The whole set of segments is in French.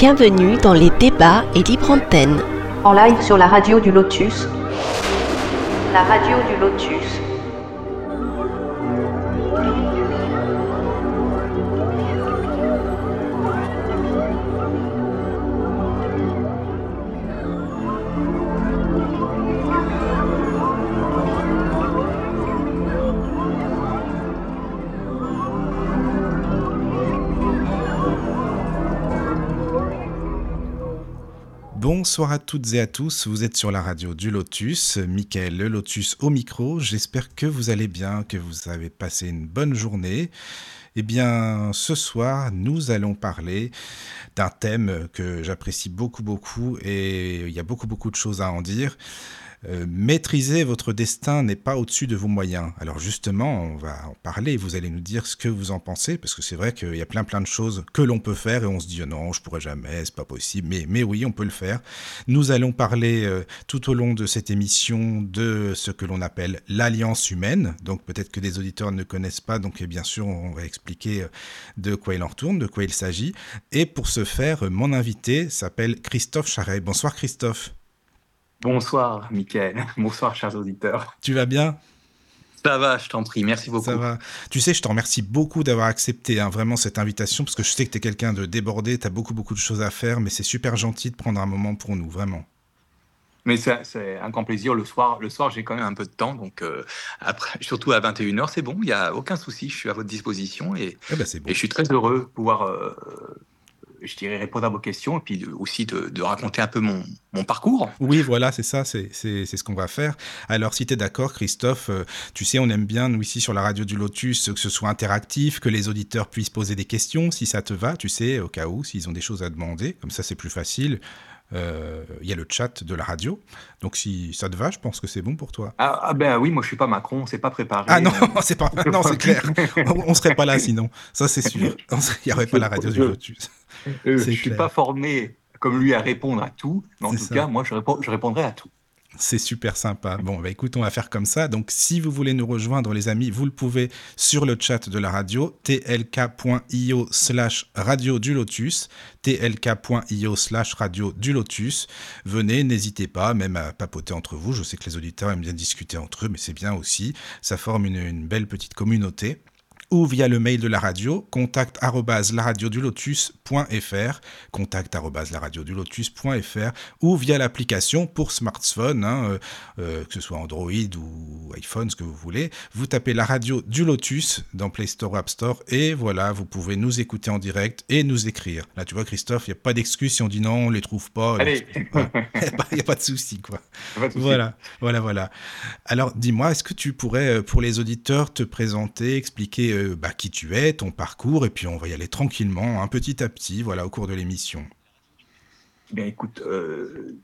Bienvenue dans les débats et libre antenne. En live sur la radio du Lotus. La radio du Lotus. Bonsoir à toutes et à tous, vous êtes sur la radio du Lotus, Michael le Lotus au micro, j'espère que vous allez bien, que vous avez passé une bonne journée. Eh bien, ce soir, nous allons parler d'un thème que j'apprécie beaucoup, beaucoup, et il y a beaucoup, beaucoup de choses à en dire. Euh, maîtriser votre destin n'est pas au-dessus de vos moyens. Alors justement, on va en parler, vous allez nous dire ce que vous en pensez, parce que c'est vrai qu'il y a plein plein de choses que l'on peut faire et on se dit non, je pourrais jamais, c'est pas possible, mais, mais oui, on peut le faire. Nous allons parler euh, tout au long de cette émission de ce que l'on appelle l'alliance humaine, donc peut-être que des auditeurs ne connaissent pas, donc bien sûr on va expliquer euh, de quoi il en retourne, de quoi il s'agit. Et pour ce faire, mon invité s'appelle Christophe Charret. Bonsoir Christophe. Bonsoir, Mickaël. Bonsoir, chers auditeurs. Tu vas bien? Ça va, je t'en prie, merci beaucoup. Ça va. Tu sais, je te remercie beaucoup d'avoir accepté hein, vraiment cette invitation, parce que je sais que tu es quelqu'un de débordé, tu as beaucoup, beaucoup de choses à faire, mais c'est super gentil de prendre un moment pour nous, vraiment. Mais c'est un grand plaisir. Le soir, le soir j'ai quand même un peu de temps, donc euh, après, surtout à 21h, c'est bon, il n'y a aucun souci, je suis à votre disposition et, eh ben, et je suis très heureux de pouvoir euh, je dirais, répondre à vos questions et puis aussi de, raconter un peu mon, parcours. Oui, voilà, c'est ça, c'est ce qu'on va faire. Alors, si tu es d'accord, Christophe, euh, tu sais, on aime bien, nous, ici, sur la radio du Lotus, que ce soit interactif, que les auditeurs puissent poser des questions, si ça te va, tu sais, au cas où, s'ils ont des choses à demander. Comme ça, c'est plus facile. Euh, il y a le chat de la radio. Donc si ça te va, je pense que c'est bon pour toi. Ah, ah, ben oui, moi je suis pas Macron, c'est pas préparé. Ah non, c'est pas, non, c'est clair. on, serait pas là sinon. Ça c'est sûr. Il n'y aurait pas la radio du Lotus. Euh, je suis pas formé comme lui à répondre à tout, mais en tout cas, moi je, réponds, je répondrai à tout. C'est super sympa. Bon, bah écoute, on va faire comme ça. Donc, si vous voulez nous rejoindre, les amis, vous le pouvez sur le chat de la radio, tlk.io slash radio du lotus, tlk.io slash radio du lotus. Venez, n'hésitez pas, même à papoter entre vous. Je sais que les auditeurs aiment bien discuter entre eux, mais c'est bien aussi. Ça forme une, une belle petite communauté ou via le mail de la radio, contact lotus.fr, contact lotus.fr, ou via l'application pour smartphone, hein, euh, euh, que ce soit Android ou iPhone, ce que vous voulez. Vous tapez la radio du Lotus dans Play Store ou App Store, et voilà, vous pouvez nous écouter en direct et nous écrire. Là, tu vois, Christophe, il n'y a pas d'excuse si on dit non, on les trouve pas. Allez. Il n'y a pas de souci, quoi. Voilà, voilà, voilà. Alors, dis-moi, est-ce que tu pourrais, euh, pour les auditeurs, te présenter, expliquer bah, qui tu es, ton parcours, et puis on va y aller tranquillement, un petit à petit, voilà, au cours de l'émission. Bien, écoute, euh,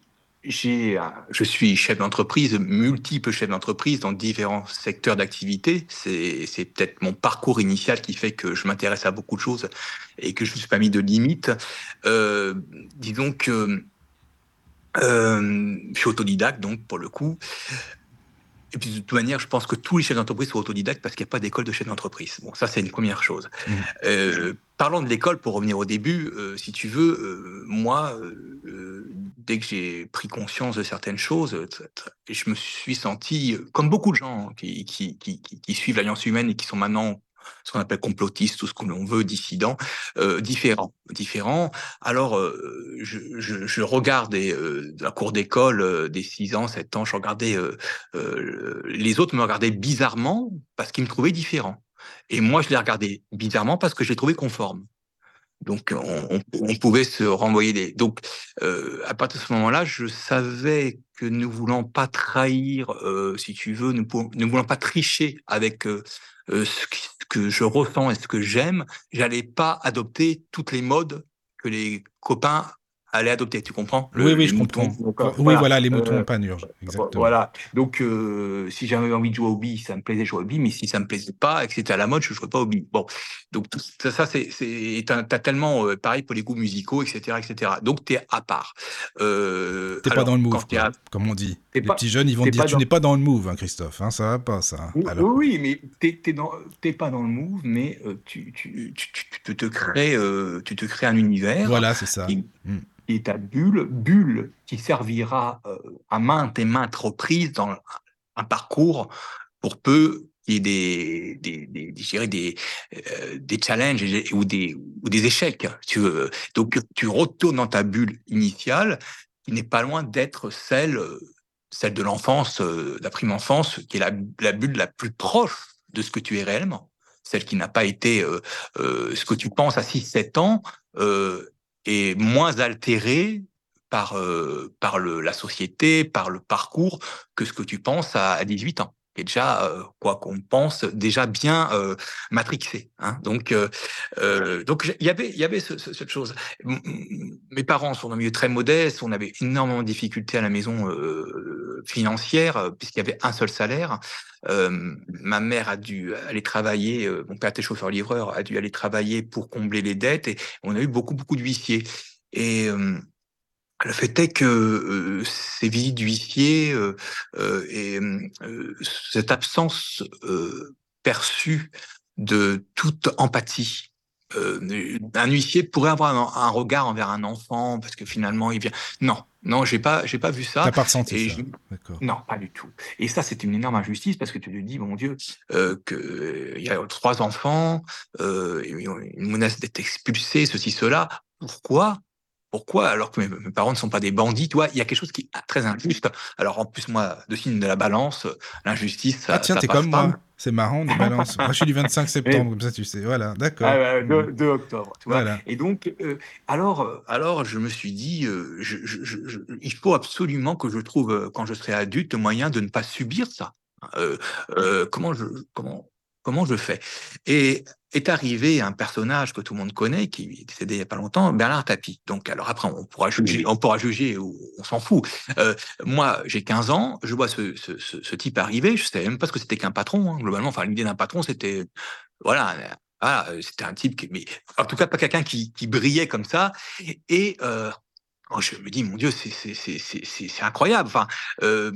j'ai, je suis chef d'entreprise, multiple chef d'entreprise dans différents secteurs d'activité. C'est, peut-être mon parcours initial qui fait que je m'intéresse à beaucoup de choses et que je ne me suis pas mis de limites. Euh, disons que euh, je suis autodidacte, donc pour le coup. Et puis de toute manière, je pense que tous les chefs d'entreprise sont autodidactes parce qu'il n'y a pas d'école de chef d'entreprise. Bon, ça c'est une première chose. Mmh. Euh, parlons de l'école pour revenir au début. Euh, si tu veux, euh, moi, dès que j'ai pris conscience de certaines choses, je me suis senti, comme beaucoup de gens qui, qui, qui, qui suivent l'Alliance humaine et qui sont maintenant ce qu'on appelle complotiste, tout ce que l'on veut, dissident, euh, différents. Différents. Alors, euh, je, je, regardais euh, la cour d'école euh, des 6 ans, 7 ans, je regardais, les autres me regardaient bizarrement parce qu'ils me trouvaient différent. Et moi, je les regardais bizarrement parce que je les trouvais conformes. Donc, on, pouvait se renvoyer des. Donc, à partir de ce moment-là, je savais que nous voulons pas trahir, si tu veux, ne voulons pas tricher avec ce, que je ressens et ce que j'aime. J'allais pas adopter toutes les modes que les copains à les adopter, tu comprends Oui, oui, je comprends. oui, voilà, les moutons en panurge, exactement. Voilà, donc si j'avais envie de jouer au bi, ça me plaisait de jouer au bi, mais si ça me plaisait pas et que c'était à la mode, je ne jouerais pas au bi. Bon, donc ça, ça c'est, t'as as tellement, pareil pour les goûts musicaux, etc., etc. Donc tu es à part. Euh, t'es pas dans le move, comme on dit. Les petits jeunes, ils vont te dire, tu n'es pas dans le move, hein, Christophe, hein, ça va pas, ça. Oui, oui mais tu n'es pas dans le move, mais tu, tu, tu, te crées, tu te crées un univers. Voilà, c'est ça. Hmm et ta bulle, bulle qui servira euh, à maintes et maintes reprises dans un parcours pour peu qu'il y ait des, des, des, des, euh, challenges ou des, ou des échecs. Donc, tu retournes dans ta bulle initiale qui n'est pas loin d'être celle, celle de l'enfance, euh, de la prime enfance, qui est la, bulle la plus proche de ce que tu es réellement. Celle qui n'a pas été ce que tu penses à 6-7 ans est moins altéré par, euh, par le, la société, par le parcours que ce que tu penses à, à 18 ans est déjà, euh, quoi qu'on pense, déjà bien euh, matrixé. Hein. Donc, euh, euh donc il y avait, il y avait ce, ce, cette chose. mes parents sont dans un milieu très modeste. On avait énormément de difficultés à la maison euh, financière puisqu'il y avait un seul salaire. ma mère a dû aller travailler. mon père était chauffeur-livreur, a dû aller travailler pour combler les dettes et on a eu beaucoup, beaucoup d'huissiers. Et le fait est que ces visites d'huissier euh, et cette absence perçue de toute empathie. un huissier pourrait avoir un, regard envers un enfant parce que finalement il vient. Non, non, j'ai pas, j'ai pas vu ça. T'as pas ressenti ça. Non, pas du tout. Et ça, c'est une énorme injustice parce que tu te dis, mon Dieu, euh, qu'il y a trois enfants, euh, une menace d'être expulsé, ceci, cela. Pourquoi pourquoi alors que mes, parents ne sont pas des bandits toi Il y a quelque chose qui est très injuste. Alors en plus, moi, de signe de la balance, l'injustice, Ah tiens, t'es comme moi. C'est marrant, des balances. moi, je suis du 25 septembre, comme ça, tu sais. Voilà, d'accord. Ah, 2, bah, mm. octobre, tu vois. Voilà. Et donc, euh, alors, euh, alors, je me suis dit, euh, je, je, je, il faut absolument que je trouve, quand je serai adulte, moyen de ne pas subir ça. comment je, comment, comment je fais Et est arrivé un personnage que tout le monde connaît, qui est décédé il n'y a pas longtemps, Bernard Tapie. Donc, alors après, on pourra juger, on pourra juger ou on s'en fout. Euh, moi, j'ai 15 ans, je vois ce, ce, ce, type arriver, je ne savais même pas ce que c'était qu'un patron. Hein, globalement, enfin, l'idée d'un patron, c'était, voilà, voilà c'était un type qui, mais en tout cas, pas quelqu'un qui, qui brillait comme ça. Et, euh, oh, je me dis, mon Dieu, c'est incroyable. Enfin, euh,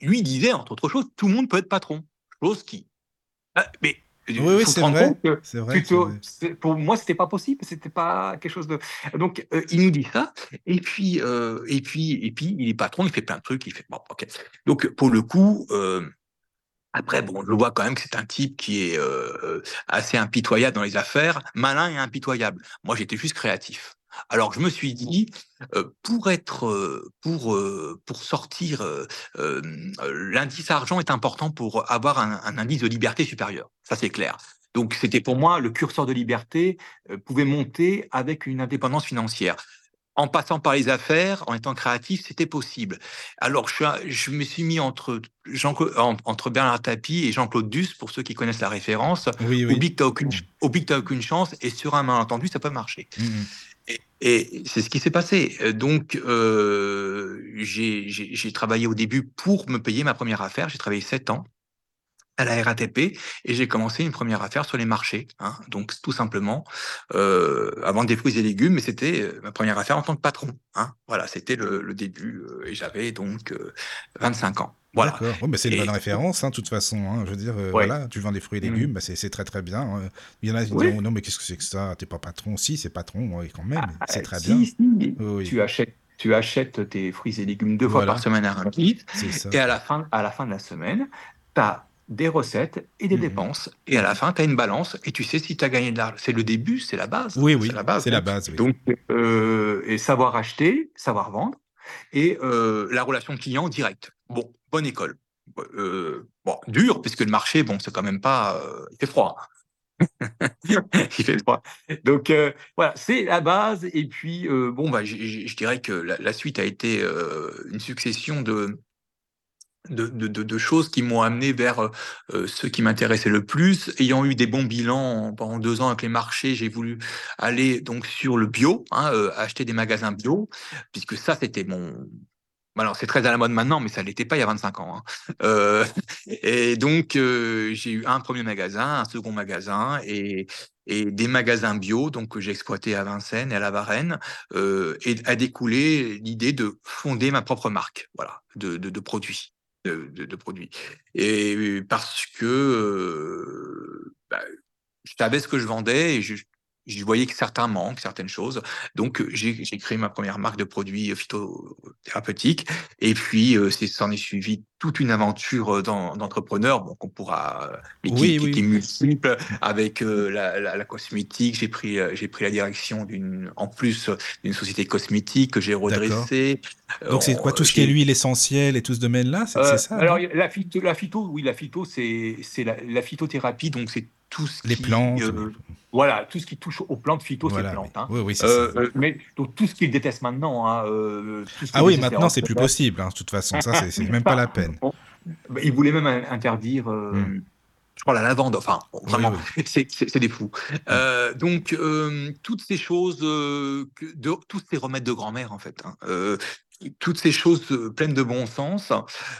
lui disait, entre autres choses, tout le monde peut être patron. Chose qui, ah, mais oui, oui c'est vrai. vrai, Pour moi, c'était pas possible. C'était pas quelque chose de. Donc, euh, il nous dit ça. Et puis, euh, et puis, et puis, il est patron. Il fait plein de trucs. Il fait bon, ok. Donc, pour le coup. Euh, après, bon, je vois quand même que c'est un type qui est assez impitoyable dans les affaires, malin et impitoyable. Moi, j'étais juste créatif. Alors je me suis dit, pour être, pour pour sortir, l'indice argent est important pour avoir un, un indice de liberté supérieur. Ça c'est clair. Donc c'était pour moi le curseur de liberté pouvait monter avec une indépendance financière en passant par les affaires, en étant créatif, c'était possible. Alors, je, je, me suis mis entre, Jean, entre Bernard Tapie et Jean-Claude Duss, pour ceux qui connaissent la référence. Oui, oui. Tu aucune, mmh. aucune chance, et sur un malentendu, ça peut marcher. Mmh. Et, c'est ce qui s'est passé. Donc, euh, j'ai travaillé au début pour me payer ma première affaire. J'ai travaillé sept ans à la RATP et j'ai commencé une première affaire sur les marchés. Hein. Donc tout simplement, euh, avant des fruits et légumes, mais c'était euh, ma première affaire en tant que patron. Hein. Voilà, c'était le, début euh, et j'avais donc 25 euh, ans. Voilà. D'accord, c'est une bonne référence, hein, de toute façon. Hein, je veux dire, euh, voilà, tu vends des fruits et mmh. légumes, bah, c'est très très bien. Hein. Il y en a qui disent, non, mais qu'est-ce que c'est que ça? T'es pas patron Si, c'est patron, oui, quand même, ah, c'est très bien. Tu achètes tu achètes tes fruits et légumes deux fois par semaine à un et à la fin, à la fin de la semaine, tu as des recettes et des mmh dépenses. Et à la fin, tu as une balance et tu sais si tu as gagné de l'argent. C'est le début, c'est la base. Oui, oui, c'est la base. C'est la base Donc, euh, et savoir acheter, savoir vendre et euh, la relation client directe. Bon, bonne école. Euh, bon, dur, puisque le marché, bon, c'est quand même pas. il fait froid. il fait froid. Donc voilà, c'est la base. Et puis bon, bah, je dirais que la, suite a été une succession de de, choses qui m'ont amené vers euh, ce qui m'intéressait le plus. Ayant eu des bons bilans pendant deux ans avec les marchés, j'ai voulu aller donc sur le bio, hein, euh, acheter des magasins bio, puisque ça c'était mon alors, c'est très à la mode maintenant, mais ça ne l'était pas il y a 25 ans. Hein. Euh, et donc, euh, j'ai eu un premier magasin, un second magasin et, des magasins bio donc que j'ai exploité à Vincennes et à la Varenne. Euh, et a découlé l'idée de fonder ma propre marque, voilà, de produits. De, produits. Et parce que bah, je savais ce que je vendais et je, je voyais que certains manquent, certaines choses. Donc, j'ai créé ma première marque de produits phytothérapeutiques. Et puis, euh, s'en est suivi toute une aventure d'entrepreneur, bon, qu'on pourra, mais qui, oui, qui, est multiple, avec la, la, la, cosmétique. J'ai pris, j'ai pris la direction d'une, en plus d'une société cosmétique que j'ai redressée. Donc, c'est quoi tout ce qui est l'huile essentielle et tout ce domaine-là C'est ça Alors, la phyto, la phyto, oui, la phyto, c'est la, la phytothérapie. Donc, c'est tout ce les qui, plantes. voilà, tout ce qui touche aux plantes phyto, c'est plantes. Hein. Oui, oui, euh, euh, mais donc, tout ce qu'ils détestent maintenant. Hein, euh, ah oui, maintenant c'est plus possible. Hein, de toute façon, ça c'est même pas la peine. Bah, ils voulaient même interdire. Hmm. Je crois la lavande, enfin, vraiment, c'est des fous. Hmm. donc, toutes ces choses, de, tous ces remèdes de grand-mère, en fait, hein, toutes ces choses pleines de bon sens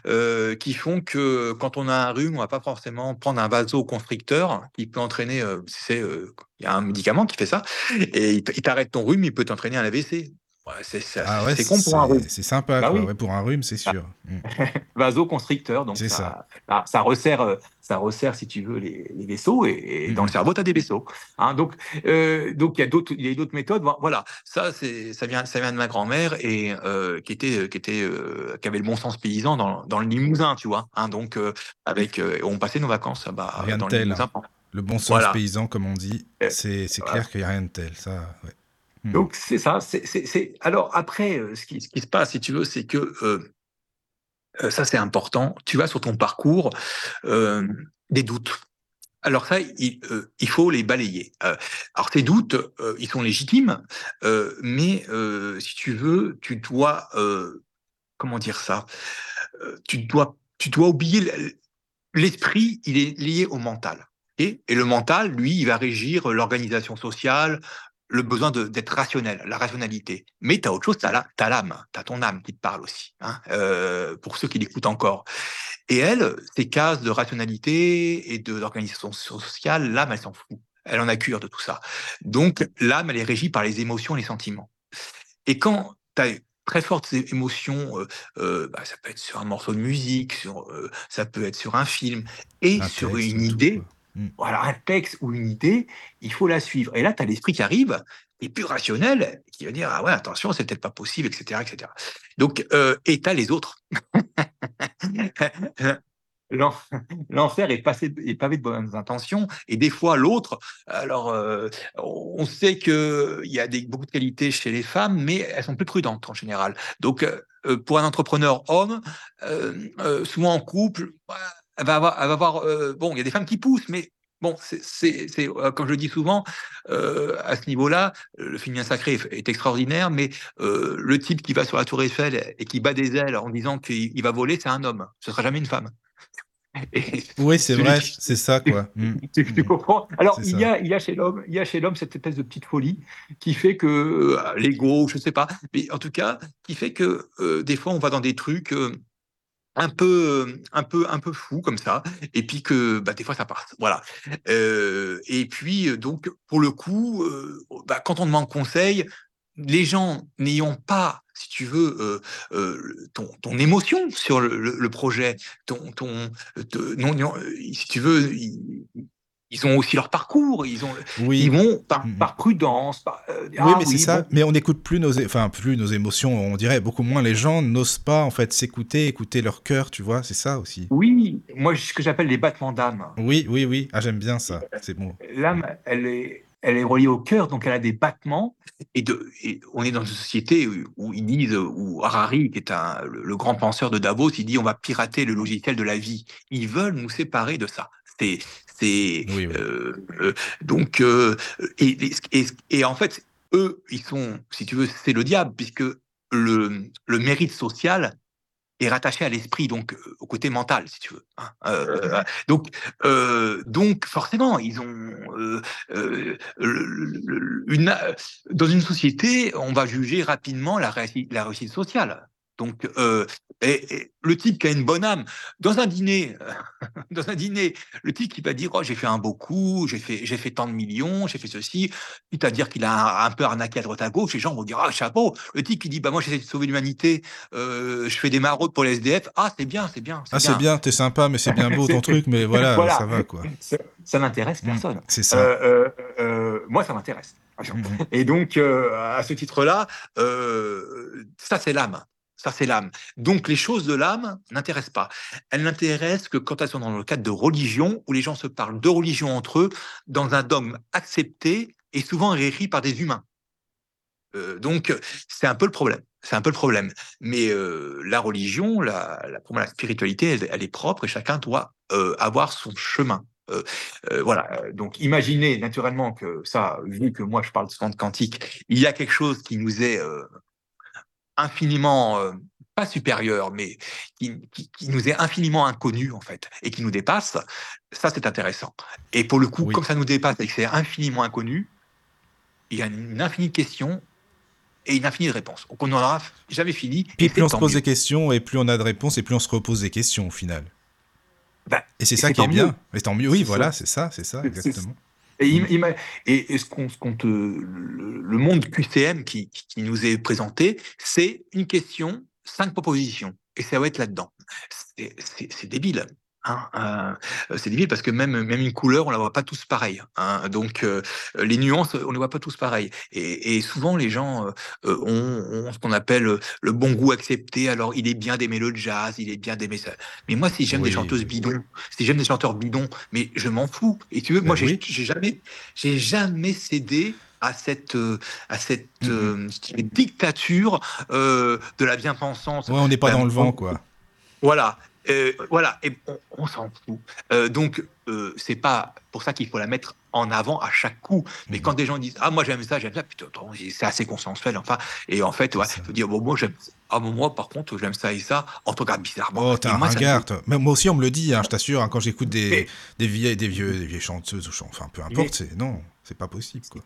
euh, qui font que quand on a un rhume, on va pas forcément prendre un vasoconstricteur qui peut entraîner, euh, c'est, il y a un médicament qui fait ça, et il t'arrête ton rhume, il peut t'entraîner un AVC. C'est ah con pour un rhume. C'est sympa, bah pour un rhume, c'est sûr. Mmh. Vasoconstricteur, donc ça, ça. ça, resserre, euh, ça resserre, si tu veux, les, vaisseaux, et, dans le mmh. cerveau, tu as des vaisseaux. Hein, donc, euh, donc il y a d'autres, méthodes. Voilà, ça, vient, ça vient de ma grand-mère et euh, qui était, qui était, qui avait le bon sens paysan dans, dans le Limousin, tu vois. Hein, donc, avec, on passait nos vacances bah, rien dans le Limousin. Le bon sens paysan, comme on dit, c'est, clair qu'il n'y a rien de tel. Ça, ouais. Hmm. Donc c'est ça. Alors après, euh, ce qui, ce qui, se passe, si tu veux, c'est que euh, euh, ça c'est important. Tu as sur ton parcours des doutes. Alors ça, il, il, faut les balayer. alors ces doutes, ils sont légitimes, mais si tu veux, tu dois, comment dire ça Tu dois, tu dois oublier l'esprit. Il est lié au mental. Et, et le mental, lui, il va régir l'organisation sociale, le besoin d'être rationnel, la rationalité. Mais tu as autre chose, tu as l'âme, tu as ton âme qui te parle aussi, hein, euh, pour ceux qui l'écoutent encore. Et elle, ces cases de rationalité et d'organisation sociale, l'âme, elle s'en fout. Elle en a cure de tout ça. Donc, l'âme, elle est régie par les émotions et les sentiments. Et quand tu as très fortes émotions, euh, euh, bah, ça peut être sur un morceau de musique, sur, ça peut être sur un film, et sur une idée, Mmh. Voilà, un texte ou une idée, il faut la suivre. Et là, tu as l'esprit qui arrive, et plus rationnel, qui va dire Ah ouais, attention, c'est peut-être pas possible, etc. etc. Donc, euh, et tu as les autres. L'enfer est, passé, est pavé de bonnes intentions, et des fois l'autre. Alors, euh, on sait qu'il y a des, beaucoup de qualités chez les femmes, mais elles sont plus prudentes en général. Donc, euh, pour un entrepreneur homme, euh, souvent en couple, elle va avoir, elle va avoir euh, bon, il y a des femmes qui poussent, mais bon, c'est, euh, comme je le dis souvent, euh, à ce niveau-là, le film sacré est extraordinaire, mais le type qui va sur la tour Eiffel et qui bat des ailes en disant qu'il va voler, c'est un homme. Ce sera jamais une femme. oui, c'est vrai, c'est ça, quoi. Mm. tu, comprends Alors, il y, a, il y a chez l'homme, il y a chez l'homme cette espèce de petite folie qui fait que l'ego, je sais pas, mais en tout cas, qui fait que des fois, on va dans des trucs un peu, un peu, un peu fou comme ça, et puis que bah, des fois ça passe. Voilà. Euh, et puis donc pour le coup, euh, bah, quand on demande conseil, les gens n'ayant pas, si tu veux, euh, ton, ton, émotion sur le, projet, ton, ton, non, si tu veux, ils ont aussi leur parcours, ils, ont, oui. ils vont par, mm, mm. par prudence. Euh, oui, ah mais c'est ça. Mais on n'écoute plus nos, enfin plus nos émotions. On dirait beaucoup moins. Les gens n'osent pas en fait s'écouter, écouter leur cœur. Tu vois, c'est ça aussi. Oui, moi ce que j'appelle les battements d'âme. Oui, oui, oui. Ah, j'aime bien ça. C'est bon. L'âme, elle est, elle est reliée au cœur, donc elle a des battements. Et, de, on est dans une société où ils disent, où Harari, qui est un, le grand penseur de Davos, il dit on va pirater le logiciel de la vie. Ils veulent nous séparer de ça. C'est euh, euh, donc euh, et, et, en fait eux ils sont si tu veux c'est le diable puisque le, le mérite social est rattaché à l'esprit, donc au côté mental, si tu veux. Hein. Euh, donc, donc forcément, ils ont une, dans une société, on va juger rapidement la réussite, la réussite sociale. Donc, euh, et, le type qui a une bonne âme, dans un dîner, dans un dîner, le type qui va dire oh j'ai fait un beau coup, j'ai fait j'ai fait tant de millions, j'ai fait ceci, quitte à dire qu'il a un, peu arnaqué à droite à gauche, les gens vont dire ah chapeau. Le type qui dit bah moi j'essaie de sauver l'humanité, euh, je fais des maraudes pour les SDF, ah c'est bien, c'est bien. Ah c'est bien, t'es sympa, mais c'est bien beau ton truc, mais voilà, ça va quoi. Ça, n'intéresse mmh, personne. c'est ça. Euh, moi ça m'intéresse. Mmh. Et donc, à ce titre-là, ça c'est l'âme. Ça, c'est l'âme. Donc, les choses de l'âme n'intéressent pas. Elles n'intéressent que quand elles sont dans le cadre de religion, où les gens se parlent de religion entre eux, dans un dogme accepté et souvent écrit par des humains. Euh, donc, c'est un peu le problème. C'est un peu le problème. Mais euh, la religion, la spiritualité, elle, est propre et chacun doit euh, avoir son chemin. voilà. Donc, imaginez naturellement que ça, vu que moi je parle de quantique, il y a quelque chose qui nous est infiniment, euh, pas supérieur, mais qui, nous est infiniment inconnu, en fait, et qui nous dépasse, ça, c'est intéressant. Et pour le coup, comme ça nous dépasse et que c'est infiniment inconnu, il y a une infinie de questions et une infinie de réponses. Donc on n'en aura jamais fini. Et, plus on se pose des questions, et plus on a de réponses, et plus on se repose des questions au final. Bah, et c'est ça qui est bien. Mais tant mieux, oui, voilà, c'est ça, c'est ça, exactement. Et, ce qu'on, le, monde QCM qui, qui nous est présenté, c'est une question, cinq propositions, et ça va être là-dedans. C'est débile. Hein, euh, c'est débile parce que même, même une couleur, on la voit pas tous pareil. Hein, donc euh, les nuances, on ne les voit pas tous pareil. Et, souvent, les gens euh, ont, ce qu'on appelle le bon goût accepté. Alors, il est bien d'aimer le jazz, il est bien d'aimer ça. Mais moi, si j'aime des chanteuses bidons, si j'aime des chanteurs bidons, mais je m'en fous. Et tu veux, moi, ben j'ai jamais, j'ai jamais cédé à cette, à cette mmh dictature de la bien-pensance. Ouais, on n'est pas dans le vent, quoi. Voilà. Euh, voilà, et on, s'en fout. Euh, donc, euh, c'est pas pour ça qu'il faut la mettre en avant à chaque coup. Mais mmh. quand des gens disent Ah, moi j'aime ça, j'aime ça, putain, c'est assez consensuel. Enfin, et en fait, ouais, faut dire Bon, moi j'aime. Ah, moi par contre, j'aime ça et ça. En tout cas, bizarrement. Oh, t'es un moi, ringard, moi aussi, on me le dit, hein, je t'assure, hein, quand j'écoute des, des, vieilles, des, vieux, des vieilles chanteuses, ou enfin, peu importe, c'est non, c'est pas possible. Quoi.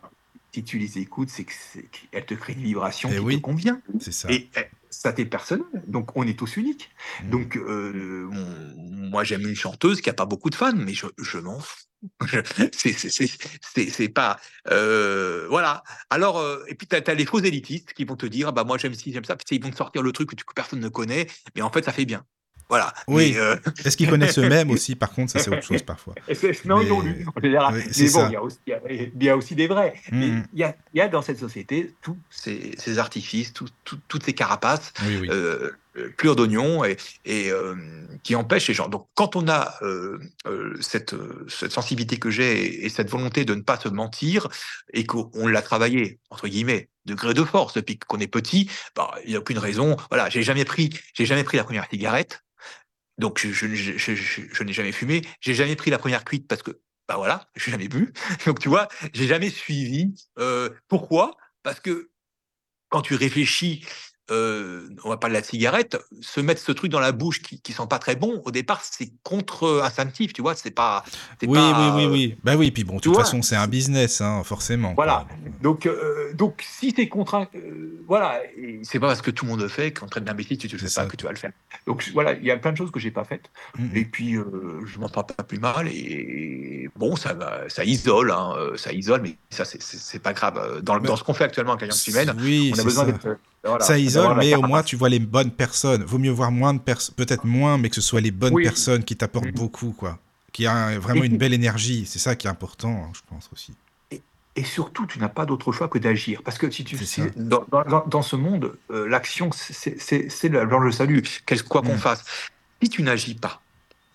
Si tu les écoutes, c'est qu'elles te créent une vibration et eh qui te convient. C'est ça. Et, eh, ça t'est personnel. Donc, on est tous uniques. Mmh. Donc, euh, moi, j'aime une chanteuse qui a pas beaucoup de fans, mais je, je m'en fous. c'est pas. Euh, voilà. Alors, euh, et puis, tu as, les faux élitistes qui vont te dire bah, moi, j'aime ci, j'aime ça. Puis, ils vont te sortir le truc que, que personne ne connaît, mais en fait, ça fait bien. Voilà. Oui. Euh, Est-ce qu'ils connaissent eux-mêmes aussi? Par contre, ça c'est autre chose parfois. non, ils l'ont lu en général. mais bon, il y, a aussi, il y, a aussi des vrais. Mm. il, y a, il, y a, dans cette société tous ces, ces artifices, tout, toutes ces carapaces, oui, euh, euh d'oignons et, euh, qui empêchent les gens. Donc, quand on a euh, cette, cette, sensibilité que j'ai et, cette volonté de ne pas se mentir et qu'on l'a travaillé entre guillemets de gré de force depuis qu'on est petit, bah, il n'y a aucune raison. Voilà, j'ai jamais pris, j'ai jamais pris la première cigarette. Donc, je, je, je, n'ai jamais fumé. J'ai jamais pris la première cuite parce que, bah voilà, je n'ai jamais bu. Donc, tu vois, j'ai jamais suivi. Euh, pourquoi? Parce que quand tu réfléchis euh, on va parler de la cigarette, se mettre ce truc dans la bouche qui, qui sent pas très bon, au départ, c'est contre-instinctif, tu vois, c'est pas. Oui, oui, oui, oui. Bah oui, puis bon, de toute façon, c'est un business, hein, forcément. Voilà. Donc, euh, donc, si t'es contraint, euh, voilà, c'est pas parce que tout le monde le fait qu'en train d'imbécile, tu ne sais pas que tu vas le faire. Donc, voilà, il y a plein de choses que j'ai pas faites. Et puis, je m'en parle pas plus mal. Et bon, ça, ça isole, hein, ça isole, mais ça, c'est pas grave. Dans, dans ce qu'on fait actuellement en Alliance humaine, oui, on a besoin d'être ça isole, mais au moins tu vois les bonnes personnes. Vaut mieux voir moins de personnes, peut-être moins, mais que ce soit les bonnes personnes qui t'apportent mm. beaucoup, quoi. Qui a vraiment une belle énergie. C'est ça qui est important, hein, je pense aussi. Et, surtout, tu n'as pas d'autre choix que d'agir. Parce que si tu dans, dans, ce monde, euh, l'action, c'est le salut, quoi qu'on mm. fasse. Si tu n'agis pas,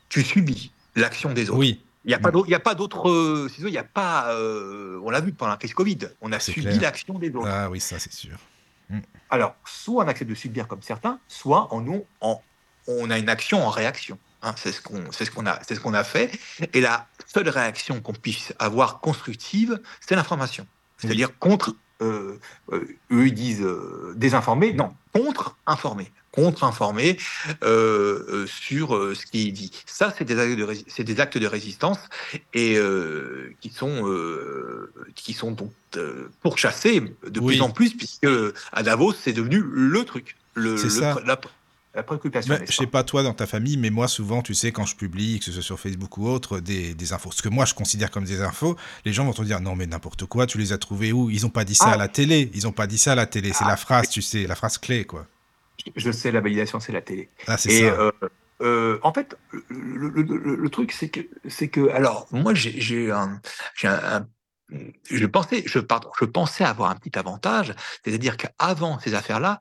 tu subis l'action des autres. Oui. Il n'y a, pas mm. a pas d'autre. Il n'y a pas. Euh, on l'a vu pendant la crise Covid. On a subi l'action des autres. Ah oui, ça, c'est sûr. Alors, soit on accepte de subir comme certains, soit on, on a une action en réaction. Hein. c'est ce qu'on ce qu'on a, ce qu'on a fait. Et la seule réaction qu'on puisse avoir constructive, c'est l'information. C'est-à-dire contre eux, ils disent désinformer, non, contre-informer contre-informer sur ce qui est dit. Ça, c'est des, actes de, des actes de résistance et qui sont qui sont donc pourchassés de plus en plus puisque à Davos, c'est devenu le truc. Le, ça. La, préoccupation. Je sais pas toi dans ta famille, mais moi souvent, tu sais, quand je publie, que ce soit sur Facebook ou autre, des, des, infos, ce que moi je considère comme des infos, les gens vont te dire non mais n'importe quoi, tu les as trouvés où? Ils ont pas dit ça à la télé, ils ont pas dit ça à la télé, c'est la phrase, tu sais, la phrase clé quoi. Je sais, la validation, c'est la télé. Ah, c'est ça. Euh, euh, en fait, le, truc, c'est que, c'est que, alors, moi, j'ai un, un, je pensais, je, pardon, je pensais avoir un petit avantage, c'est-à-dire qu'avant ces affaires-là,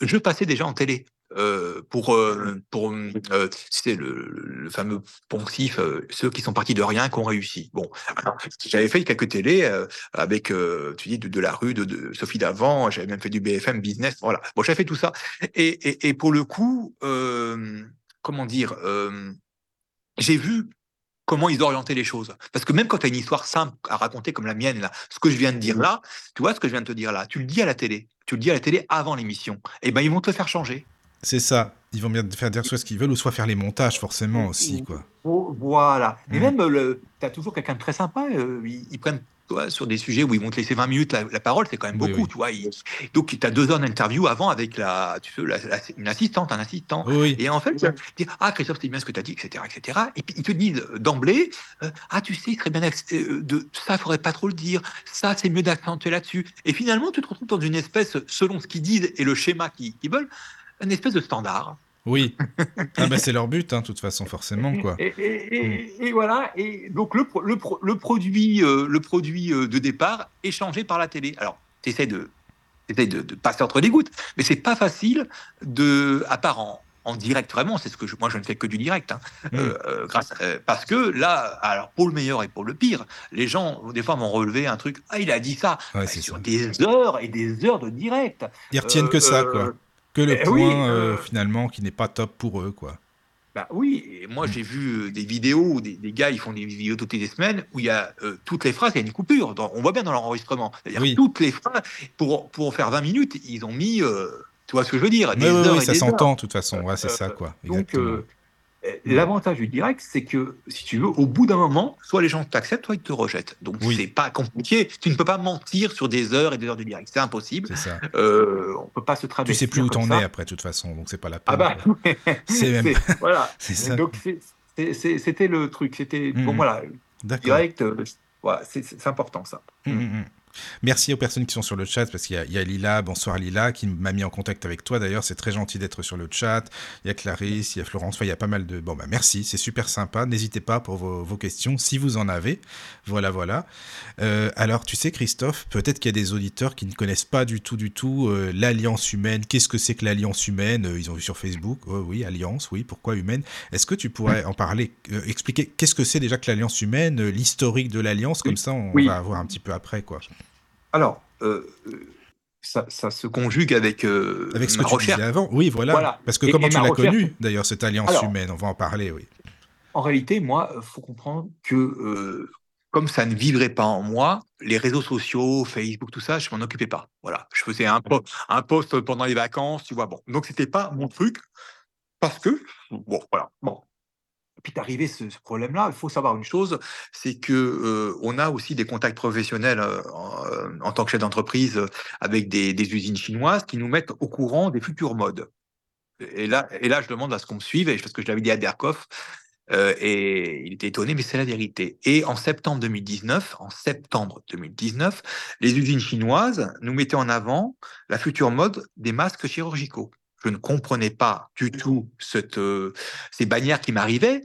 je passais déjà en télé. Euh, pour euh, pour euh, c'est le, le, fameux poncif ceux qui sont partis de rien qui ont réussi. Bon j'avais fait quelques télés avec tu dis de, la rue de, Sophie Davant j'avais même fait du BFM business voilà. Bon j'avais fait tout ça. Et, et, et pour le coup comment dire j'ai vu comment ils orientaient les choses. Parce que même quand tu as une histoire simple à raconter comme la mienne, là, ce que je viens de dire là, tu vois ce que je viens de te dire là, tu le dis à la télé, tu le dis à la télé avant l'émission, et eh ben ils vont te faire changer. C'est ça. Ils vont bien faire dire soit ce qu'ils veulent ou soit faire les montages forcément aussi quoi. Voilà. Et mmh. même tu as toujours quelqu'un de très sympa. Euh, ils, prennent toi, sur des sujets où ils vont te laisser 20 minutes la, parole, c'est quand même beaucoup, tu vois. donc, tu as deux heures d'interview avant avec la, tu sais, une assistante, un assistant. Et en fait, tu dire Ah, Christophe, c'est bien ce que tu as dit, etc., etc. Et puis, ils te disent d'emblée euh, Ah, tu sais, très bien, euh, de, ça, il faudrait pas trop le dire. Ça, c'est mieux d'accentuer là-dessus. Et finalement, tu te retrouves dans une espèce, selon ce qu'ils disent et le schéma qu'ils veulent, une espèce de standard. Oui, ah bah c'est leur but, hein, de toute façon, forcément. Quoi. Et, voilà, et donc le, le, le produit, euh, le produit euh, de départ est changé par la télé. Alors, tu essaies de, de, de, passer entre les gouttes, mais c'est pas facile, de, à part en, en direct vraiment, c'est ce que je, moi je ne fais que du direct, hein, mm. euh, grâce, parce que là, alors pour le meilleur et pour le pire, les gens des fois m'ont relevé un truc, ah il a dit ça, ouais, sur des heures et des heures de direct. Ils retiennent que ça, quoi que le eh point euh, euh, finalement qui n'est pas top pour eux, quoi. Bah oui, et moi mm. j'ai vu euh, des vidéos, des, des, gars ils font des vidéos toutes les semaines où il y a toutes les phrases, il y a une coupure. on voit bien dans l'enregistrement. C'est-à-dire toutes les phrases, pour, pour faire 20 minutes, ils ont mis, tu vois ce que je veux dire des oui, ça s'entend de toute façon, ouais, c'est ça quoi. Donc L'avantage du direct, c'est que, si tu veux, au bout d'un moment, soit les gens t'acceptent, soit ils te rejettent. Donc, c'est pas compliqué. Tu ne peux pas mentir sur des heures et des heures de direct. C'est impossible. C'est ça. Euh, on peut pas se traduire. Tu sais plus où t'en es après, de toute façon. Donc, c'est pas la ah peine. Ah bah, c'est même. voilà. ça. Donc, c'était le truc. C'était. Bon, mmh. voilà. Direct, euh, voilà, c'est important, ça. Mmh, mmh, Merci aux personnes qui sont sur le chat, parce qu'il y, a Lila, bonsoir Lila, qui m'a mis en contact avec toi d'ailleurs, c'est très gentil d'être sur le chat. Il y a Clarisse, il y a Florence, il y a pas mal de... Bon, bah merci, c'est super sympa. N'hésitez pas pour vos, questions, si vous en avez. Voilà, voilà. Euh, alors, tu sais, Christophe, peut-être qu'il y a des auditeurs qui ne connaissent pas du tout, du tout euh, l'alliance humaine. Qu'est-ce que c'est que l'alliance humaine? Euh, Ils ont vu sur Facebook. Oh, oui, alliance, oui, pourquoi humaine? Est-ce que tu pourrais en parler, expliquer qu'est-ce que c'est déjà que l'alliance humaine, l'historique de l'alliance, comme ça on va voir un petit peu après, quoi. Alors, euh, ça, se conjugue avec euh, avec ce que tu disais avant. Oui, voilà. Parce que comment tu l'as connu d'ailleurs cette alliance humaine? On va en parler, oui. En réalité, moi, il faut comprendre que euh, comme ça ne vivrait pas en moi, les réseaux sociaux, Facebook, tout ça, je m'en occupais pas. Voilà, je faisais un, un post pendant les vacances, tu vois. Bon, donc c'était pas mon truc parce que bon, voilà. Bon, puis d'arriver ce, ce problème-là, il faut savoir une chose, c'est que euh, on a aussi des contacts professionnels euh, euh, en, tant que chef d'entreprise avec des, usines chinoises qui nous mettent au courant des futurs modes. Et là, et là, je demande à ce qu'on me suive, parce que je l'avais dit à Derkoff, et il était étonné, mais c'est la vérité. Et en septembre 2019, en septembre 2019, les usines chinoises nous mettaient en avant la future mode des masques chirurgicaux je ne comprenais pas du tout cette, euh, ces bannières qui m'arrivaient,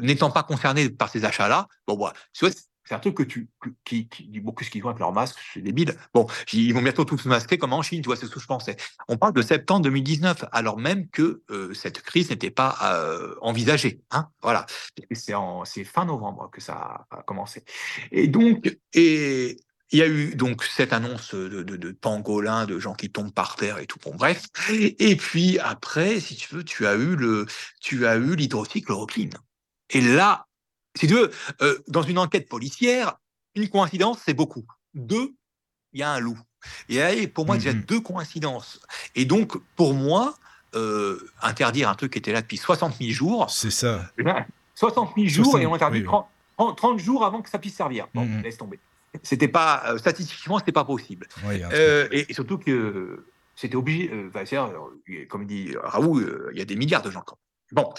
n'étant pas concerné par ces achats-là. Bon, voilà. c'est un truc que tu qui, qui bon qu'est-ce qu'ils font avec leurs masques c'est débile bon ils vont bientôt tous se masquer comme en Chine tu vois c'est ce que je pensais on parle de septembre 2019 alors même que euh, cette crise n'était pas euh, envisagée hein voilà c'est fin novembre que ça a commencé et donc et il y a eu donc cette annonce de, de, pangolin, de gens qui tombent par terre et tout. Bon, bref. Et puis après, si tu veux, tu as eu le, tu as eu l'hydroxychloroquine. Et là, si tu veux, euh, dans une enquête policière, une coïncidence, c'est beaucoup. Deux, il y a un loup. Et pour moi, il y a Mhm. deux coïncidences. Et donc, pour moi, euh, interdire un truc qui était là depuis 60 000 jours, C'est ça. 60 000 jours 60 et on interdit oui, oui. 30, 30 30 jours avant que ça puisse servir. Bon, Mhm. laisse tomber. C'était pas euh, statistiquement, c'était pas possible. Truc. Euh, et, et surtout que c'était obligé. euh, c'est-à-dire, euh, comme dit Raoult, euh, il y a des milliards de gens. quand même. Bon,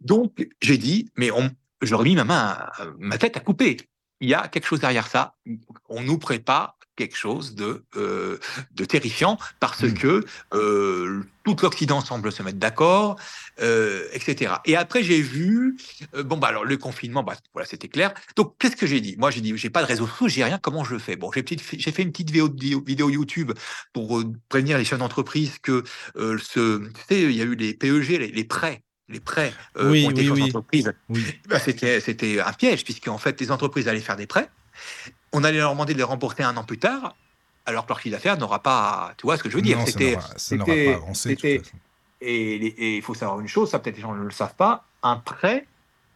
donc j'ai dit, mais on, j'aurais mis ma main, à- ma tête à couper. Il y a quelque chose derrière ça. On nous prépare quelque chose de, euh, de terrifiant parce Mm. que euh, tout l'Occident semble se mettre d'accord, euh, etc. Et après, j'ai vu, euh, bon, bah alors le confinement, bah, voilà, c'était clair. Donc, qu'est-ce que j'ai dit? Moi, j'ai dit, j'ai pas de réseaux sociaux, j'ai rien, comment je le fais? Bon, j'ai fait une petite vidéo, YouTube pour prévenir les chefs d'entreprise que ce, tu sais, il y a eu les PEG, les, les prêts. Les prêts euh, Oui, entreprises, bah, c'était c'était un piège, puisque en fait, les entreprises allaient faire des prêts. On allait leur demander de les rembourser un an plus tard, alors que leur chiffre d'affaires n'aura pas. Tu vois ce que je veux dire C'était ça n'aura c'était- pas avancé. de toute c'était- façon. et il faut savoir une chose, ça peut-être les gens ne le savent pas, un prêt,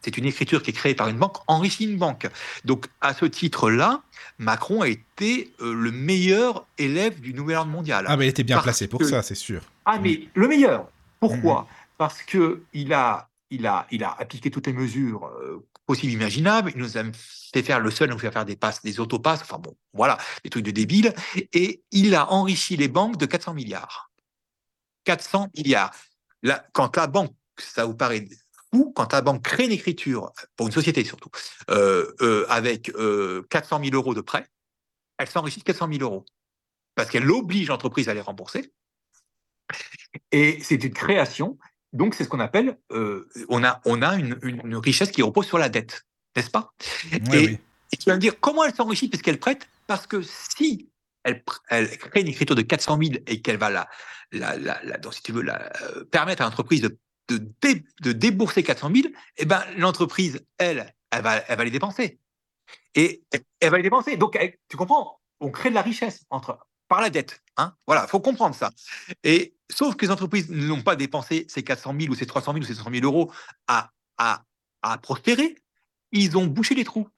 c'est une écriture qui est créée par une banque, enrichit une banque. Donc à ce titre-là, Macron a été euh, le meilleur élève du nouvel ordre mondial. Ah, mais il était bien Parce placé pour que- ça, c'est sûr. Ah, mais le meilleur. Pourquoi? Mhm. Parce que il a, il a, il a appliqué toutes les mesures euh, possibles, imaginables. Il nous a fait faire le seul, nous fait faire des passes, des autopasses. Enfin bon, voilà, des trucs de débiles. Et il a enrichi les banques de 400 milliards. 400 milliards. Quand la banque, ça vous paraît fou, quand la banque crée une écriture pour une société surtout euh, euh, avec euh, 400 000 euros de prêt, elle s'enrichit de 400 000 euros parce qu'elle oblige l'entreprise à les rembourser. Et c'est une création. Donc, c'est ce qu'on appelle, euh, on a, on a une, richesse qui repose sur la dette, n'est-ce pas? Et, oui. et tu vas me dire, comment elle s'enrichit? Puisqu'elle prête Parce que si elle, crée une écriture de 400 000 et qu'elle va la, la, la, la- donc, si tu veux, la, euh, permettre à l'entreprise de, de, dé- de débourser 400 000, eh ben, l'entreprise, elle, elle va, elle va les dépenser. Et elle va les dépenser. Donc, elle- tu comprends? On crée de la richesse entre, par la dette. Hein voilà, faut comprendre ça. Et sauf que les entreprises n'ont pas dépensé ces 400 000 ou ces 300 000 ou ces 500 000 euros à, à, à prospérer. Ils ont bouché les trous.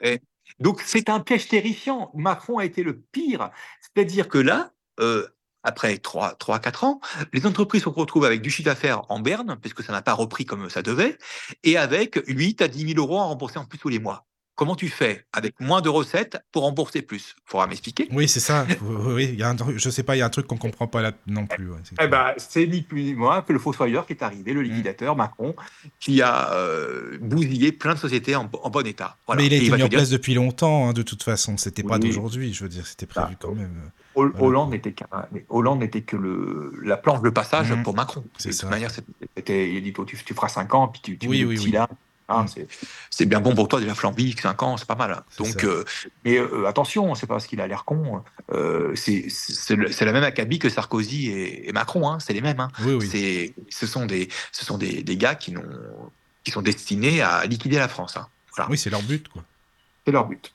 Et donc, c'est un piège terrifiant. Macron a été le pire. C'est-à-dire que là, euh, après 3, 3 4 ans, les entreprises se retrouvent avec du chiffre d'affaires en berne, puisque ça n'a pas repris comme ça devait, et avec 8 à 10 000 euros à rembourser en plus tous les mois. Comment tu fais avec moins de recettes pour rembourser plus? Il faudra m'expliquer. Oui, c'est ça. Oui, y a un truc- je sais pas, il y a un truc qu'on comprend pas là non plus. ouais, c'est Eh ben, c'est ni plus ni moins que le fossoyeur qui est arrivé, le liquidateur Macron, qui a euh, bousillé plein de sociétés en, en bon état. Voilà. Mais il a été mis en dire, place depuis longtemps, hein, de toute façon. C'était pas Oui. d'aujourd'hui, je veux dire, c'était prévu Ah. quand même. Voilà. Hollande n'était qu'un- mais Hollande n'était que le, la planche de passage Mhm. pour Macron. C'est de ça. toute manière, c'était, il a dit toi, tu, tu feras 5 ans, puis tu, tu Oui, mets le oui, petit oui. là. Hein, Mhm. c'est, bien bon pour toi déjà Flamby, 5 ans, c'est pas mal. hein. Donc, euh, mais euh, attention, c'est pas parce qu'il a l'air con. euh, c'est, la même acabit que Sarkozy et, et Macron. Hein, c'est les mêmes. Oui, oui. C'est, ce sont des, ce sont des, des gars qui, sont destinés à liquider la France. Voilà. Oui, c'est leur but, quoi. C'est leur but.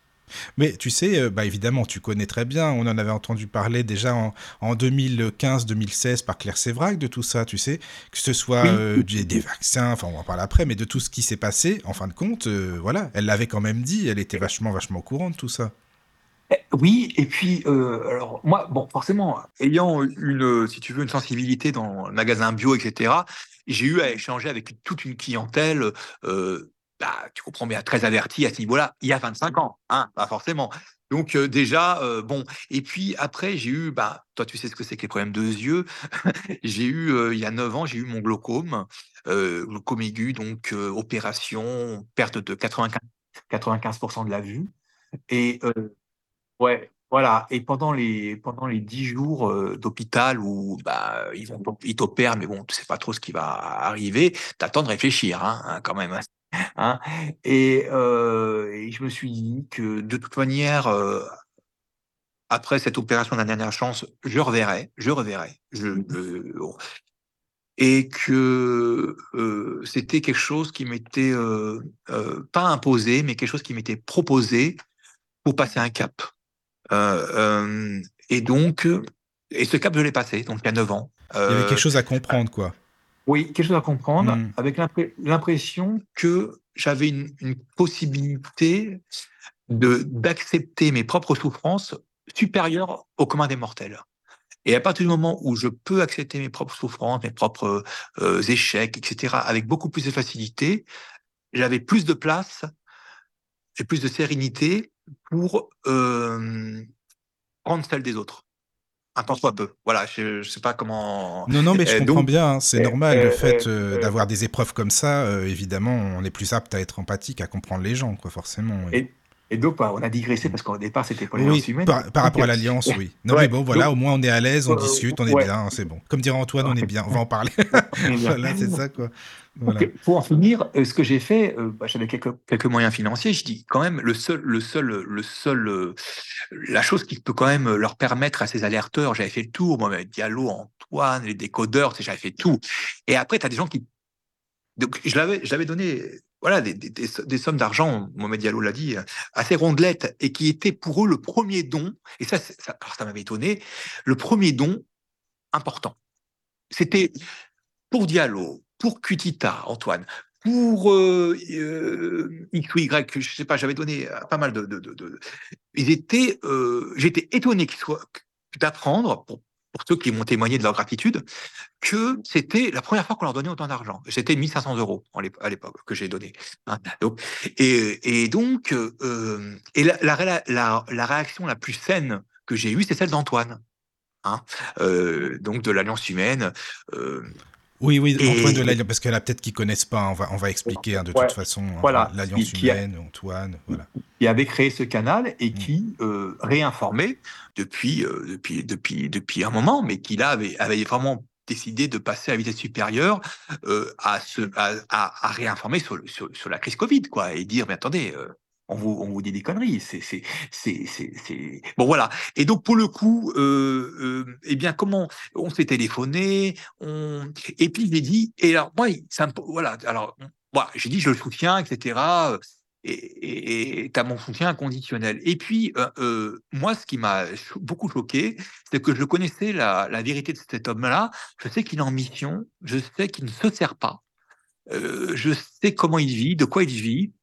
Mais tu sais, euh, bah évidemment, tu connais très bien. On en avait entendu parler déjà en, en 2015-2016 par Claire Sévrac de tout ça, tu sais, que ce soit Oui. euh, des, des vaccins, enfin on en parle après, mais de tout ce qui s'est passé. En fin de compte, euh, voilà, elle l'avait quand même dit. Elle était vachement, vachement au courant de tout ça. Eh, Oui, et puis, euh, alors, moi, bon, forcément, ayant une, si tu veux, une sensibilité dans le magasin bio, etc., j'ai eu à échanger avec toute une clientèle, euh, bah, tu comprends bien, très avertie à ce niveau-là, il y a 25 ans, hein, pas forcément. Donc, euh, déjà, euh, bon, et puis après, j'ai eu, bah, toi, tu sais ce que c'est que les problèmes de yeux. j'ai eu, euh, il y a 9 ans, j'ai eu mon glaucome, glaucome aigu, donc opération, perte de 95, 95% de la vue. Et Ouais, voilà. Et pendant les pendant les dix jours euh, d'hôpital où bah ils vont ils t'opèrent, mais bon, tu sais pas trop ce qui va arriver, t'attends de réfléchir, hein, hein, quand même. Hein. Et, euh, et je me suis dit que de toute manière, euh, après cette opération de la dernière chance, je reverrai, je reverrai. Je, euh, et que c'était quelque chose qui m'était pas imposé, mais quelque chose qui m'était proposé pour passer un cap. Euh, euh, et donc, euh, et ce cap, je l'ai passé, donc il y a 9 ans. Il y avait Euh, quelque chose à comprendre, quoi. Oui, quelque chose à comprendre, Mm. avec l'impression que j'avais une, une possibilité de d'accepter mes propres souffrances supérieur au commun des mortels. Et à partir du moment où je peux accepter mes propres souffrances, mes propres euh, échecs, etc., avec beaucoup plus de facilité, j'avais plus de place et plus de sérénité pour euh, prendre celle des autres. Un temps soit peu. Voilà, je ne sais pas comment. Non, non, mais je comprends bien. Hein, c'est normal. le fait d'avoir des épreuves comme ça, évidemment, on est plus apte à être empathique, à comprendre les gens, quoi, forcément. Et donc, bah, on a digressé parce qu'au départ, c'était pour l'alliance oui, Par, rapport à l'alliance, oui. Non, mais bon, voilà, au moins on est à l'aise, on discute, on est bien, c'est bon. Comme dirait Antoine, on est bien, on va en parler. voilà, c'est ça, quoi. Pour en finir, euh, ce que j'ai fait, euh, bah, j'avais quelques, moyens financiers. Je dis quand même, le seul, le seul, le seul, euh, la chose qui peut quand même leur permettre à ces alerteurs, j'avais fait le tour, moi, Diallo, Antoine, les décodeurs, j'avais fait tout. Et après, tu as des gens qui. Donc, je l'avais donné voilà, des, sommes d'argent, Mohamed Diallo l'a dit, assez rondelettes, et qui étaient pour eux le premier don, et ça, ça m'avait étonné, le premier don important. C'était pour Diallo, pour Kutita, Antoine, pour euh, euh, X ou Y, je sais pas, j'avais donné pas mal de... Ils étaient... Euh, J'étais étonné d'apprendre, pour pour ceux qui m'ont témoigné de leur gratitude, que c'était la première fois qu'on leur donnait autant d'argent. C'était 1500 euros à l'époque que j'ai donné. Hein. et, donc, euh, et la, la, réaction la plus saine que j'ai eue, c'est celle d'Antoine. Hein. Euh, donc de l'Alliance humaine. Oui, oui, Antoine de l'Alliance, parce qu'il y en a peut-être qui connaissent pas, on va, on va expliquer hein, de toute façon voilà, l'Alliance humaine, Antoine, voilà. Qui avait créé ce canal et mm. qui euh, réinformait depuis, euh, depuis, depuis, depuis un moment, mais qui là avait, avait vraiment décidé de passer à vitesse supérieure euh, à, se, à, à, réinformer sur, sur, sur, la crise Covid, quoi, et dire, mais attendez, on vous, dit des conneries. C'est, bon voilà. Et donc pour le coup, euh, euh, eh bien comment on s'est téléphoné, on et puis il dit et alors moi ça me, voilà alors voilà, j'ai dit je le soutiens etc. Et tu as mon soutien inconditionnel. Et puis, euh, euh, moi, ce qui m'a beaucoup choqué, c'est que je connaissais la, vérité de cet homme-là. Je sais qu'il est en mission, je sais qu'il ne se sert pas, euh, je sais comment il vit, de quoi il vit.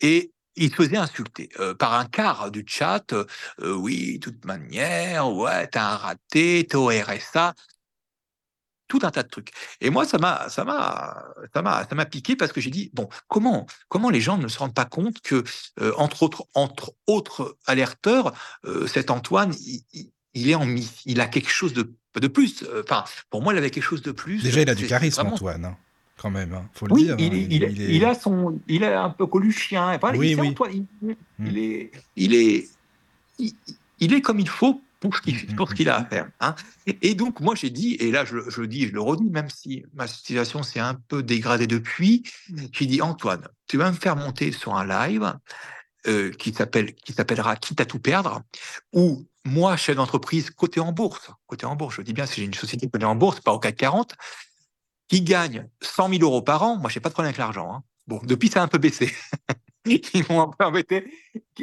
Et il se faisait insulter euh, par un quart du chat. Euh, oui, de toute manière, ouais, t'es un raté, t'es au RSA, tout un tas de trucs. Et moi, ça m'a, ça m'a, ça m'a, ça m'a piqué parce que j'ai dit bon, comment, comment les gens ne se rendent pas compte que euh, entre autres, entre autres alerteurs, cet Antoine, il, est en il a quelque chose de de plus. Enfin, pour moi, il avait quelque chose de plus. Déjà, il a du charisme, Antoine. Quand même, hein, faut le oui, dire. Il, hein, il, il, a son, il a un peu coluchien. Enfin, oui, oui. il, il, est, il est, il, est comme il faut pour ce qu'il a à faire. Hein. Et, donc, moi, j'ai dit, et là, je, je, le dis, je le redis, même si ma situation s'est un peu dégradée depuis, j'ai dit, Antoine, tu vas me faire monter sur un live euh, qui s'appelle, qui s'appellera Quitte à tout perdre, où moi, chef d'entreprise, côté en bourse, côté en bourse, je dis bien, si j'ai une société côté en bourse, pas au CAC 40, qui gagne 100 000 euros par an, moi, je n'ai pas de problème avec l'argent. Hein. Bon, depuis, ça a un peu baissé. Ils m'ont un peu embêté.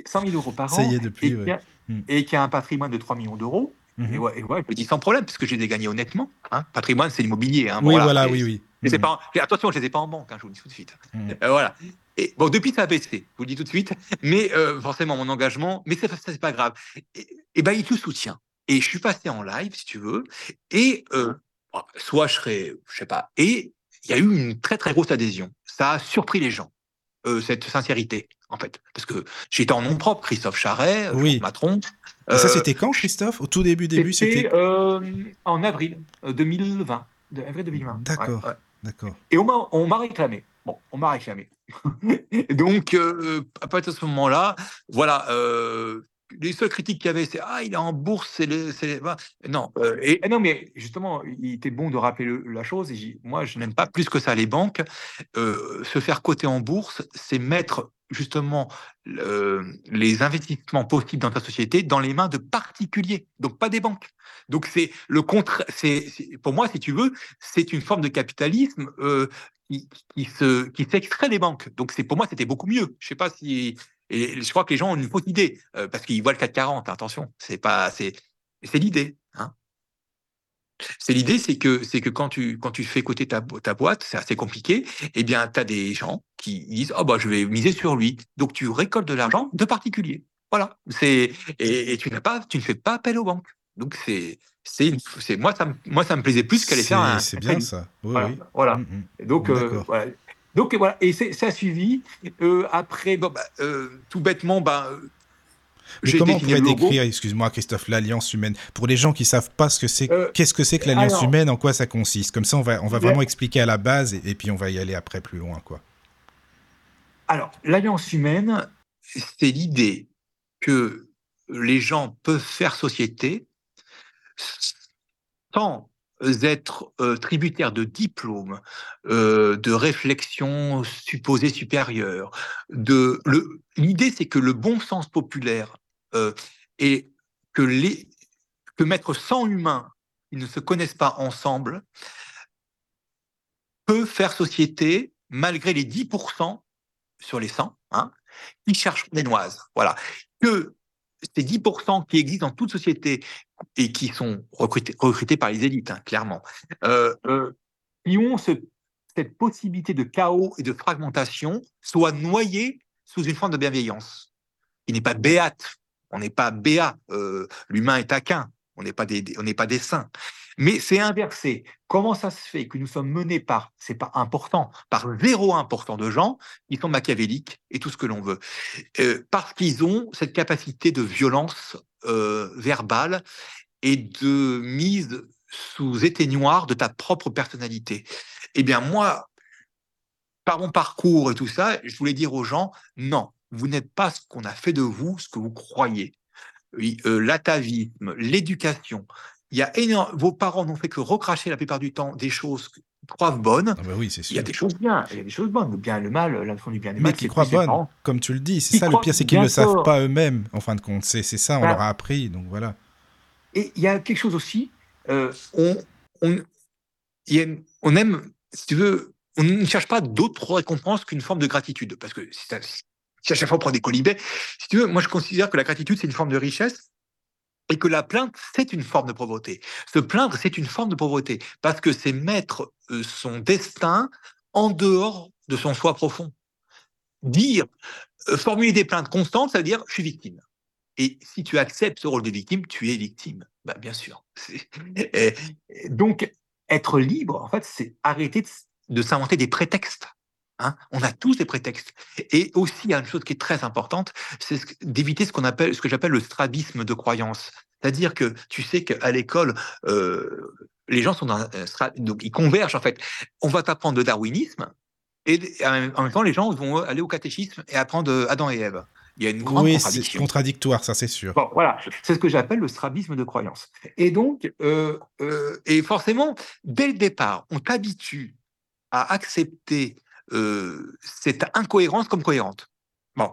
100 000 euros par an. depuis, hmm. et, qui a, un patrimoine de 3 millions d'euros. Mhm. Et, ouais, et ouais, je le dis sans problème, puisque j'ai gagné honnêtement. Hein. Patrimoine, c'est l'immobilier. Hein. oui, voilà, oui, oui. Pas attention, je ne les ai pas en banque, hein, je vous le dis tout de suite. Mhm. Euh, voilà. Et, bon, depuis, ça a baissé, je vous le dis tout de suite. Mais euh, forcément, mon engagement, mais ça, c'est pas grave. Et, et ben, il te soutient. Et je suis passé en live, si tu veux. Et euh, soit je serais, je sais pas. Et il y a eu une très très grosse adhésion. Ça a surpris les gens, euh, cette sincérité, en fait. Parce que j'étais en nom propre, Christophe Charret, euh, oui. Matron. Et ça, euh, c'était quand, Christophe? Au tout début, début, c'était en avril 2020. De, avril 2020. D'accord. D'accord. Et on m'a réclamé. Bon, on m'a réclamé. Donc, à partir de ce moment-là, voilà, les seules critiques qu'il y avait, c'est ah il est en bourse, c'est le, non. Euh, et, non, mais justement, il était bon de rappeler la chose. Et moi, je n'aime pas plus que ça les banques. Euh, se faire coter en bourse, c'est mettre justement les investissements possibles dans ta société dans les mains de particuliers, donc pas des banques. Donc c'est le contraire. C'est pour moi, si tu veux, c'est une forme de capitalisme euh, qui, qui, se qui s'extrait des banques. Donc c'est pour moi, c'était beaucoup mieux. Je sais pas si et je crois que les gens ont une fausse idée, euh, parce qu'ils voient le 440, attention, c'est pas, c'est, c'est l'idée. Hein. C'est l'idée, c'est que, c'est que quand tu, quand tu fais côté ta, ta boîte, c'est assez compliqué, eh bien, tu as des gens qui disent, oh, bah, je vais miser sur lui. Donc, tu récoltes de l'argent de particuliers. Voilà. C'est et, tu n'as pas, tu ne fais pas appel aux banques. Donc c'est c'est c'est moi ça me moi ça me plaisait plus qu'aller faire un. C'est bien ça. Oui, voilà. Oui. voilà. Mm, mm. Donc euh, voilà. Donc voilà, et ça a suivi. Euh, après, bon, bah, euh, tout bêtement, bah, comment on pourrait décrire, excuse-moi Christophe, l'alliance humaine? Pour les gens qui savent pas ce que c'est, qu'est-ce que c'est que l'alliance humaine, en quoi ça consiste? Comme ça, on va, on va vraiment expliquer à la base et, et, puis on va y aller après plus loin. quoi. Alors, l'alliance humaine, c'est l'idée que les gens peuvent faire société sans être euh, tributaires de diplômes, euh, de réflexions supposées supérieures. L'idée, c'est que le bon sens populaire euh, et que, les, que mettre 100 humains qui ne se connaissent pas ensemble peut faire société malgré les 10% sur les 100, hein, qui cherchent des noises. Voilà. Que ces 10% qui existent dans toute société et qui sont recrutés, par les élites, hein, clairement, euh, euh, qui ont cette possibilité de chaos et de fragmentation, soient noyés sous une forme de bienveillance, qui n'est pas béate. On n'est pas béat. Euh, l'humain est taquin. On on n'est pas des saints. Mais c'est inversé. Comment ça se fait que nous sommes menés par, c'est pas important, par 0,1% de gens qui sont machiavéliques et tout ce que l'on veut, euh, parce qu'ils ont cette capacité de violence euh, verbale et de mise sous éteignoir de ta propre personnalité. Eh bien, moi, par mon parcours et tout ça, je voulais dire aux gens, non, vous n'êtes pas ce qu'on a fait de vous, ce que vous croyez. Euh, l'atavisme, l'éducation, il y a énorme... Vos parents n'ont fait que recracher la plupart du temps des choses qu'ils croient bonnes. Ah bah oui, c'est Il y a des choses bien, il y a des choses bonnes. Le bien et le mal, la du bien et le mal. Mais qui croient bonnes, comme tu le dis. C'est ça le pire, c'est qu'ils ne le savent pas eux-mêmes, en fin de compte. C'est ça, on leur a appris, donc voilà. Et il y a quelque chose aussi, euh, on, on, on aime, si tu veux, on ne cherche pas d'autres récompenses qu'une forme de gratitude. Parce que si, si à chaque fois on prend des colibets, si tu veux, moi je considère que la gratitude, c'est une forme de richesse et que la plainte, c'est une forme de pauvreté. Se plaindre, c'est une forme de pauvreté, parce que c'est mettre euh, son destin en dehors de son soi profond. Dire, euh, formuler des plaintes constantes, ça veut dire je suis victime. Et si tu acceptes ce rôle de victime, tu es victime. Bah, bien sûr. donc, être libre, en fait, c'est arrêter de s'inventer des prétextes. Hein. on a tous des prétextes. Et aussi, il y a une chose qui est très importante, c'est d'éviter ce qu'on appelle, ce que j'appelle le strabisme de croyance. C'est-à-dire que tu sais qu'à l'école, euh, les gens sont dans donc ils convergent en fait. On va t'apprendre le darwinisme et en même temps, les gens vont aller au catéchisme et apprendre Adam et Ève. Il y a une grande oui, contradiction. contradictoire, ça c'est sûr. Bon, voilà, c'est ce que j'appelle le strabisme de croyance. Et donc, euh, euh, et forcément, dès le départ, on t'habitue à accepter euh, cette incohérence comme cohérente. Bon.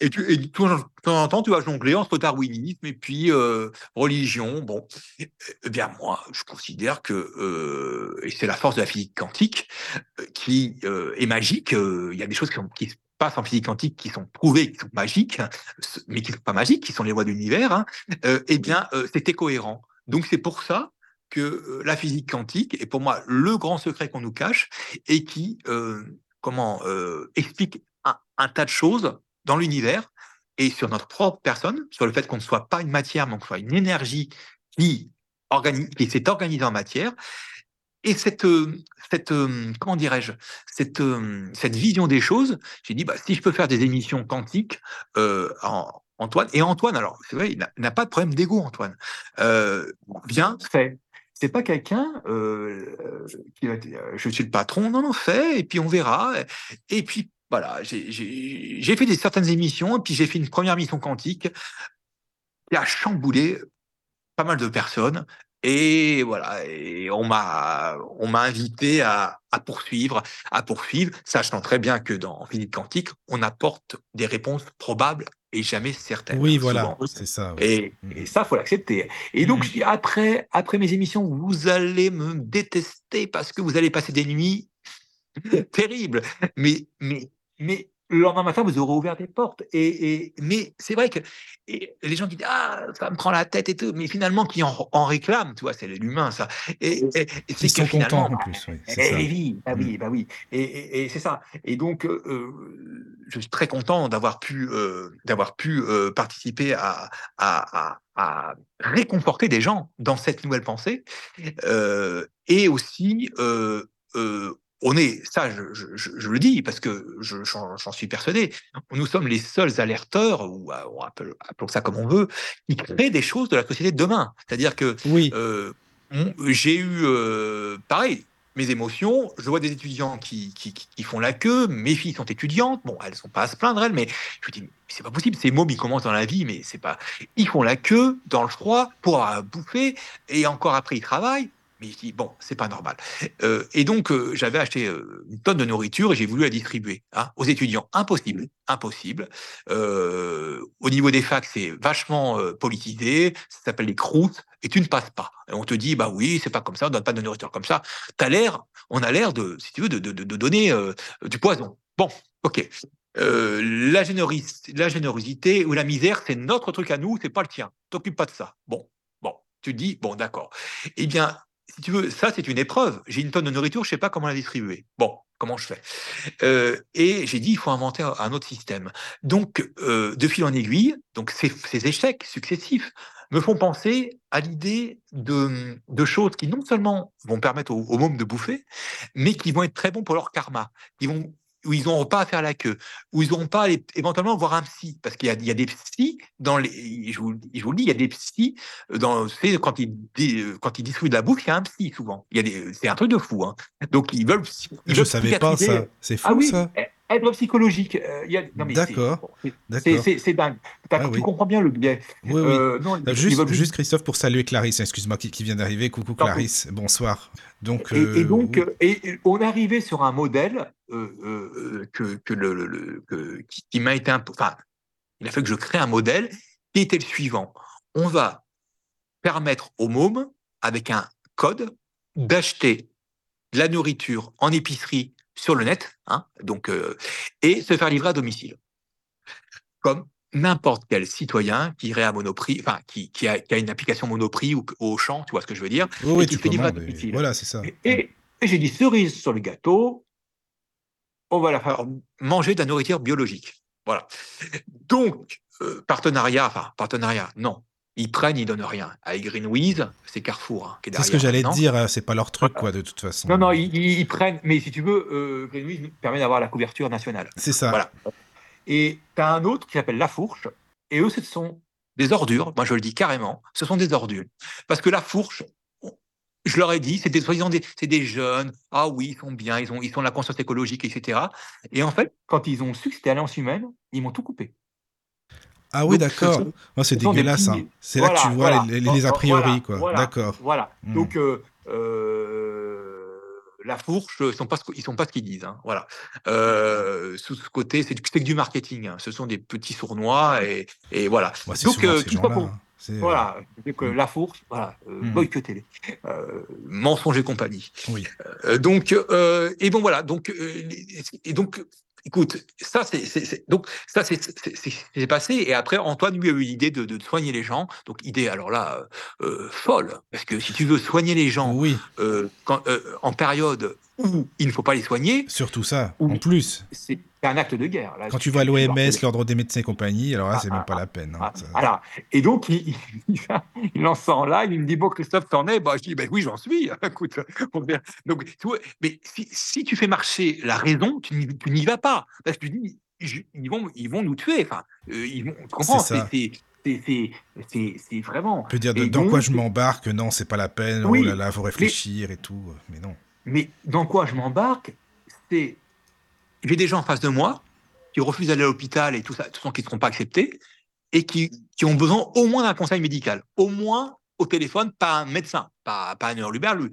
Et, tu, et de temps en temps, tu vas jongler entre darwinisme et puis euh, religion. Bon, eh bien moi, je considère que, euh, et c'est la force de la physique quantique, qui est magique. Il y a des choses qui, se passent en physique quantique qui sont prouvées, qui sont magiques, mais qui ne sont pas magiques, qui sont les lois de l'univers. Hein, eh bien, c'était cohérent. Donc c'est pour ça que la physique quantique est pour moi le grand secret qu'on nous cache et qui comment euh, explique un, tas de choses dans l'univers et sur notre propre personne, sur le fait qu'on ne soit pas une matière, mais qu'on soit une énergie qui, s'est organisée en matière. Et cette, euh, cette euh, comment dirais-je, cette, cette vision des choses, j'ai dit, bah, si je peux faire des émissions quantiques, Antoine, et Antoine, alors c'est vrai, il n'a pas de problème d'ego, Antoine, fait c'est pas quelqu'un euh, qui va dire je suis le patron, non, non, fait, et puis on verra. Et puis voilà, j'ai fait des certaines émissions, et puis j'ai fait une première mission quantique qui a chamboulé pas mal de personnes. Et voilà, et on m'a on m'a invité à, à, poursuivre, à poursuivre, sachant très bien que dans physique quantique, on apporte des réponses probables et jamais certaines. Oui, voilà, c'est ça. Et, mm. et, ça, faut l'accepter. Et donc, mm. après, après mes émissions, vous allez me détester parce que vous allez passer des nuits terribles. Mais, mais, mais le lendemain matin, vous aurez ouvert des portes. Et, mais c'est vrai que les gens qui disent Ah, ça me prend la tête et tout, mais finalement, qui en, en réclament, tu vois, c'est l'humain, ça. Et, c'est sont contents en plus. Oui, et, oui, bah oui, mm. bah oui. Et, c'est ça. Et donc, euh, je suis très content d'avoir pu, euh, d'avoir pu euh, participer à, à, à, réconforter des gens dans cette nouvelle pensée. et aussi, on est, ça je, le dis parce que j'en suis persuadé, nous sommes les seuls alerteurs, ou euh, on appelle, appelons ça comme on veut, qui créent des choses de la société de demain. C'est-à-dire que oui. Euh, j'ai eu, euh, pareil, mes émotions, je vois des étudiants qui, qui, font la queue, mes filles sont étudiantes, bon, elles sont pas à se plaindre, elles, mais je me dis, c'est pas possible, ces mots, ils commencent dans la vie, mais c'est pas... Ils font la queue dans le froid pour bouffer, et encore après, ils travaillent, mais bon, c'est pas normal. Euh, et donc, euh, j'avais acheté euh, une tonne de nourriture et j'ai voulu la distribuer hein, aux étudiants. Impossible, impossible. au niveau des facs, c'est vachement politisé, ça s'appelle les croûtes, et tu ne passes pas. On te dit, bah oui, c'est pas comme ça, on donne pas de nourriture comme ça. As l'air, on a l'air de, si tu veux, de, donner du poison. Bon, ok. la, générosité ou la misère, c'est notre truc à nous, c'est pas le tien. T'occupe pas de ça. Bon, bon, tu dis, bon, d'accord. Eh bien, si tu veux, ça c'est une épreuve. J'ai une tonne de nourriture, je sais pas comment la distribuer. Bon, comment je fais? Euh, Et j'ai dit, il faut inventer un autre système. Donc, euh, de fil en aiguille, donc ces, échecs successifs me font penser à l'idée de, choses qui non seulement vont permettre aux, mômes de bouffer, mais qui vont être très bons pour leur karma, où ils n'auront pas à faire la queue, où ils n'auront pas à éventuellement voir un psy, parce qu'il y, a des psys dans les, je vous, je vous le dis, il y a des psys dans, quand ils quand ils distribuent de la bouffe, il y a un psy souvent. Il y a c'est un truc de fou. Hein. Donc ils veulent. je ne savais pas ça. C'est fou ah oui, ça. Eh, aide psychologique. Euh, D'accord. C'est dingue. Ah tu comprends bien le biais. Oui, oui. Euh, euh, juste, Christophe, pour saluer Clarisse, excuse-moi, qui, vient d'arriver. Coucou Clarisse, bonsoir. Donc, et, donc, et on est arrivé sur un modèle que, que, le, qui, m'a été un peu. Enfin, il a fait que je crée un modèle qui était le suivant. On va permettre aux mômes, avec un code, d'acheter de la nourriture en épicerie sur le net, hein, donc, euh, et se faire livrer à domicile. Comme n'importe quel citoyen qui irait à Monoprix, enfin, qui, qui, a, une application Monoprix ou au champ, tu vois ce que je veux dire, oui, et qui se fait livrer à domicile. Voilà, c'est ça. Et, j'ai dit cerise sur le gâteau, on va la faire manger de la nourriture biologique. Voilà. Donc, euh, partenariat, enfin, partenariat, non ils prennent, ils donnent rien. Avec Greenwiz, c'est Carrefour hein, C'est ce que j'allais te dire, hein, c'est pas leur truc, quoi, de toute façon. Non, non, ils, prennent, mais si tu veux, euh, Greenwiz permet d'avoir la couverture nationale. C'est ça. Voilà. Et tu as un autre qui s'appelle La Fourche, et eux, ce sont des ordures, moi je le dis carrément, ce sont des ordures. Parce que La Fourche, je leur ai dit, c'est des, des, des jeunes, ah oui, ils sont bien, ils ont, ils sont la conscience écologique, etc. Et en fait, quand ils ont su que c'était Alliance Humaine, ils m'ont tout coupé. Ah oui, d'accord. c'est dégueulasse. Hein. C'est là que tu vois les, a priori, quoi. D'accord. Voilà. Hmm. Donc, euh, euh, la fourche, ils sont pas ils sont pas ce qu'ils disent. Hein. Voilà. Euh, sous ce côté, c'est que du marketing. Hein. Ce sont des petits sournois et, et voilà. donc, tout pour, voilà, donc, la fourche, voilà, hmm. boycottez-les. mensonge et compagnie. Oui. donc, et bon voilà, donc, et donc, Écoute, ça, c'est donc ça, c'est passé. Et après, Antoine lui a eu l'idée de, soigner les gens. Donc idée, alors là, euh, folle, parce que si tu veux soigner les gens, oui. Euh, quand, euh, en période où il ne faut pas les soigner, surtout ça, en plus, c'est un acte de guerre. Quand tu vois l'OMS, l'ordre des médecins et compagnie, alors là, c'est ah, même pas la peine. Hein, ah, et donc, il, il, en sort là, il me dit Bon, Christophe, t'en es? Bah, Je dis ben Oui, j'en suis. Écoute, donc, mais si, tu fais marcher la raison, tu n'y vas pas. Parce que tu dis ils vont, ils vont nous tuer. Enfin, euh, ils vont, tu comprends? C'est vraiment. On peut dire dans quoi je m'embarque? Non, c'est pas la peine. oh là là, faut réfléchir et tout. Mais non. Mais dans quoi je m'embarque C'est j'ai des gens en face de moi qui refusent d'aller à l'hôpital et tout ça, tout qui ne seront pas acceptés, et qui, ont besoin au moins d'un conseil médical, au moins au téléphone, pas un médecin, pas, un hurluberlu.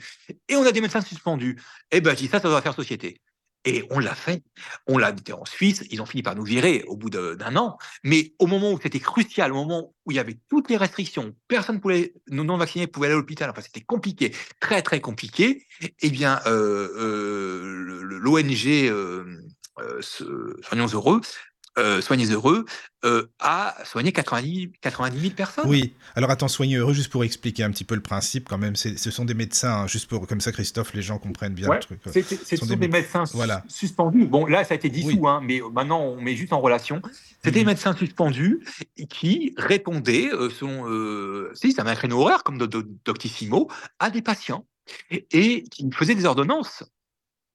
Et on a des médecins suspendus. Eh ben, je ça, ça doit faire société. Et on l'a fait. On l'a dit en Suisse. Ils ont fini par nous virer au bout d'un an. Mais au moment où c'était crucial, au moment où il y avait toutes les restrictions, personne pouvait, nos non vaccinés pouvaient aller à l'hôpital. Enfin, c'était compliqué, très très compliqué. Eh bien, euh, euh, l'ONG soignons heureux, euh, soignez heureux euh, a soigné 90, 90 000 personnes. Oui, alors attends, soignez heureux, juste pour expliquer un petit peu le principe quand même, ce sont des médecins, hein, juste pour comme ça Christophe, les gens comprennent bien le truc. Ce sont, des, médecins voilà. suspendus. Bon, là, ça a été dissous, hein, mais maintenant, on met juste en relation. C'était des médecins suspendus qui répondaient, euh, selon, euh, si, ça m'a un créneau horaire, comme Doctissimo, à des patients et, et qui faisaient des ordonnances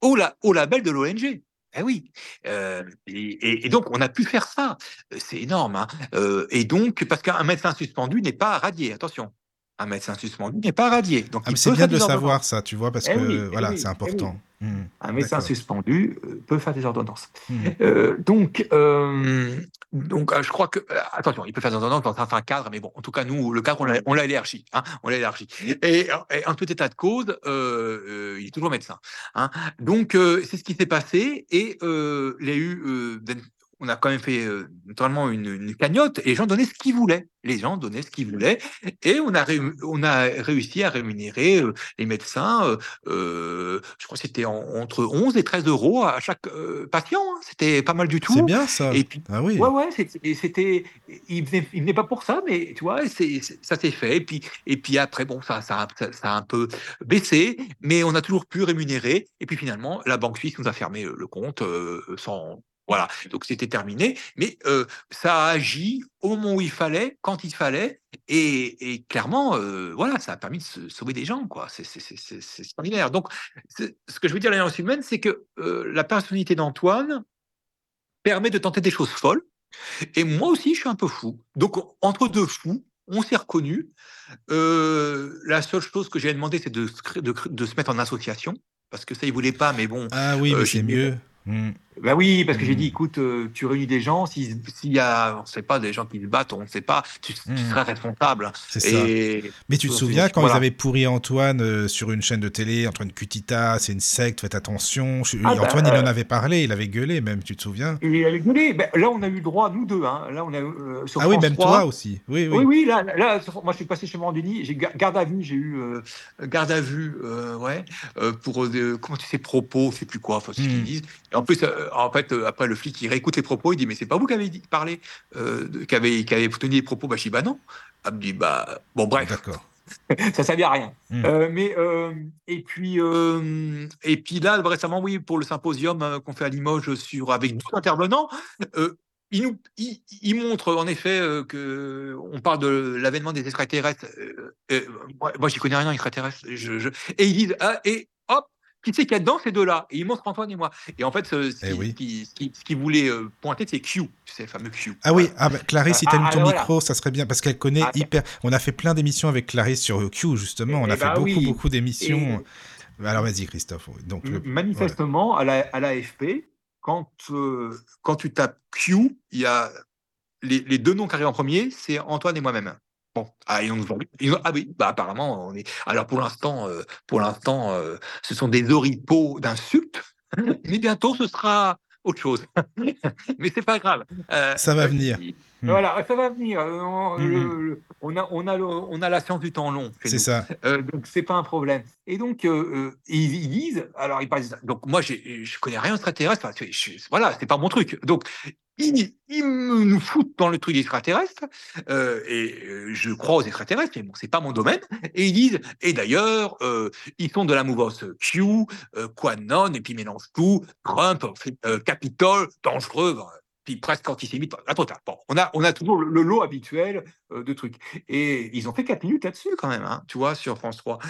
au, la, au label de l'ONG. Eh oui. Euh, et, donc, on a pu faire ça. C'est énorme. Hein. Euh, et donc, parce qu'un médecin suspendu n'est pas radié, attention. Un médecin suspendu n'est pas radié. Donc, ah, c'est bien de savoir ça, tu vois, parce eh que eh voilà, c'est important. Mmh. Un médecin suspendu euh, peut faire des ordonnances. Mmh. Euh, donc, euh, donc je crois que attention, il peut faire des ordonnances dans un cadre, mais bon, en tout cas nous, le cadre, on l'a élargi, hein, on l'a élargi. Et, en tout état de cause, il est toujours médecin. Hein. Donc c'est ce qui s'est passé et il y a eu on a quand même fait notamment une, cagnotte et les gens donnaient ce qu'ils voulaient. Les gens donnaient ce qu'ils voulaient et on a, on a réussi à rémunérer les médecins, je crois que c'était entre 11 et 13 euros à chaque patient. Hein. C'était pas mal du tout. C'est bien ça. Et puis, ah oui. Ouais, ouais, c'était, il venait, pas pour ça, mais tu vois, ça s'est fait. Et puis, et puis après, bon, ça, ça, ça, a un peu baissé, mais on a toujours pu rémunérer. Et puis finalement, la Banque suisse nous a fermé le compte sans voilà, donc c'était terminé, mais ça a agi au moment où il fallait, quand il fallait, et, clairement, voilà, ça a permis de sauver des gens, quoi. C'est extraordinaire. Donc, ce que je veux dire, la humaine, c'est que la personnalité d'Antoine permet de tenter des choses folles, et moi aussi, je suis un peu fou. Donc, entre deux fous, on s'est reconnus. la seule chose que j'ai demandé, c'est de, de, se mettre en association, parce que ça, il voulait pas, mais bon. Ah oui, mais c'est mieux. Mmh. Ben oui, parce que j'ai mmh. dit, écoute, euh, tu réunis des gens, s'il y a, on ne sait pas, des gens qui se battent, on ne sait pas, tu, mmh. seras responsable. C'est ça. Mais tu te souviens quand ils avaient pourri Antoine euh, sur une chaîne de télé, Antoine Cutita, c'est une secte, faites attention. Ah bah, Antoine, il en euh, avait parlé, il avait gueulé même, tu te souviens? Il avait gueulé. Ben, là, on a eu le droit, nous deux, hein. là, on a sur Ah oui, même toi aussi. Oui, oui. Oui, oui là, là, moi, je suis passé chez Mandini, j'ai garde à vue, j'ai eu garde à vue, ouais, pour, comment tu sais, propos, je sais plus quoi, enfin, ce qu'ils disent. Et en plus, en fait, après, le flic, il réécoute les propos, il dit, mais c'est pas vous qui avez dit, parlé, euh, qui avez, qui avez tenu les propos? Bah, je dis, bah non. Elle me dit, bah, bon, bref. D'accord. ça ne servait à rien. Hmm. Euh, mais euh, et puis euh, et puis là récemment oui pour le symposium qu'on fait à Limoges sur avec deux intervenants, il nous il, montre en effet que on parle de l'avènement des extraterrestres. moi, moi j'y connais rien extraterrestres. Je, et ils disent ah, et hop qui c'est qu'il y a dedans ces deux-là Et il montre Antoine et moi. Et en fait, ce, eh qui, ce qui, voulait euh, pointer, c'est Q, c'est le fameux Q. Ah oui, ah bah, Clarisse, si tu ah, ton micro, ça serait bien, parce qu'elle connaît ah, hyper. On a fait plein d'émissions avec Clarisse sur Q, justement. On a eh fait bah beaucoup, beaucoup d'émissions. Alors vas-y, Christophe. Donc, Manifestement, à l'AFP, la, quand, euh, quand tu tapes Q, il y a les, les deux noms qui arrivent en premier, c'est Antoine et moi-même. Bon, ah, ils ont, ah oui, bah apparemment, on est. Alors pour l'instant, euh, pour l'instant, euh, ce sont des oripeaux d'insultes, mais bientôt ce sera autre chose. mais c'est pas grave. Euh, ça va venir. Hmm. Voilà, ça va venir. Hmm. on, a, on, a on a la science du temps long. C'est ça. donc c'est pas un problème. Et donc ils, disent, alors ils parlent. Donc moi je connais rien extraterrestre. Enfin, voilà, c'est pas mon truc. Donc ils, nous foutent dans le truc extraterrestre, euh, et euh, je crois aux extraterrestres, mais bon, c'est pas mon domaine. Et ils disent, et d'ailleurs, euh, ils sont de la mouvance Q, euh, Quanon, et puis mélange tout, Trump, euh, Capitole, dangereux puis presque antisémite, la totale. Bon, on a, on a toujours le, lot habituel euh, de trucs. Et ils ont fait 4 minutes là-dessus quand même, hein, tu vois, sur France 3.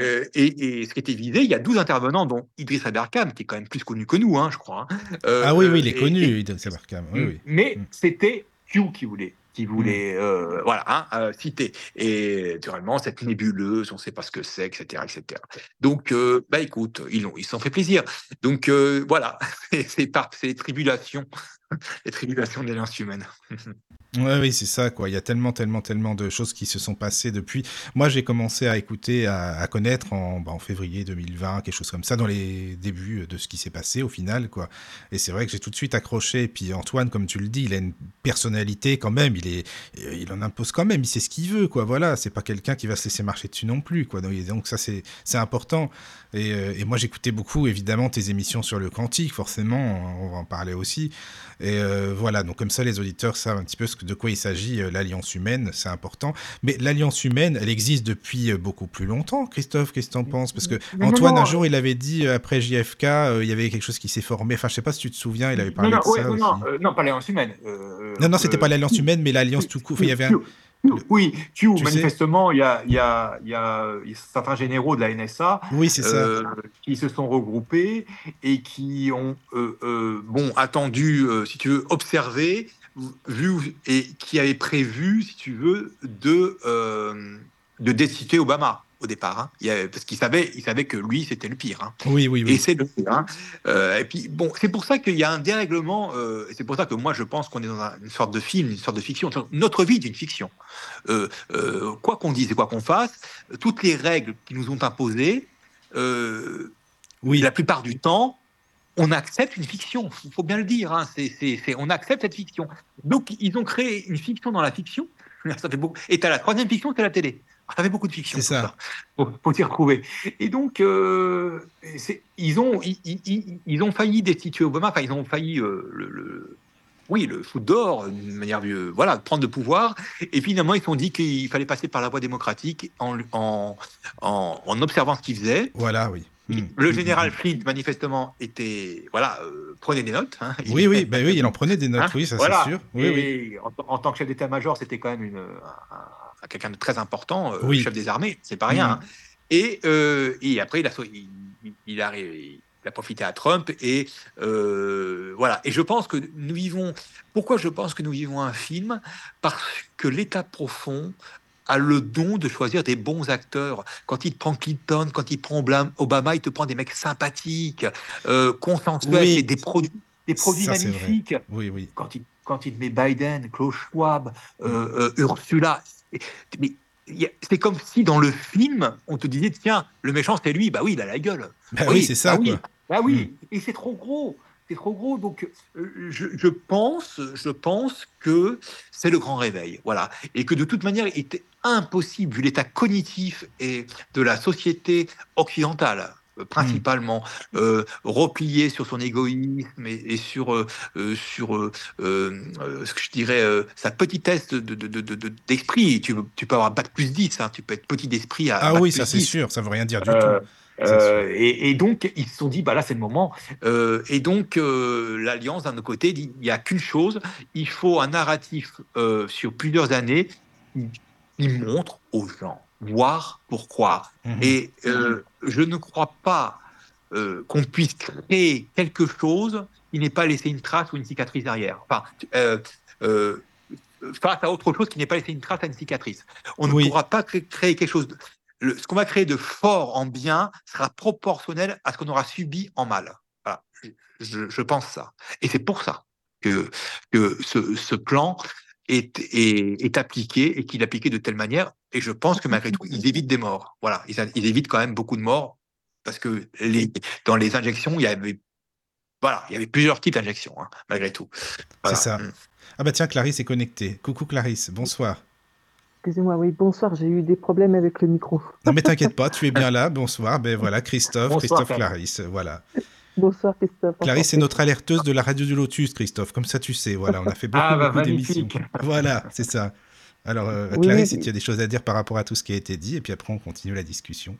Euh, et, ce qui était visé, il y a 12 intervenants, dont Idriss Aberkam, qui est quand même plus connu que nous, hein, je crois. Hein. Euh, ah oui, oui, il est connu, Idriss Aberkam. Oui, oui. Mais mm. c'était Q qui voulait qui voulait mm. voilà hein, citer et naturellement cette nébuleuse on ne sait pas ce que c'est etc etc donc bah écoute ils ont ils s'en fait plaisir donc voilà c'est par ces tribulations les tribulations de l'alliance humaine. Ouais, oui, c'est ça, quoi. Il y a tellement, tellement, tellement de choses qui se sont passées depuis. Moi, j'ai commencé à écouter, à, connaître en, bah, février 2020, quelque chose comme ça, dans les débuts de ce qui s'est passé au final, quoi. Et c'est vrai que j'ai tout de suite accroché. Et puis Antoine, comme tu le dis, il a une personnalité quand même. Il est, il en impose quand même. Il sait ce qu'il veut, quoi. Voilà, c'est pas quelqu'un qui va se laisser marcher dessus non plus, quoi. Donc, ça, c'est important. Et, euh, et moi, j'écoutais beaucoup, évidemment, tes émissions sur le quantique, forcément. On va en parler aussi. Et euh, voilà, donc comme ça, les auditeurs savent un petit peu de quoi il s'agit. euh, L'alliance humaine, c'est important. Mais l'alliance humaine, elle existe depuis beaucoup plus longtemps. Christophe, qu'est-ce que tu en penses? Parce que Non, Antoine, non, un jour, il avait dit, après JFK, il y avait quelque chose qui s'est formé. Enfin, je sais pas si tu te souviens, il avait parlé non, de ouais, ça non, aussi. non, non, pas l'alliance humaine. Non, non, c'était pas l'alliance humaine, mais l'alliance tout court. Il y avait un... Oui, Q, Tu manifestement, il y a, y, a, il y a certains généraux de la NSA Oui, euh, qui se sont regroupés et qui ont euh, euh, bon, attendu, si tu veux, observé, vu et qui avait prévu, si tu veux, de, de destituer Obama au départ, hein. Il y avait- parce qu'il savait, il savait que lui, c'était le pire. hein. Oui, oui, Et oui. c'est le pire. hein. Euh, et puis, bon, c'est pour ça qu'il y a un dérèglement, euh, et c'est pour ça que moi, je pense qu'on est dans un- une sorte de film, une sorte de fiction. Notre vie est une fiction. Euh, quoi qu'on dise et quoi qu'on fasse, toutes les règles qui nous ont imposées, Oui, la plupart du temps, on accepte une fiction. Il faut bien le dire. hein. On accepte cette fiction. Donc, ils ont créé une fiction dans la fiction. Ça fait beaucoup. Et tu as la troisième fiction, c'est la télé. Ça fait beaucoup de fiction. C'est ça. faut, faut s'y retrouver. Et donc, euh, Ils ont, ils, ils- ils- ils ont failli destituer Obama. Enfin, ils ont failli euh, le, le- oui, le foot d'or, d'une manière de, voilà, prendre le pouvoir. Et finalement, ils se sont dit qu'il fallait passer par la voie démocratique en, en, en, en observant ce qu'ils faisaient. voilà, oui. Hmm. Le Hmm, général hmm, Flint, manifestement, était, voilà, euh, prenait des notes. hein. Oui, oui, bah oui, il en prenait des notes, Hein oui, ça voilà. c'est sûr. Oui, oui. En, en tant que chef d'état-major, c'était quand même une, un- à quelqu'un de très important, euh, Oui. chef des armées, c'est pas rien. Mhm. hein. Et, euh, et après, il a, il, il a, il a profité à Trump. Et euh, voilà. Et je pense que nous vivons. Pourquoi je pense que nous vivons un film? Parce que l'État profond a le don de choisir des bons acteurs. Quand il prend Clinton, quand il prend Obama, il te prend des mecs sympathiques, euh, consensuels, Oui. et des produits, des produits Ça, magnifiques Oui, oui. quand il, quand il met Biden, Klaus Schwab, euh, Ursula. C'est- Mais c'est comme si dans le film, on te disait tiens, le méchant c'est lui. Bah oui, il a la gueule. Bah oui, c'est ça, bah oui. bah oui, et c'est trop gros. C'est trop gros, donc Euh, Je, je pense, je pense que c'est le grand réveil, voilà, et que de toute manière, il était impossible vu l'état cognitif et de la société occidentale principalement euh, repliée sur son égoïsme et, et sur euh, euh, sur euh, euh, euh, ce que je dirais euh, sa petitesse de, de, de, de- de- d'esprit. Tu, tu peux avoir bac plus 10, hein, tu peux être petit d'esprit à Ah oui, ça c'est 10. sûr, ça veut rien dire du Euh, tout. Euh, et, et donc ils se sont dit, bah là c'est le moment. Euh, et donc, euh, l'Alliance, d'un autre côté, dit il n'y a qu'une chose il faut un narratif euh, sur plusieurs années qui montre aux gens, voir pourquoi. Mhm. Et euh, je ne crois pas euh, qu'on puisse créer quelque chose qui n'ait pas laissé une trace ou une cicatrice derrière. Enfin, euh, face à autre chose qui n'ait pas laissé une trace à une cicatrice. On Oui. ne pourra pas cré- créer quelque chose. de- le- ce qu'on va créer de fort en bien sera proportionnel à ce qu'on aura subi en mal. Voilà. Je, je- je pense ça. Et c'est pour ça que, que ce, ce plan est, est, est appliqué et qu'il est appliqué de telle manière. Et je pense que malgré tout, il évite des morts. Voilà, il, il évite quand même beaucoup de morts parce que les, dans les injections, il y avait voilà, il y avait plusieurs types d'injections, hein, malgré tout. Voilà. ça. Mm. Ah bah tiens, Clarisse est connectée. Coucou Clarisse, bonsoir. Excusez-moi, oui, bonsoir, j'ai eu des problèmes avec le micro. Non mais t'inquiète pas, tu es bien là, bonsoir. Ben voilà, Christophe, Bonsoir, Christophe. Clarisse, voilà. Bonsoir Christophe. Clarisse est notre alerteuse de la radio du Lotus, Christophe, comme ça tu sais, voilà, on a fait beaucoup, Ah, bah, beaucoup d'émissions. Voilà, c'est ça. Alors euh, Oui, Clarisse, oui. si tu as des choses à dire par rapport à tout ce qui a été dit, et puis après on continue la discussion.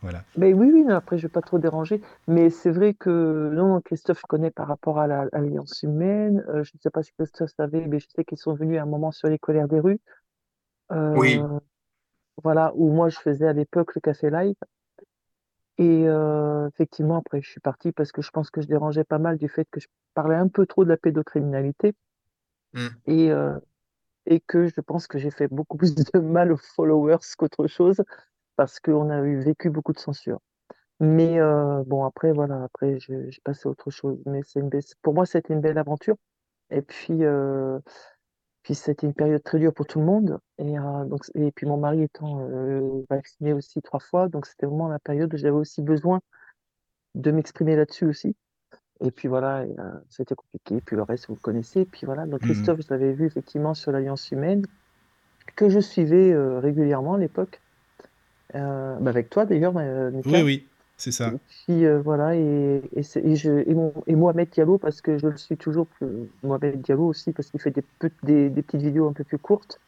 Voilà. Ben oui, oui, non, après je ne vais pas trop déranger, mais c'est vrai que non, Christophe connaît par rapport à la- à l'Alliance humaine. Euh, je ne sais pas si Christophe savait, mais je sais qu'ils sont venus à un moment sur les colères des rues. Euh, Oui. Voilà, où moi je faisais à l'époque le café live. Et effectivement, après je suis partie parce que je pense que je dérangeais pas mal du fait que je parlais un peu trop de la pédocriminalité. Mm. Et, et que je pense que j'ai fait beaucoup plus de mal aux followers qu'autre chose parce qu'on a eu vécu beaucoup de censure. Mais bon, après, voilà, après, je- j'ai passé à autre chose. Mais c'est une pour moi, c'était une belle aventure. Et puis, puis c'était une période très dure pour tout le monde. Et, euh, donc, et puis mon mari étant euh, vacciné aussi trois fois, donc c'était vraiment la période où j'avais aussi besoin de m'exprimer là-dessus aussi. Et puis voilà, euh, c'était compliqué. Puis le reste, vous le connaissez. Et puis voilà, donc Mhm. Christophe, je l'avais vu effectivement sur l'Alliance humaine, que je suivais euh, régulièrement à l'époque. Bah, avec toi d'ailleurs. Oui, oui, c'est ça. Et euh, voilà, et, et, je, et, Mohamed Diallo, parce que je le suis toujours, Mohamed Diallo aussi, parce qu'il fait des, pe- des, des petites vidéos un peu plus courtes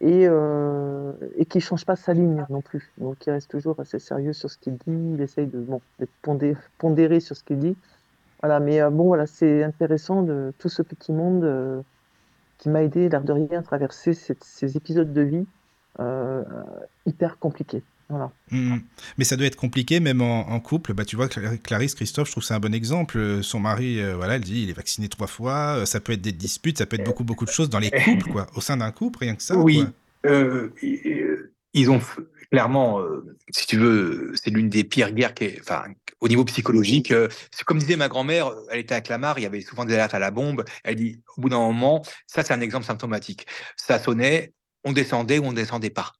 et, euh, qui ne change pas sa ligne non plus. Donc il reste toujours assez sérieux sur ce qu'il dit, il essaye de bon, d'être pondé, pondéré sur ce qu'il dit. Voilà, mais euh, bon, voilà, c'est intéressant de tout ce petit monde qui m'a aidé, l'air de rien, à traverser ces épisodes de vie hyper compliqués. Voilà. Mm. Mais ça doit être compliqué, même en, en couple. Bah, tu vois, Cla- Clarisse, Christophe, je trouve que c'est un bon exemple. Euh, Son mari, euh, voilà, elle dit, il est vacciné trois fois. Euh, Ça peut être des disputes, ça peut être beaucoup, beaucoup de choses dans les couples, quoi. Au sein d'un couple, rien que ça. Oui, euh, ils ont clairement, euh, si tu veux, c'est l'une des pires guerres qui est, enfin, au niveau psychologique. euh, c'est comme disait ma grand-mère, elle était à Clamart, il y avait souvent des alertes à la bombe. Elle dit, au bout d'un moment, ça c'est un exemple symptomatique. Ça sonnait, on descendait ou on descendait pas.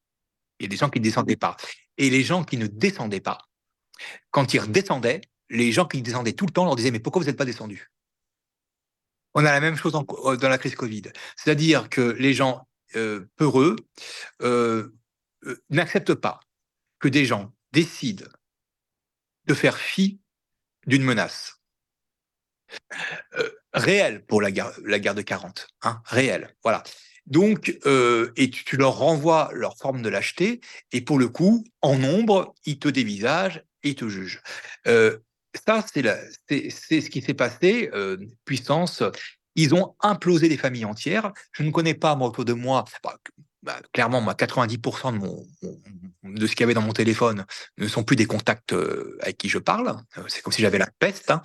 Il y a des gens qui ne descendaient pas. Et les gens qui ne descendaient pas, quand ils redescendaient, les gens qui descendaient tout le temps leur disaient, mais pourquoi vous n'êtes pas descendus? On a la même chose euh, dans la crise Covid. C'est-à-dire que les gens euh, peureux euh, n'acceptent pas que des gens décident de faire fi d'une menace réelle pour la guerre, la guerre de 40, hein, réelle, voilà. Donc, euh, et tu, tu leur renvoies leur forme de lâcheté, et pour le coup, en nombre, ils te dévisagent et ils te jugent. Euh, ça, c'est la- c'est c'est ce qui s'est passé, euh, puissance. Ils ont implosé des familles entières. Je ne connais pas, moi, autour de moi, bah, bah, clairement, moi, 90% de, mon, de ce qu'il y avait dans mon téléphone ne sont plus des contacts euh, avec qui je parle. C'est comme si j'avais la peste. hein.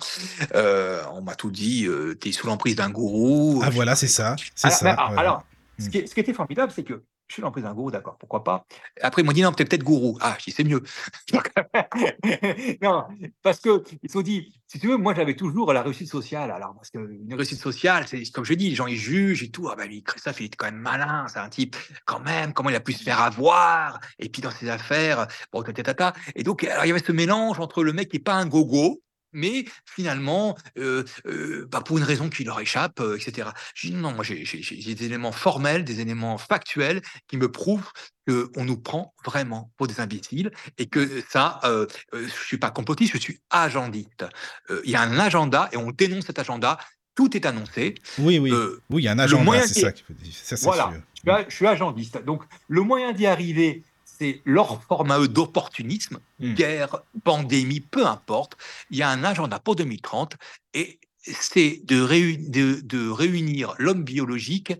Euh, on m'a tout dit, euh, t'es sous l'emprise d'un gourou. Ah, voilà, c'est ça. C'est Alors, ça. mais, alors, ouais. alors, ce, Mm. qui, est- ce qui était formidable, c'est que je suis l'emprise d'un gourou, d'accord, pourquoi pas. Après, ils m'ont dit, non, t'es peut-être gourou. Ah, je dis, c'est mieux. Non, parce que ils se sont dit, si tu veux, moi, j'avais toujours la réussite sociale. Alors, parce qu'une réussite sociale, c'est comme je dis, les gens, ils jugent et tout. Ah, ben, lui, Christophe, il est quand même malin. C'est un type, quand même, comment il a pu se faire avoir. Et puis, dans ses affaires, bon, tata, tata. Et donc, alors, il y avait ce mélange entre le mec qui n'est pas un gogo, mais finalement, euh, euh, bah, pour une raison qui leur échappe, euh, etc. Dis non, moi j'ai j'ai- j'ai des éléments formels, des éléments factuels qui me prouvent qu'on nous prend vraiment pour des imbéciles et que ça, je suis pas complotiste, je suis agendiste. Il y a un agenda et on dénonce cet agenda. Tout est annoncé. Oui, oui. Oui, il y a un agenda, c'est qui- ça qu'il faut dire. Ça, c'est voilà, je suis, a- je suis agendiste. Donc, le moyen d'y arriver, c'est leur forme à eux d'opportunisme, Mm. guerre, pandémie, peu importe. Il y a un agenda pour 2030 et c'est de, réu- de- de réunir l'homme biologique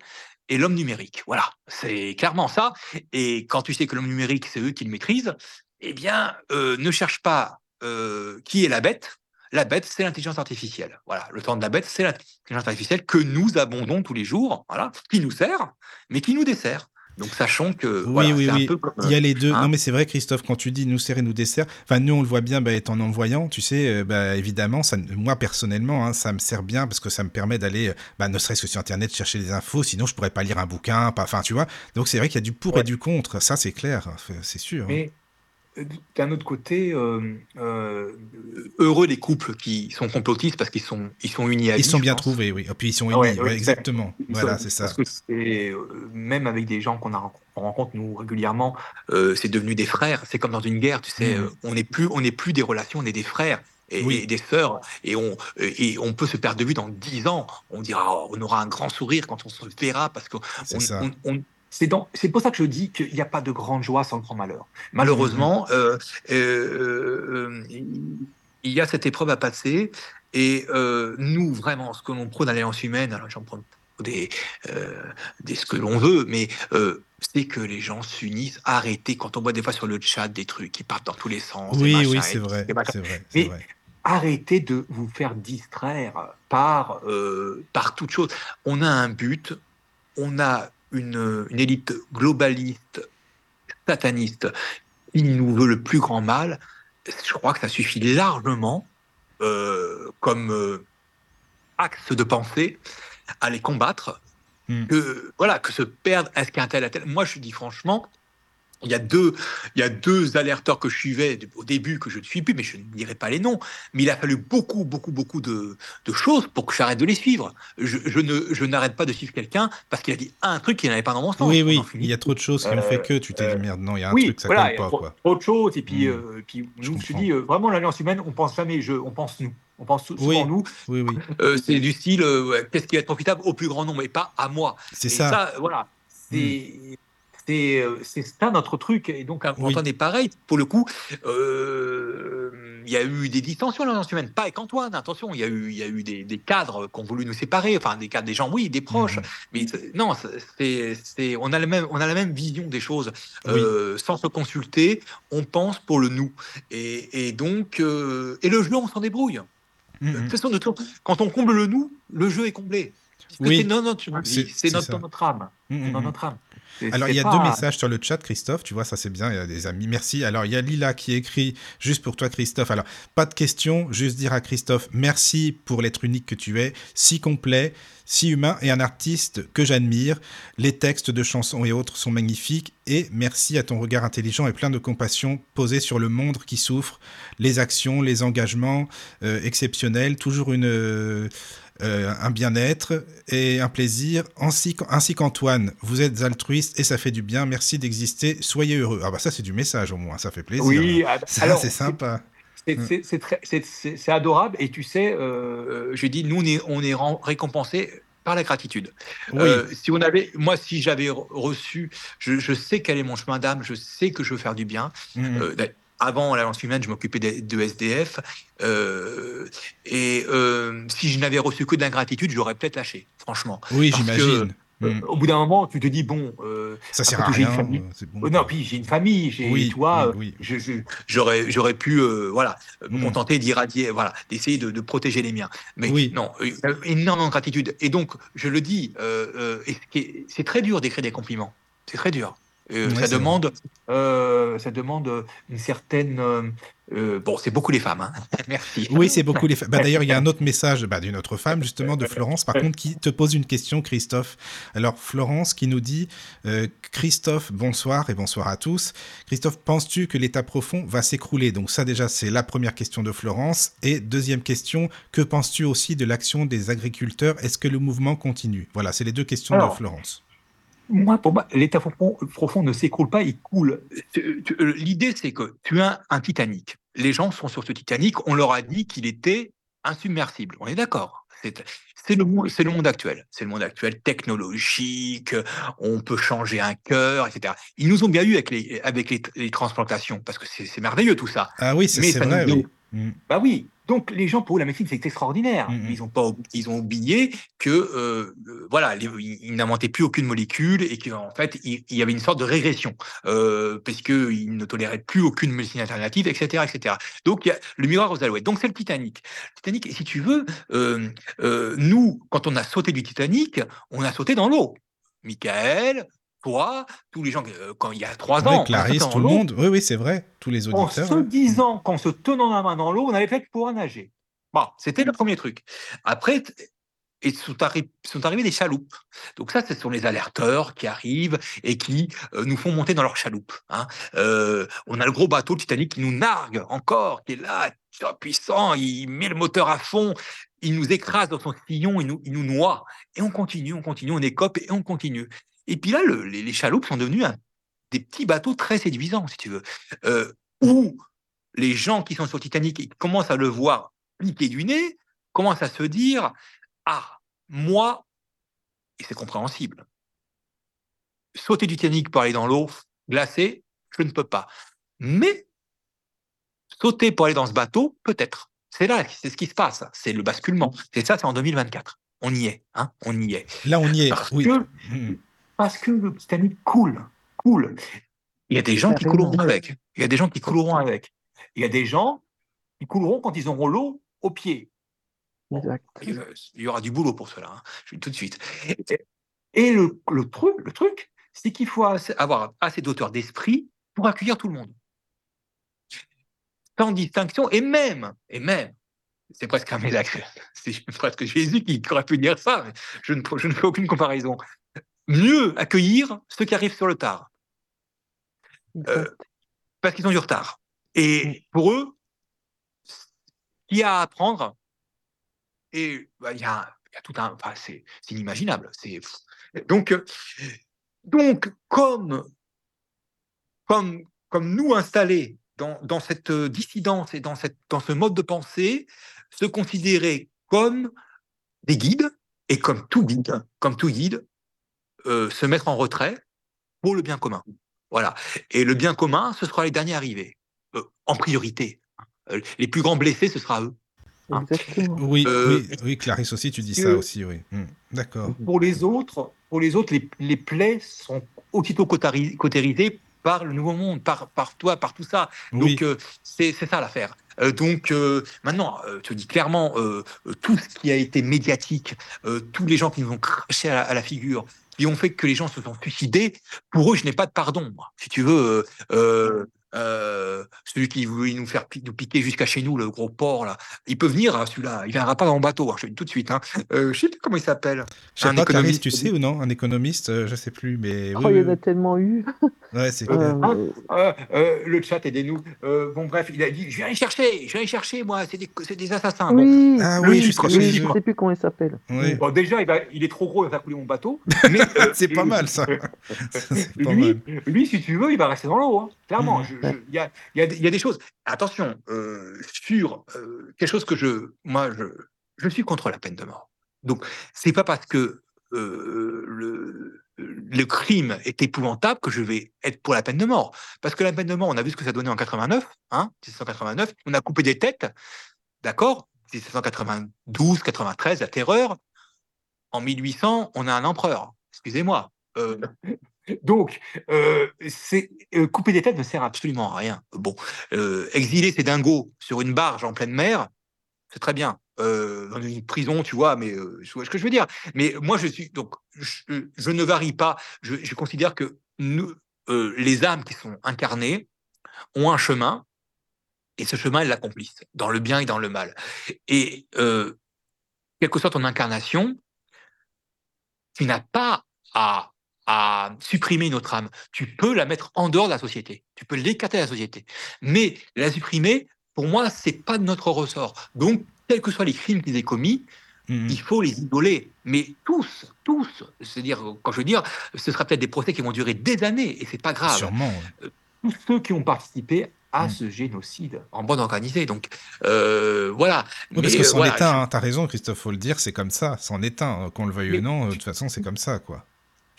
et l'homme numérique. Voilà, c'est clairement ça. Et quand tu sais que l'homme numérique, c'est eux qui le maîtrisent, eh bien, euh, ne cherche pas euh, qui est la bête. La bête, c'est l'intelligence artificielle. Voilà, le temps de la bête, c'est l'intelligence artificielle que nous abondons tous les jours, voilà, qui nous sert, mais qui nous dessert. Donc, sachons que Oui, voilà, oui, c'est oui. un peu comme, Il y a les deux. hein. Non, mais c'est vrai, Christophe, quand tu dis nous serrer, nous dessert, enfin, nous, on le voit bien bah, étant non-voyant, tu sais, euh, bah, évidemment, ça, moi, personnellement, hein, ça me sert bien parce que ça me permet d'aller, euh, bah, ne serait-ce que sur Internet, chercher des infos, sinon, je pourrais pas lire un bouquin, pas, enfin, tu vois. Donc, c'est vrai qu'il y a du pour Ouais. et du contre, ça, c'est clair, c'est sûr. hein. Mais euh, d'un autre côté, euh, euh, heureux les couples qui sont complotistes parce qu'ils sont, ils sont unis à Ils vie, sont bien pense. trouvés, oui. Et puis, ils sont unis, Ah ouais, ouais, ouais, exactement. Ils Voilà, c'est ça. Parce que c'est, euh, même avec des gens qu'on a- qu'on rencontre nous régulièrement, euh, c'est devenu des frères. C'est comme dans une guerre, tu sais. Euh, on n'est plus, on n'est plus des relations, on est des frères. Et, Oui. et des sœurs, et on, et on peut se perdre de vue dans dix ans. On dira, oh, on aura un grand sourire quand on se verra, parce que C'est on- ça. on- on- c'est dans- c'est pour ça que je dis qu'il n'y a pas de grande joie sans grand malheur. Malheureusement, euh, euh, euh, il y a cette épreuve à passer. Et euh, nous, vraiment, ce que l'on prône à l'alliance humaine, alors j'en prends des, euh, des ce que l'on veut, mais euh, c'est que les gens s'unissent. Arrêtez, quand on voit des fois sur le chat des trucs qui partent dans tous les sens. Oui, machins oui, c'est vrai. vrai. c'est Mais- vrai. Arrêtez de vous faire distraire par, euh, par toute chose. On a un but, on a une, une élite globaliste, sataniste, qui nous veut le plus grand mal. Je crois que ça suffit largement euh, comme euh, axe de pensée. à les combattre Hmm. que voilà que se perdre est-ce qu'un tel à tel? Moi je dis franchement il y a deux il y a deux alerteurs que je suivais au début que je ne suis plus mais je ne dirai pas les noms mais il a fallu beaucoup beaucoup beaucoup de, de choses pour que j'arrête de les suivre je, je ne je n'arrête pas de suivre quelqu'un parce qu'il a dit un truc qui n'avait pas dans mon sens Oui, oui, il y a trop de choses qui ont Euh, fait que tu t'es euh, dit merde, non, il y a un oui, truc, ça voilà, colle il y a pas, trop, quoi. trop de choses. Et puis, Mm. euh, puis Je comprends. dis, euh, vraiment, l'alliance humaine, on pense jamais je, on pense nous. On pense sou- Oui. souvent nous. Oui, oui, Euh, c'est du style euh, qu'est-ce qui va être profitable au plus grand nombre et pas à moi c'est ça. Ça, voilà. C'est. Euh, c'est ça notre truc. Et donc, Oui. Antoine est pareil. Pour le coup, euh, il y a eu des distensions dans l'alliance humaine, pas avec Antoine, attention, il y a eu, il y a eu des, des cadres qui ont voulu nous séparer, enfin des cadres, des gens, oui, des proches, Mhm. mais non, c'est, c'est, on, a le même, on a la même vision des choses. Euh, sans se consulter, on pense pour le nous. Et, et donc, euh, et le jeu, on s'en débrouille. Mhm. De toute façon, de toute- quand on comble le nous, le jeu est comblé. Oui. c'est notre notre, âme. Mhm, C'est dans mhm. notre âme. Alors, il y a pas- deux messages sur le chat, Christophe. Tu vois, ça c'est bien. Il y a des amis. Merci. Alors, il y a Lila qui écrit juste pour toi, Christophe. Alors, pas de question. Juste dire à Christophe merci pour l'être unique que tu es, si complet, si humain et un artiste que j'admire. Les textes de chansons et autres sont magnifiques. Et merci à ton regard intelligent et plein de compassion posé sur le monde qui souffre, les actions, les engagements euh, exceptionnels. Toujours une. euh, euh, un bien-être et un plaisir, ainsi, qu'- ainsi qu'Antoine. Vous êtes altruiste et ça fait du bien. Merci d'exister. Soyez heureux. Ah bah ça c'est du message au moins, ça fait plaisir. Oui, ah, ça c'est sympa. c'est- adorable. Et tu sais, euh, Euh, je dis, nous, on est, on est ren- récompensé par la gratitude. Oui, Euh, si on avait, moi, si j'avais re- reçu, je, je sais quel est mon chemin d'âme, je sais que je veux faire du bien. Euh, d'ailleurs, avant l'Alliance humaine, je m'occupais de, de SDF. euh, et euh, si je n'avais reçu que de l'ingratitude, j'aurais peut-être lâché, franchement. oui, j'imagine. euh, Mhm. au bout d'un moment, tu te dis, bon, euh, Ça sert à tout, j'ai une rien. bon. oh non, puis j'ai une famille, j'ai, oui, tu vois, oui, J'aurais, j'aurais pu, euh, voilà, me Mm. contenter d'irradier, voilà, d'essayer de, de protéger les miens. Mais Oui. non, euh, énormément de gratitude. Et donc, je le dis, c'est très dur d'écrire des compliments. C'est très dur. Euh, Ouais, ça demande, euh, ça demande une certaine. euh, euh, bon, c'est beaucoup les femmes. Hein. Merci. Oui, c'est beaucoup les femmes. Bah, D'ailleurs, il y a un autre message bah, d'une autre femme, justement, de Florence, par contre, qui te pose une question, Christophe. Alors, Florence qui nous dit euh, Christophe, bonsoir et bonsoir à tous. Christophe, penses-tu que l'état profond va s'écrouler? Donc, ça, déjà, c'est la première question de Florence. Et deuxième question, que penses-tu aussi de l'action des agriculteurs? Est-ce que le mouvement continue? Voilà, c'est les deux questions Alors, de Florence. Moi, pour moi, l'état profond, profond ne s'écroule pas, il coule. Euh, L'idée, c'est que tu as un Titanic. Les gens sont sur ce Titanic. On leur a dit qu'il était insubmersible. On est d'accord. C'est c'est le, le monde actuel. C'est le monde actuel technologique. On peut changer un cœur, etc. Ils nous ont bien eu avec les, avec les, les transplantations parce que c'est c'est merveilleux tout ça. Ah oui, c'est mais c'est ça vrai, nous- oui. Mm. Bah oui. Donc les gens pour eux, la médecine c'est extraordinaire. Mhm. Ils ont pas, ils ont oublié que euh, euh, voilà, les- ils n'inventaient plus aucune molécule et qu'en fait il, il y avait une sorte de régression euh, parce que ils ne toléraient plus aucune médecine alternative, etc., etc. Donc il y a le miroir aux alouettes. Donc c'est le Titanic. Titanic, et si tu veux, euh, nous quand on a sauté du Titanic, on a sauté dans l'eau. Michael, toi, tous les gens euh, quand il y a trois ans, Clarisse, tout le monde. Oui, oui, c'est vrai. Tous les En auditeurs. se ouais. disant qu'en se tenant la main dans l'eau, on allait peut-être pouvoir nager. Bon, c'était le premier truc. Après, et sont, arri- sont arrivés des chaloupes. Donc ça, ce sont les alerteurs qui arrivent et qui euh, nous font monter dans leur chaloupe. hein. Euh, on a le gros bateau Titanic qui nous nargue encore, qui est là, puissant, il met le moteur à fond, il nous écrase dans son sillon, il nous, il nous noie. Et on continue, on continue, on écope et on continue. Et puis là, le- les, les chaloupes sont devenus un- des petits bateaux très séduisants, si tu veux, euh, où les gens qui sont sur Titanic ils commencent à le voir piquer du nez, commencent à se dire Ah, moi, et c'est compréhensible, sauter du Titanic pour aller dans l'eau glacée, je ne peux pas. Mais sauter pour aller dans ce bateau, peut-être. C'est là, c'est ce qui se passe. C'est le basculement. C'est ça, c'est en 2024. On y est, hein, on y est. Là, on y est. Parce Oui. que Mm. Parce que le Titanic coule, coule. Il y a des gens qui couleront avec. Il y a des gens qui couleront avec. Il y a des gens qui couleront quand ils auront l'eau au pied. Exact. Il y aura du boulot pour cela. hein. Je dis tout de suite. Et le, le truc, Le truc, c'est qu'il faut avoir assez d'auteur d'esprit pour accueillir tout le monde. Sans distinction, et même, et même, c'est presque un miracle. C'est presque Jésus qui aurait pu dire ça. mais Je ne, je ne fais aucune comparaison. Mieux accueillir ceux qui arrivent sur le tard, Euh, parce qu'ils ont du retard. Et pour eux, il y a à apprendre. Et bah, il y, a, il y a tout un. Enfin, c'est inimaginable. Donc, euh, donc comme, comme, comme nous installés dans, dans cette euh, dissidence et dans, cette, dans ce mode de pensée, se considérer comme des guides et comme tout guide, comme tout guide, euh, se mettre en retrait pour le bien commun. Voilà. Et le bien commun, ce sera les derniers arrivés, euh, en priorité. Euh, les plus grands blessés, ce sera eux. hein. Oui, Euh, oui, oui, Clarisse aussi, tu dis ça aussi, oui. Hmm, D'accord. Pour les autres, pour les autres, les, les plaies sont aussitôt cautérisées par le nouveau monde, par, par toi, par tout ça. Oui, Donc, euh, c'est c'est ça l'affaire. Euh, donc euh, maintenant, euh, je te dis clairement, tout ce qui a été médiatique, euh, tous les gens qui nous ont craché à la, à la figure, qui ont fait que les gens se sont suicidés, pour eux, je n'ai pas de pardon. moi. Si tu veux, euh, euh, celui qui voulait nous faire pi- nous piquer jusqu'à chez nous, le gros porc là, il peut venir, hein, celui-là, il viendra pas dans mon bateau, hein, je te dis tout de suite. Hein. Euh, je sais plus comment il s'appelle. un pas, économiste tu sais ou non Un économiste, euh, je sais plus, mais oui, Oh, il y en a tellement eu. oui. Ouais, c'est Euh, ah, Euh, Euh, euh, le chat, aidez-nous. Euh, bon, bref, il a dit Je vais aller chercher, je vais aller chercher, moi, c'est des, c'est des assassins. Bon, oui, Ah oui, chez je sais plus comment il s'appelle. Oui. Bon, déjà, il, va- il est trop gros, il va couler mon bateau. Mais, euh, C'est pas mal, ça. Pas lui, mal. lui, si tu veux, il va rester dans l'eau. Clairement, Il y a, il y a des- il y a des choses. Attention, euh, sur euh, quelque chose que je, moi, je, je suis contre la peine de mort. Donc, c'est pas parce que euh, le, le crime est épouvantable que je vais être pour la peine de mort. Parce que la peine de mort, on a vu ce que ça donnait en 89, hein, 1789, on a coupé des têtes, d'accord? 1792, 93, la terreur. En 1800, on a un empereur. Excusez-moi. Euh, donc, euh, euh, couper des têtes ne sert absolument à rien. Bon, euh, exiler ces dingos sur une barge en pleine mer, c'est très bien. Dans une prison, tu vois, mais tu vois ce que je veux dire. Mais moi, je suis donc, je, je ne varie pas. Je, je considère que nous, les âmes qui sont incarnées ont un chemin, et ce chemin, elles l'accomplissent dans le bien et dans le mal. Et quelle que soit ton incarnation, tu n'as pas à à supprimer notre âme. Tu peux la mettre en dehors de la société. Tu peux l'écarter de la société. Mais la supprimer, pour moi, c'est pas de notre ressort. Donc, quels que soient les crimes qu'ils aient commis, Mhm. il faut les idoler. Mais tous, tous, c'est-à-dire, quand je veux dire, ce sera peut-être des procès qui vont durer des années, et c'est pas grave. Sûrement. ouais. tous ceux qui ont participé à Mm. ce génocide. En bonne organisée. Donc, euh, voilà. Oui, parce Mais, que euh, c'en voilà, est un, hein, t'as raison, Christophe, faut le dire, c'est comme ça, c'en est un, qu'on le veuille Mais ou non, de toute façon, c'est comme ça, quoi.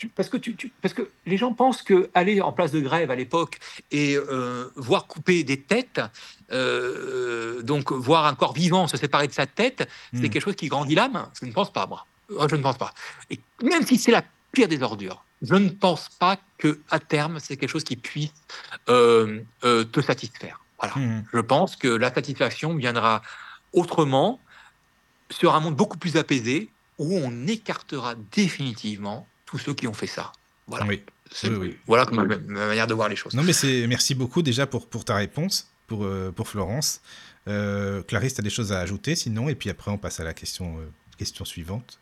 Parce, que tu, tu- parce que les gens pensent que aller en place de grève à l'époque et euh, voir couper des têtes, euh, donc voir un corps vivant se séparer de sa tête, c'est Hmm. quelque chose qui grandit l'âme. Je ne pense pas, moi. Euh, Je ne pense pas. Et même si c'est la pire des ordures, je ne pense pas que à terme c'est quelque chose qui puisse euh, te satisfaire. Voilà. Mhm. Je pense que la satisfaction viendra autrement sur un monde beaucoup plus apaisé où on écartera définitivement tous ceux qui ont fait ça. Voilà. Oui. C'est- Oui, oui. Voilà ma, ma manière de voir les choses. Non, mais c'est merci beaucoup déjà pour, pour ta réponse, pour, euh, pour Florence. Euh, Clarisse, tu as des choses à ajouter sinon, et puis après, on passe à la question, euh, question suivante.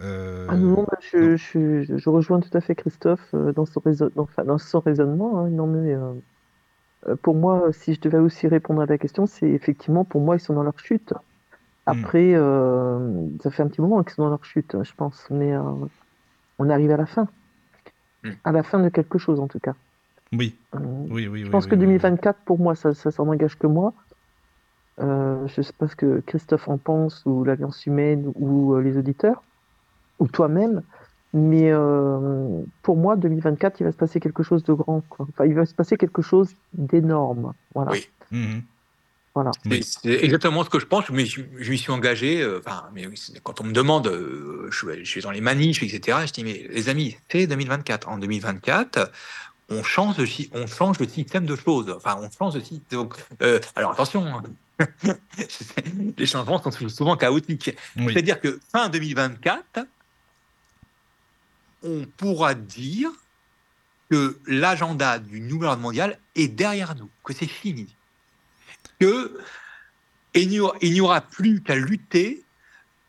Euh, Ah non, bah, je, je, je rejoins tout à fait Christophe euh, dans son, raison- dans, enfin, dans son raisonnement. hein. Non, mais, pour moi, si je devais aussi répondre à la question, c'est effectivement, pour moi, ils sont dans leur chute. Après, euh, ça fait un petit moment qu'ils sont dans leur chute, je pense. Mais euh, on arrive à la fin. Mm. À la fin de quelque chose, en tout cas. Oui, Euh, oui, oui. je pense oui, que oui, oui. 2024, pour moi, ça, ça s'en engage que moi. Euh, je sais pas ce que Christophe en pense, ou l'Alliance humaine, ou euh, les auditeurs, ou toi-même. Mais pour moi, 2024, il va se passer quelque chose de grand. Quoi. Enfin, il va se passer quelque chose d'énorme. Voilà. Oui. Voilà. C'est exactement ce que je pense, mais je, je m'y suis engagé. euh, Enfin, mais quand on me demande, euh, je, suis- je suis dans les manifs, etc. Je dis mais les amis, c'est 2024. En 2024, on change de, sy- on change de système de choses. Enfin, on change de système. Donc, euh, alors attention, hein. les changements sont souvent chaotiques. Oui. C'est-à-dire que fin 2024, on pourra dire que l'agenda du nouvel ordre mondial est derrière nous, que c'est fini. Que il n'y aura, plus qu'à lutter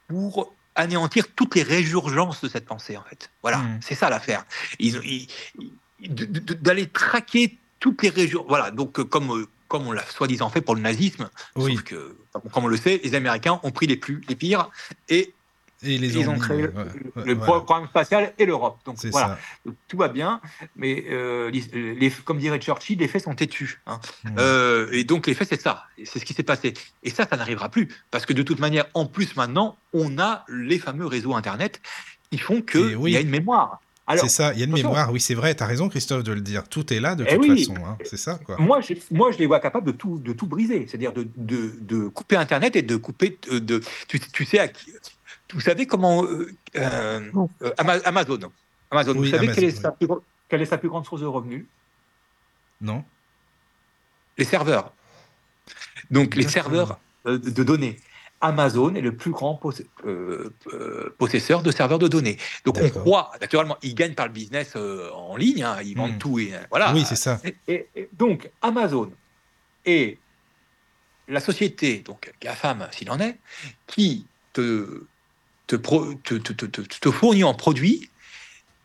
pour anéantir toutes les résurgences de cette pensée, en fait. Voilà, Mhm. c'est ça l'affaire. D'aller traquer toutes les régions. Voilà, donc euh, comme, euh, comme on l'a soi-disant fait pour le nazisme, Oui. sauf que, comme on le sait, les Américains ont pris les plus les pires et Et les ils ont créé ouais, le, ouais, le voilà. programme spatial et l'Europe. Donc voilà. Donc, tout va bien, mais euh, les- les- comme dirait Churchill, les faits sont têtus. hein. Euh, et donc les faits, c'est ça, c'est ce qui s'est passé. Et ça, ça n'arrivera plus, parce que de toute manière, en plus maintenant, on a les fameux réseaux Internet qui font qu'il oui. y a une mémoire. C'est ça, il y a une mémoire, oui, c'est vrai, tu as raison, Christophe, de le dire. Tout est là, de Eh toute oui. façon. hein, C'est ça, quoi. moi, je, moi, je les vois capables de tout, de tout briser, c'est-à-dire de, de, de couper Internet et de couper. De, de- tu, tu sais, à qui- vous savez comment euh, euh, euh, Ama- Amazon. Amazon. Oui, vous savez quelle, est sa plus, gro- quelle est sa plus grande source de revenus? Non Les serveurs. Donc les serveurs euh, de données. Amazon est le plus grand poss- euh, euh, possesseur de serveurs de données. Donc on croit, naturellement, ils gagnent par le business euh, en ligne, hein, ils vendent Hmm. tout et voilà. Oui, c'est ça. Et, et donc, Amazon est la société, donc GAFAM s'il en est, qui te, te, pro- te, te- te- te- te fournit en produits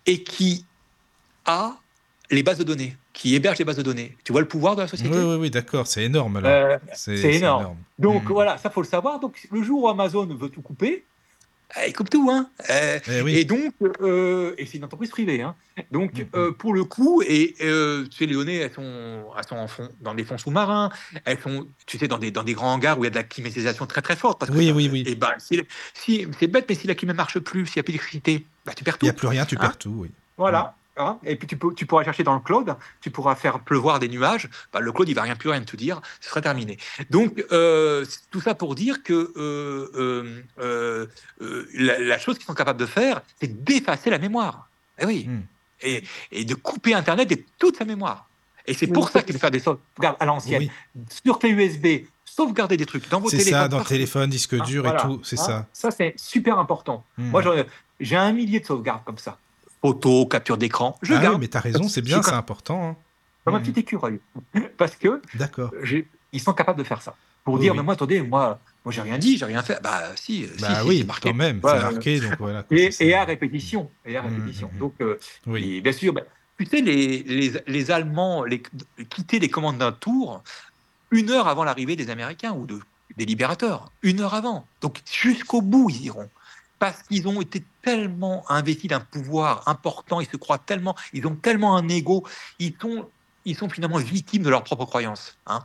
et qui a les bases de données, qui héberge les bases de données. Tu vois le pouvoir de la Oui, société? Oui, oui, d'accord, c'est énorme. Euh, c'est énorme. Donc Mhm. voilà, ça faut le savoir. Donc le jour où Amazon veut tout couper, eh, il coupe tout. Hein. Euh, Eh oui. Et donc, euh, et c'est une entreprise privée. Hein. Donc, Mhm. euh, pour le coup, et euh, tu sais, les elles sont, elles sont en fond, dans des fonds sous-marins, elles sont, tu sais, dans des, dans des grands hangars où il y a de la climatisation très très forte. Parce Oui, oui, oui. Et ben, si, si- c'est bête, mais si la clim ne marche plus, s'il n'y a plus d'électricité, bah, tu perds Il tout. n'y a plus rien, tu Hein perds tout, oui. Voilà. Hein. Et puis tu, peux, tu pourras chercher dans le cloud, tu pourras faire pleuvoir des nuages. Bah, le cloud, il va rien plus rien te dire, ce sera terminé. Donc, euh, c'est tout ça pour dire que euh, euh, euh, la, la chose qu'ils sont capables de faire, c'est d'effacer la mémoire. Eh oui. Hmm. Et, et de couper Internet de toute sa mémoire. Et c'est Oui, pour ça ça, qu'il faut faire des sauvegardes à l'ancienne, Oui, sur clé USB, sauvegarder des trucs dans vos c'est téléphones. ça, dans partout. téléphone, disque Hein, dur voilà. et tout, c'est Hein, ça. Ça, c'est super important. Mhm. Moi, j'ai un millier de sauvegardes comme ça. Photos, capture d'écran. Je ah garde oui, mais t'as raison, c'est bien, c'est important. hein. comme un Mhm. petit écureuil. Parce que D'accord. ils sont capables de faire ça. Pour Oui, dire, oui. mais moi, attendez, moi, moi j'ai rien dit, j'ai rien fait. Bah, si, Bah si, oui, c'est marqué. quand même, c'est marqué, donc voilà. quoi, Et, à répétition. Et à Mhm, répétition. mhm. Donc, euh, Oui. et bien sûr, bah, tu sais, les, les, les Allemands les, quittaient les commandes d'un tour une heure avant l'arrivée des Américains ou de, des libérateurs. Une heure avant. Donc, jusqu'au bout, ils iront. Parce qu'ils ont été tellement investis d'un pouvoir important, ils se croient tellement, ils ont tellement un ego, ils sont, ils sont finalement victimes de leurs propres croyances. hein,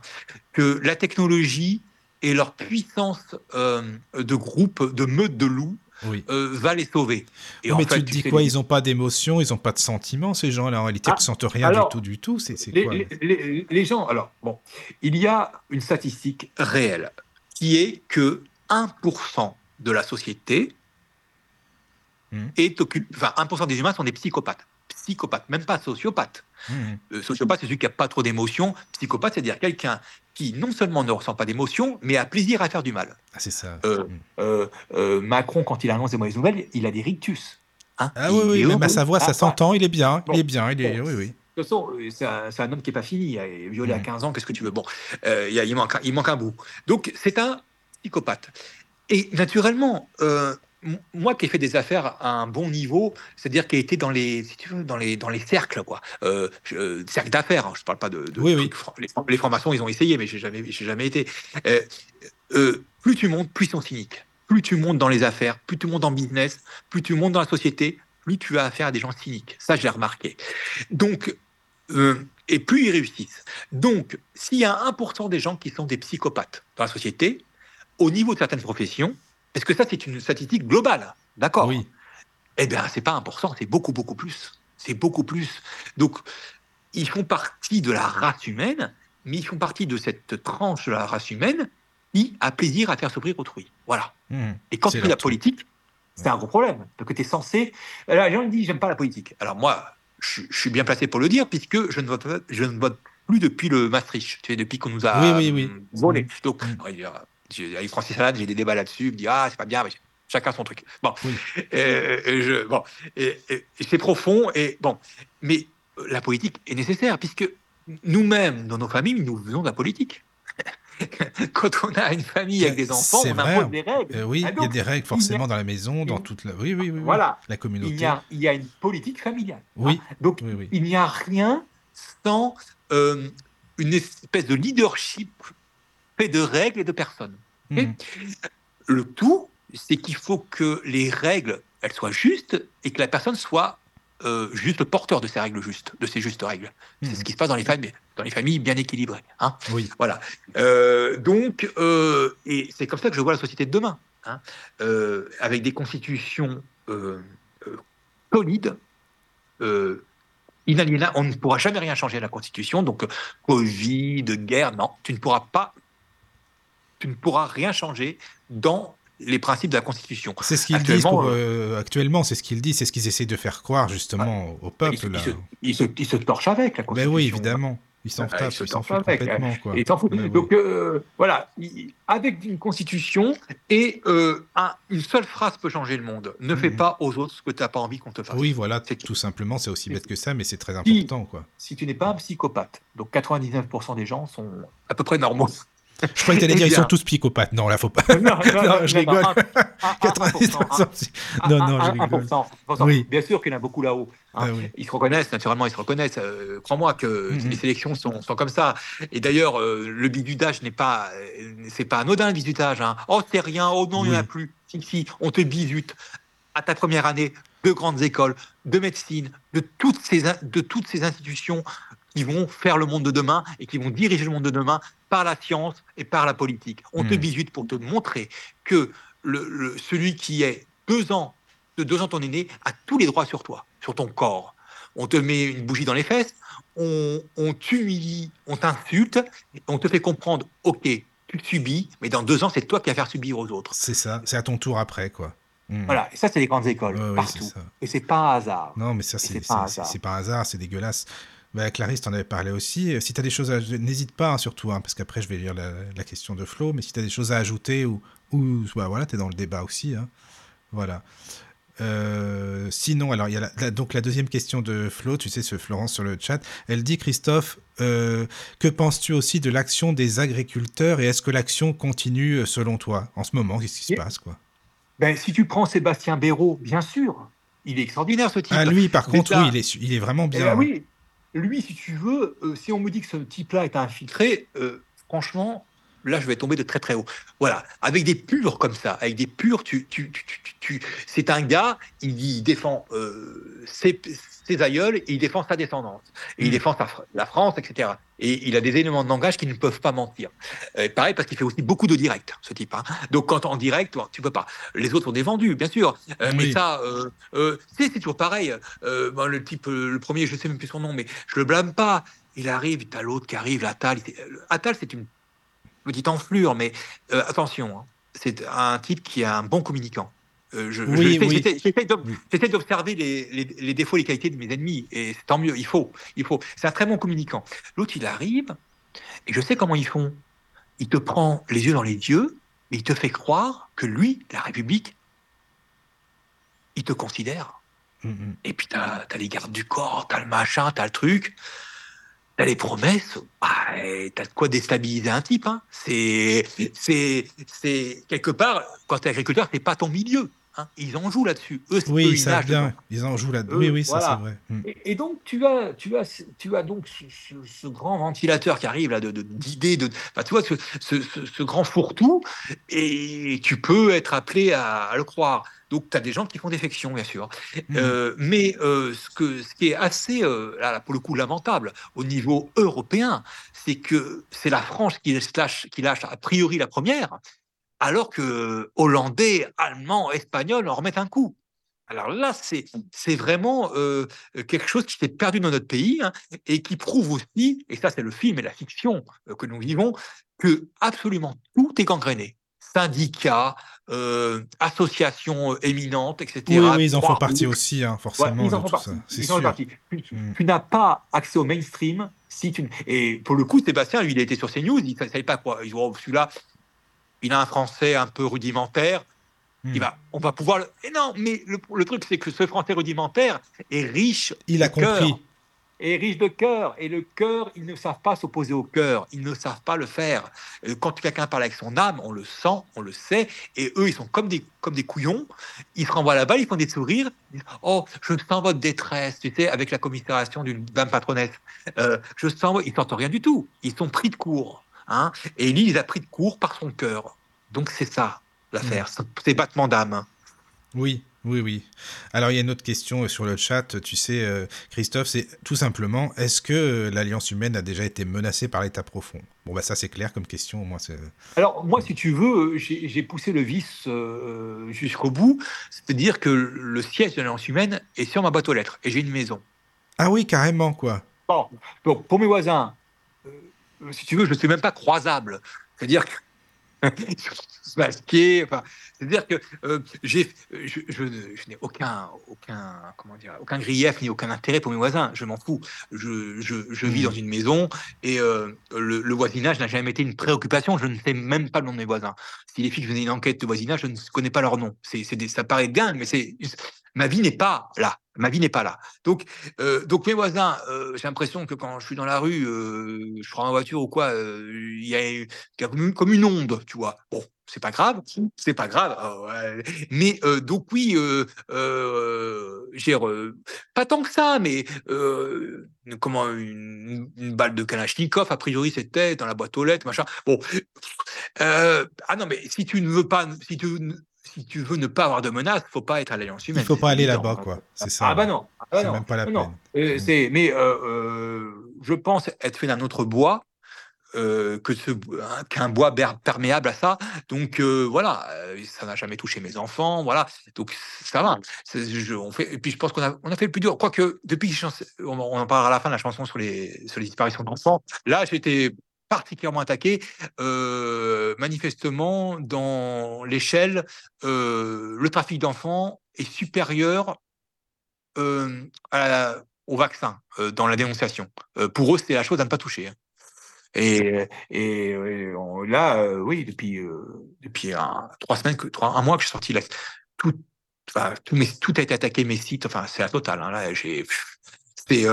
que la technologie et leur puissance euh, de groupe, de meute de loups, Oui. euh, va les sauver. Et Oui, en mais fait, tu te dis quoi Ils n'ont pas d'émotion, ils n'ont pas de sentiments, ces gens-là. En réalité, Ah, ils ne sentent rien alors, du tout, du tout. C'est c'est les, quoi les- les- les gens, alors, bon, il y a une statistique réelle qui est que 1% de la société Mhm. est occupé, enfin, 1% des humains sont des psychopathes. Psychopathes, même pas sociopathes. Mhm. Euh, sociopathe, c'est celui qui n'a pas trop d'émotions. Psychopathe, c'est-à-dire quelqu'un qui non seulement ne ressent pas d'émotions, mais a plaisir à faire du mal. Ah, c'est ça. Euh, Mhm. Euh, Macron, quand il annonce des mauvaises nouvelles, il a des rictus. hein. Ah Il oui, oui, même à sa voix, ça Ah, s'entend, il est bien, Bon. il est bien, il est... Bon. Oui, oui. De toute façon, c'est un, homme qui n'est pas fini. Il est violé à Mhm. 15 ans, qu'est-ce que tu veux Bon, il, y a- il manque, un- il manque un bout. Donc, c'est un psychopathe. Et naturellement, euh, moi qui ai fait des affaires à un bon niveau, c'est-à-dire qui ai été dans les, si tu veux, dans les, dans les cercles, quoi. Euh, je- cercles d'affaires, hein, je ne parle pas de. de Oui, oui. Les, les formations, ils ont essayé, mais je n'ai jamais, j'ai jamais été. Euh, euh, plus tu montes, plus ils sont cyniques. Plus tu montes dans les affaires, plus tu montes en business, plus tu montes dans la société, plus tu as affaire à des gens cyniques. Ça, je l'ai remarqué. Donc, euh, et plus ils réussissent. Donc, s'il y a 1% des gens qui sont des psychopathes dans la société, au niveau de certaines professions, parce que ça, c'est une statistique globale, d'accord Oui. Eh bien, c'est pas 1%, c'est beaucoup, beaucoup plus. C'est beaucoup plus. Donc, ils font partie de la race humaine, mais ils font partie de cette tranche de la race humaine qui a plaisir à faire souffrir autrui. Voilà. Mhm. Et quand tu fais la politique, c'est un gros problème. Parce que tu es censé. Là, les gens me disent j'aime pas la politique. Alors moi, je, je suis bien placé pour le dire, puisque je ne vote, pas- je ne vote plus depuis le Maastricht. Tu sais, depuis qu'on nous a Oui, oui, oui. volé. Donc, Mm. Avec Francis Salade, j'ai des débats là-dessus. Il me dit ah, c'est pas bien, mais chacun son truc. Bon. Oui. Et, je, c'est profond. Et bon. Mais euh, la politique est nécessaire, puisque nous-mêmes, dans nos familles, nous faisons de la politique. quand on a une famille avec des enfants, on vrai. impose des règles. Euh, oui, Ah, il y a des règles forcément a- dans la maison, dans toute la. Oui, oui, oui. oui. Voilà. La communauté. Il y, a, il y a une politique familiale. Oui. hein. Donc, il n'y a rien sans euh, une espèce de leadership fait de règles et de personnes. Mhm. Le tout, c'est qu'il faut que les règles, elles soient justes et que la personne soit euh, juste le porteur de ces règles justes, de ces justes règles. C'est Mhm. ce qui se passe dans les familles, dans les familles bien équilibrées. Hein. Oui. Voilà. Euh, donc, euh, et c'est comme ça que je vois la société de demain, hein. Avec des constitutions solides, inaliénables. On ne pourra jamais rien changer à la constitution. Donc, Covid, guerre, non, tu ne pourras pas, tu ne pourras rien changer dans les principes de la constitution. C'est ce qu'ils disent Actuellement, pour, euh, actuellement, c'est ce qu'ils disent, c'est ce qu'ils essaient de faire croire justement au peuple. là. ils se, ils se- ils se torchent avec la Ben constitution. oui, évidemment. Ils s'en Ah, tapent, ils se ils s'en foutent avec, complètement. Quoi. Ils foutent. Donc euh, voilà, il- avec une constitution et euh, un- une seule phrase peut changer le monde. Ne fais Mhm. pas aux autres ce que tu n'as pas envie qu'on te fasse. Oui, voilà, tout. simplement, c'est aussi bête que ça, mais c'est très Si. important. quoi. Si tu n'es pas un psychopathe, donc 99% des gens sont à peu près normaux. Je croyais que t'allais Eh dire, ils bien. sont tous psychopathes. Non, là, faut pas. non, Non, je rigole. un- un- un- 90%. Non, non, je rigole. 1%, 1%. Oui. Bien sûr qu'il y en a beaucoup là-haut. hein. Ah oui. Ils se reconnaissent, naturellement, ils se reconnaissent. Euh, Crois-moi que Mhm. les sélections sont, sont comme ça. Et d'ailleurs, euh, le bizutage n'est pas, euh, c'est pas anodin le bizutage. Hein. Oh, c'est rien. Oh non, il n'y en a Oui. plus. Si, si, on te bizute à ta première année de grandes écoles, de médecine, de toutes ces, de toutes ces institutions qui vont faire le monde de demain et qui vont diriger le monde de demain par la science et par la politique. On te Mhm. bizute pour te montrer que le, le- celui qui est deux ans, de deux ans ton aîné, a tous les droits sur toi, sur ton corps. On te met une bougie dans les fesses, on, on t'humilie, on t'insulte, on te fait comprendre, ok, tu subis, mais dans deux ans, c'est toi qui vas faire subir aux autres. C'est ça, c'est à ton tour après, quoi. Mhm. Voilà, et ça, c'est les grandes écoles, Ouais, partout. ça. et c'est pas un hasard. Non, mais ça, c'est pas pas un hasard, c'est dégueulasse. Bah, Clarisse, t'en avais parlé aussi. Euh, Si tu as des choses à. N'hésite pas, hein, surtout, hein, parce qu'après, je vais lire la, la question de Flo, mais si tu as des choses à ajouter ou. ou bah, voilà, tu es dans le débat aussi. hein. Voilà. Euh, sinon, alors, il y a la, la- donc la deuxième question de Flo, tu sais, ce Florence sur le chat. Elle dit Christophe, euh, que penses-tu aussi de l'action des agriculteurs et est-ce que l'action continue selon toi en ce moment Qu'est-ce qui se passe, quoi? Ben, si tu prends Sébastien Béraud, bien sûr, il est extraordinaire ce type. Ah, lui, par contre, oui, il est, il est vraiment Eh bien. ben oui, lui, si tu veux, euh, si on me dit que ce type-là est infiltré, euh, franchement, là, je vais tomber de très très haut. Voilà, avec des purs comme ça, avec des purs, tu, tu, tu, tu- c'est un gars, il, il défend euh, ses, ses aïeuls et il défend sa descendance. Et il Mm. défend sa la France, etc. Et il a des éléments de langage qui ne peuvent pas mentir. Pareil, parce qu'il fait aussi beaucoup de directs, ce type. hein. Donc, quand en direct, tu peux pas. Les autres sont des vendus, bien sûr. Euh, Mais ça, euh, euh, c'est toujours pareil. Bon, le type, le premier, je sais même plus son nom, mais je le blâme pas. Il arrive, t'as l'autre qui arrive, euh, Attal, c'est une petite enflure, mais attention, hein, c'est un type qui est un bon communicant. Euh, je- je- Oui, j'essaie- oui. j'essaie- Oui. d'observer les, les- les défauts et les qualités de mes ennemis, et tant mieux, il faut. il faut. C'est un très bon communicant. L'autre, il arrive, et je sais comment ils font. Il te prend les yeux dans les yeux, et il te fait croire que lui, la République, il te considère. Mm, mm. Et puis, tu as, les gardes du corps, tu as le machin, tu as le truc, tu as les promesses. Bah, tu as de quoi déstabiliser un type. Hein. C'est, c'est, c'est quelque part, quand tu es agriculteur, c'est pas ton milieu. Hein. Ils en jouent là-dessus. Eux, Oui, eux, ils ils bien. Ils en jouent là. Eux, oui, oui, ça c'est vrai. Mm. Et, et donc, tu as, tu as, tu as donc ce, ce- ce grand ventilateur qui arrive là, de, d'idées, de, enfin, tu vois, ce, grand fourre-tout, et tu peux être appelé à, à le croire. Donc, tu as des gens qui font défection, bien sûr. Mm. Euh, mais euh, ce, que, ce qui est assez, euh, là, pour le coup, lamentable au niveau européen, c'est que c'est la France qui lâche, qui lâche a priori la première, alors que Hollandais, Allemands, Espagnols en remettent un coup. Alors là, c'est vraiment euh, quelque chose qui s'est perdu dans notre pays hein, et qui prouve aussi, et ça c'est le film et la fiction euh, que nous vivons, que absolument tout est gangréné. Syndicats, euh, associations éminentes, etc. Oui, oui, ils en font partie aussi, hein, Ouais, forcément. ils en font partie. ça. C'est Ils en font sûr. partie. Tu, tu- Mm. tu n'as pas accès au mainstream si tu. Et pour le coup, Sébastien, lui, il a été sur CNews, il ne savait pas quoi. Il dit, oh, celui-là, il a un français un peu rudimentaire. Il va, on va pouvoir. Le... Et non, mais le, le truc, c'est que ce français rudimentaire est riche. Il a compris. est riche de cœur. Et le cœur, ils ne savent pas s'opposer au cœur. Ils ne savent pas le faire. Euh, Quand quelqu'un parle avec son âme, on le sent, on le sait. Et eux, ils sont comme des, comme des couillons. Ils se renvoient là-bas, ils font des sourires. Ils disent, oh, je sens votre détresse, tu sais, avec la commisération d'une dame patronesse. Euh, je sens, ils sentent rien du tout. Ils sont pris de court. Hein et lui, il a pris de court par son cœur. Donc c'est ça l'affaire, c'est battements d'âme. Oui, oui, oui. Alors, il y a une autre question euh, sur le chat. Tu sais, euh, Christophe, c'est tout simplement est-ce que euh, l'alliance humaine a déjà été menacée par l'état profond? Bon, bah, ça, c'est clair comme question. Moi, c'est... Alors, moi, si tu veux, j'ai, poussé le vice euh, jusqu'au bout. C'est-à-dire que le siège de l'alliance humaine est sur ma boîte aux lettres et j'ai une maison. Ah oui, carrément, quoi. Bon, donc, pour mes voisins, si tu veux, je ne suis même pas croisable. C'est-à-dire que. Enfin, c'est-à-dire que euh, j'ai, je, je, je n'ai aucun, aucun, comment dire, aucun grief ni aucun intérêt pour mes voisins. Je m'en fous. Je, vis Mhm. dans une maison et euh, le, le voisinage n'a jamais été une préoccupation. Je ne sais même pas le nom de mes voisins. Si les filles faisaient une enquête de voisinage, je ne connais pas leur nom. C'est, c'est des- ça paraît dingue, mais c'est ma vie n'est pas là. Ma vie n'est pas là. Donc, euh, donc mes voisins, euh, j'ai l'impression que quand je suis dans la rue, euh, je prends ma voiture ou quoi, il y a comme une, onde, tu vois. Bon, c'est pas grave, c'est pas grave. ah. Mais donc oui, j'ai pas tant que ça, mais comment une, balle de Kalachnikov, a priori c'était dans la boîte aux lettres, machin. Bon, ah non, mais si tu ne veux pas, si tu si tu veux ne pas avoir de menaces, faut pas être à l'alliance Il humaine. faut c'est pas aller là-bas, quoi. C'est ça. Ah bah non, ah bah C'est même pas la non, non. peine. Euh, Mm. c'est, mais euh, euh, je pense être fait d'un autre bois euh, que ce, hein, qu'un bois ber- perméable à ça. Donc euh, voilà, euh, ça n'a jamais touché mes enfants, voilà. Donc ça va. C'est- je- on fait, et puis je pense qu'on a, on a fait le plus dur. Quoique depuis on, on en parlera à la fin de la chanson sur les, sur les disparitions d'enfants. Là, été particulièrement attaqué. Euh, manifestement, dans l'échelle, euh, le trafic d'enfants est supérieur euh, au vaccin dans la dénonciation. Pour eux, c'est la chose à ne pas toucher. hein. Et, là, oui, depuis, depuis trois semaines, que, trois, un mois que je suis sorti, tout, a été attaqué, mes sites, enfin, c'est la totale. Hein, là, j'ai. C'est.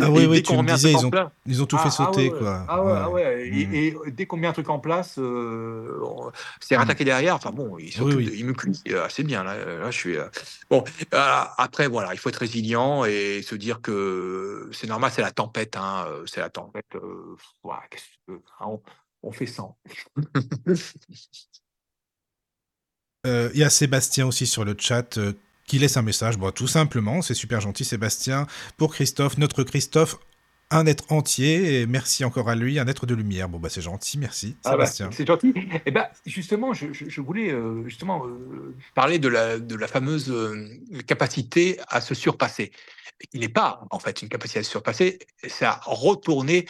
Ah oui, oui, tu me disais, ils ont, place- ils ont tout ah, fait ah sauter, ouais, quoi. Ah ouais, ah ouais. Et, Mhm. et dès qu'on met un truc en place, euh, c'est rattaqué derrière. Enfin bon, il, Oui, s'occupe oui. de- il me. Euh, C'est bien. Là, là, je suis. euh, Bon, euh, après, voilà, il faut être résilient et se dire que c'est normal, c'est la tempête. Hein, c'est la tempête. que hein, on, on fait sans. Euh, Il y a Sébastien aussi sur le chat qui laisse un message. Bon, tout simplement, c'est super gentil, Sébastien. Pour Christophe, notre Christophe, un être entier. Et merci encore à lui, un être de lumière. Bon, bah, c'est gentil, merci, Ah bah, Sébastien. c'est gentil. Et ben justement, je, je- je voulais euh, justement euh, parler de la, de la fameuse euh, capacité à se surpasser. Il n'est pas en fait une capacité à se surpasser, c'est à retourner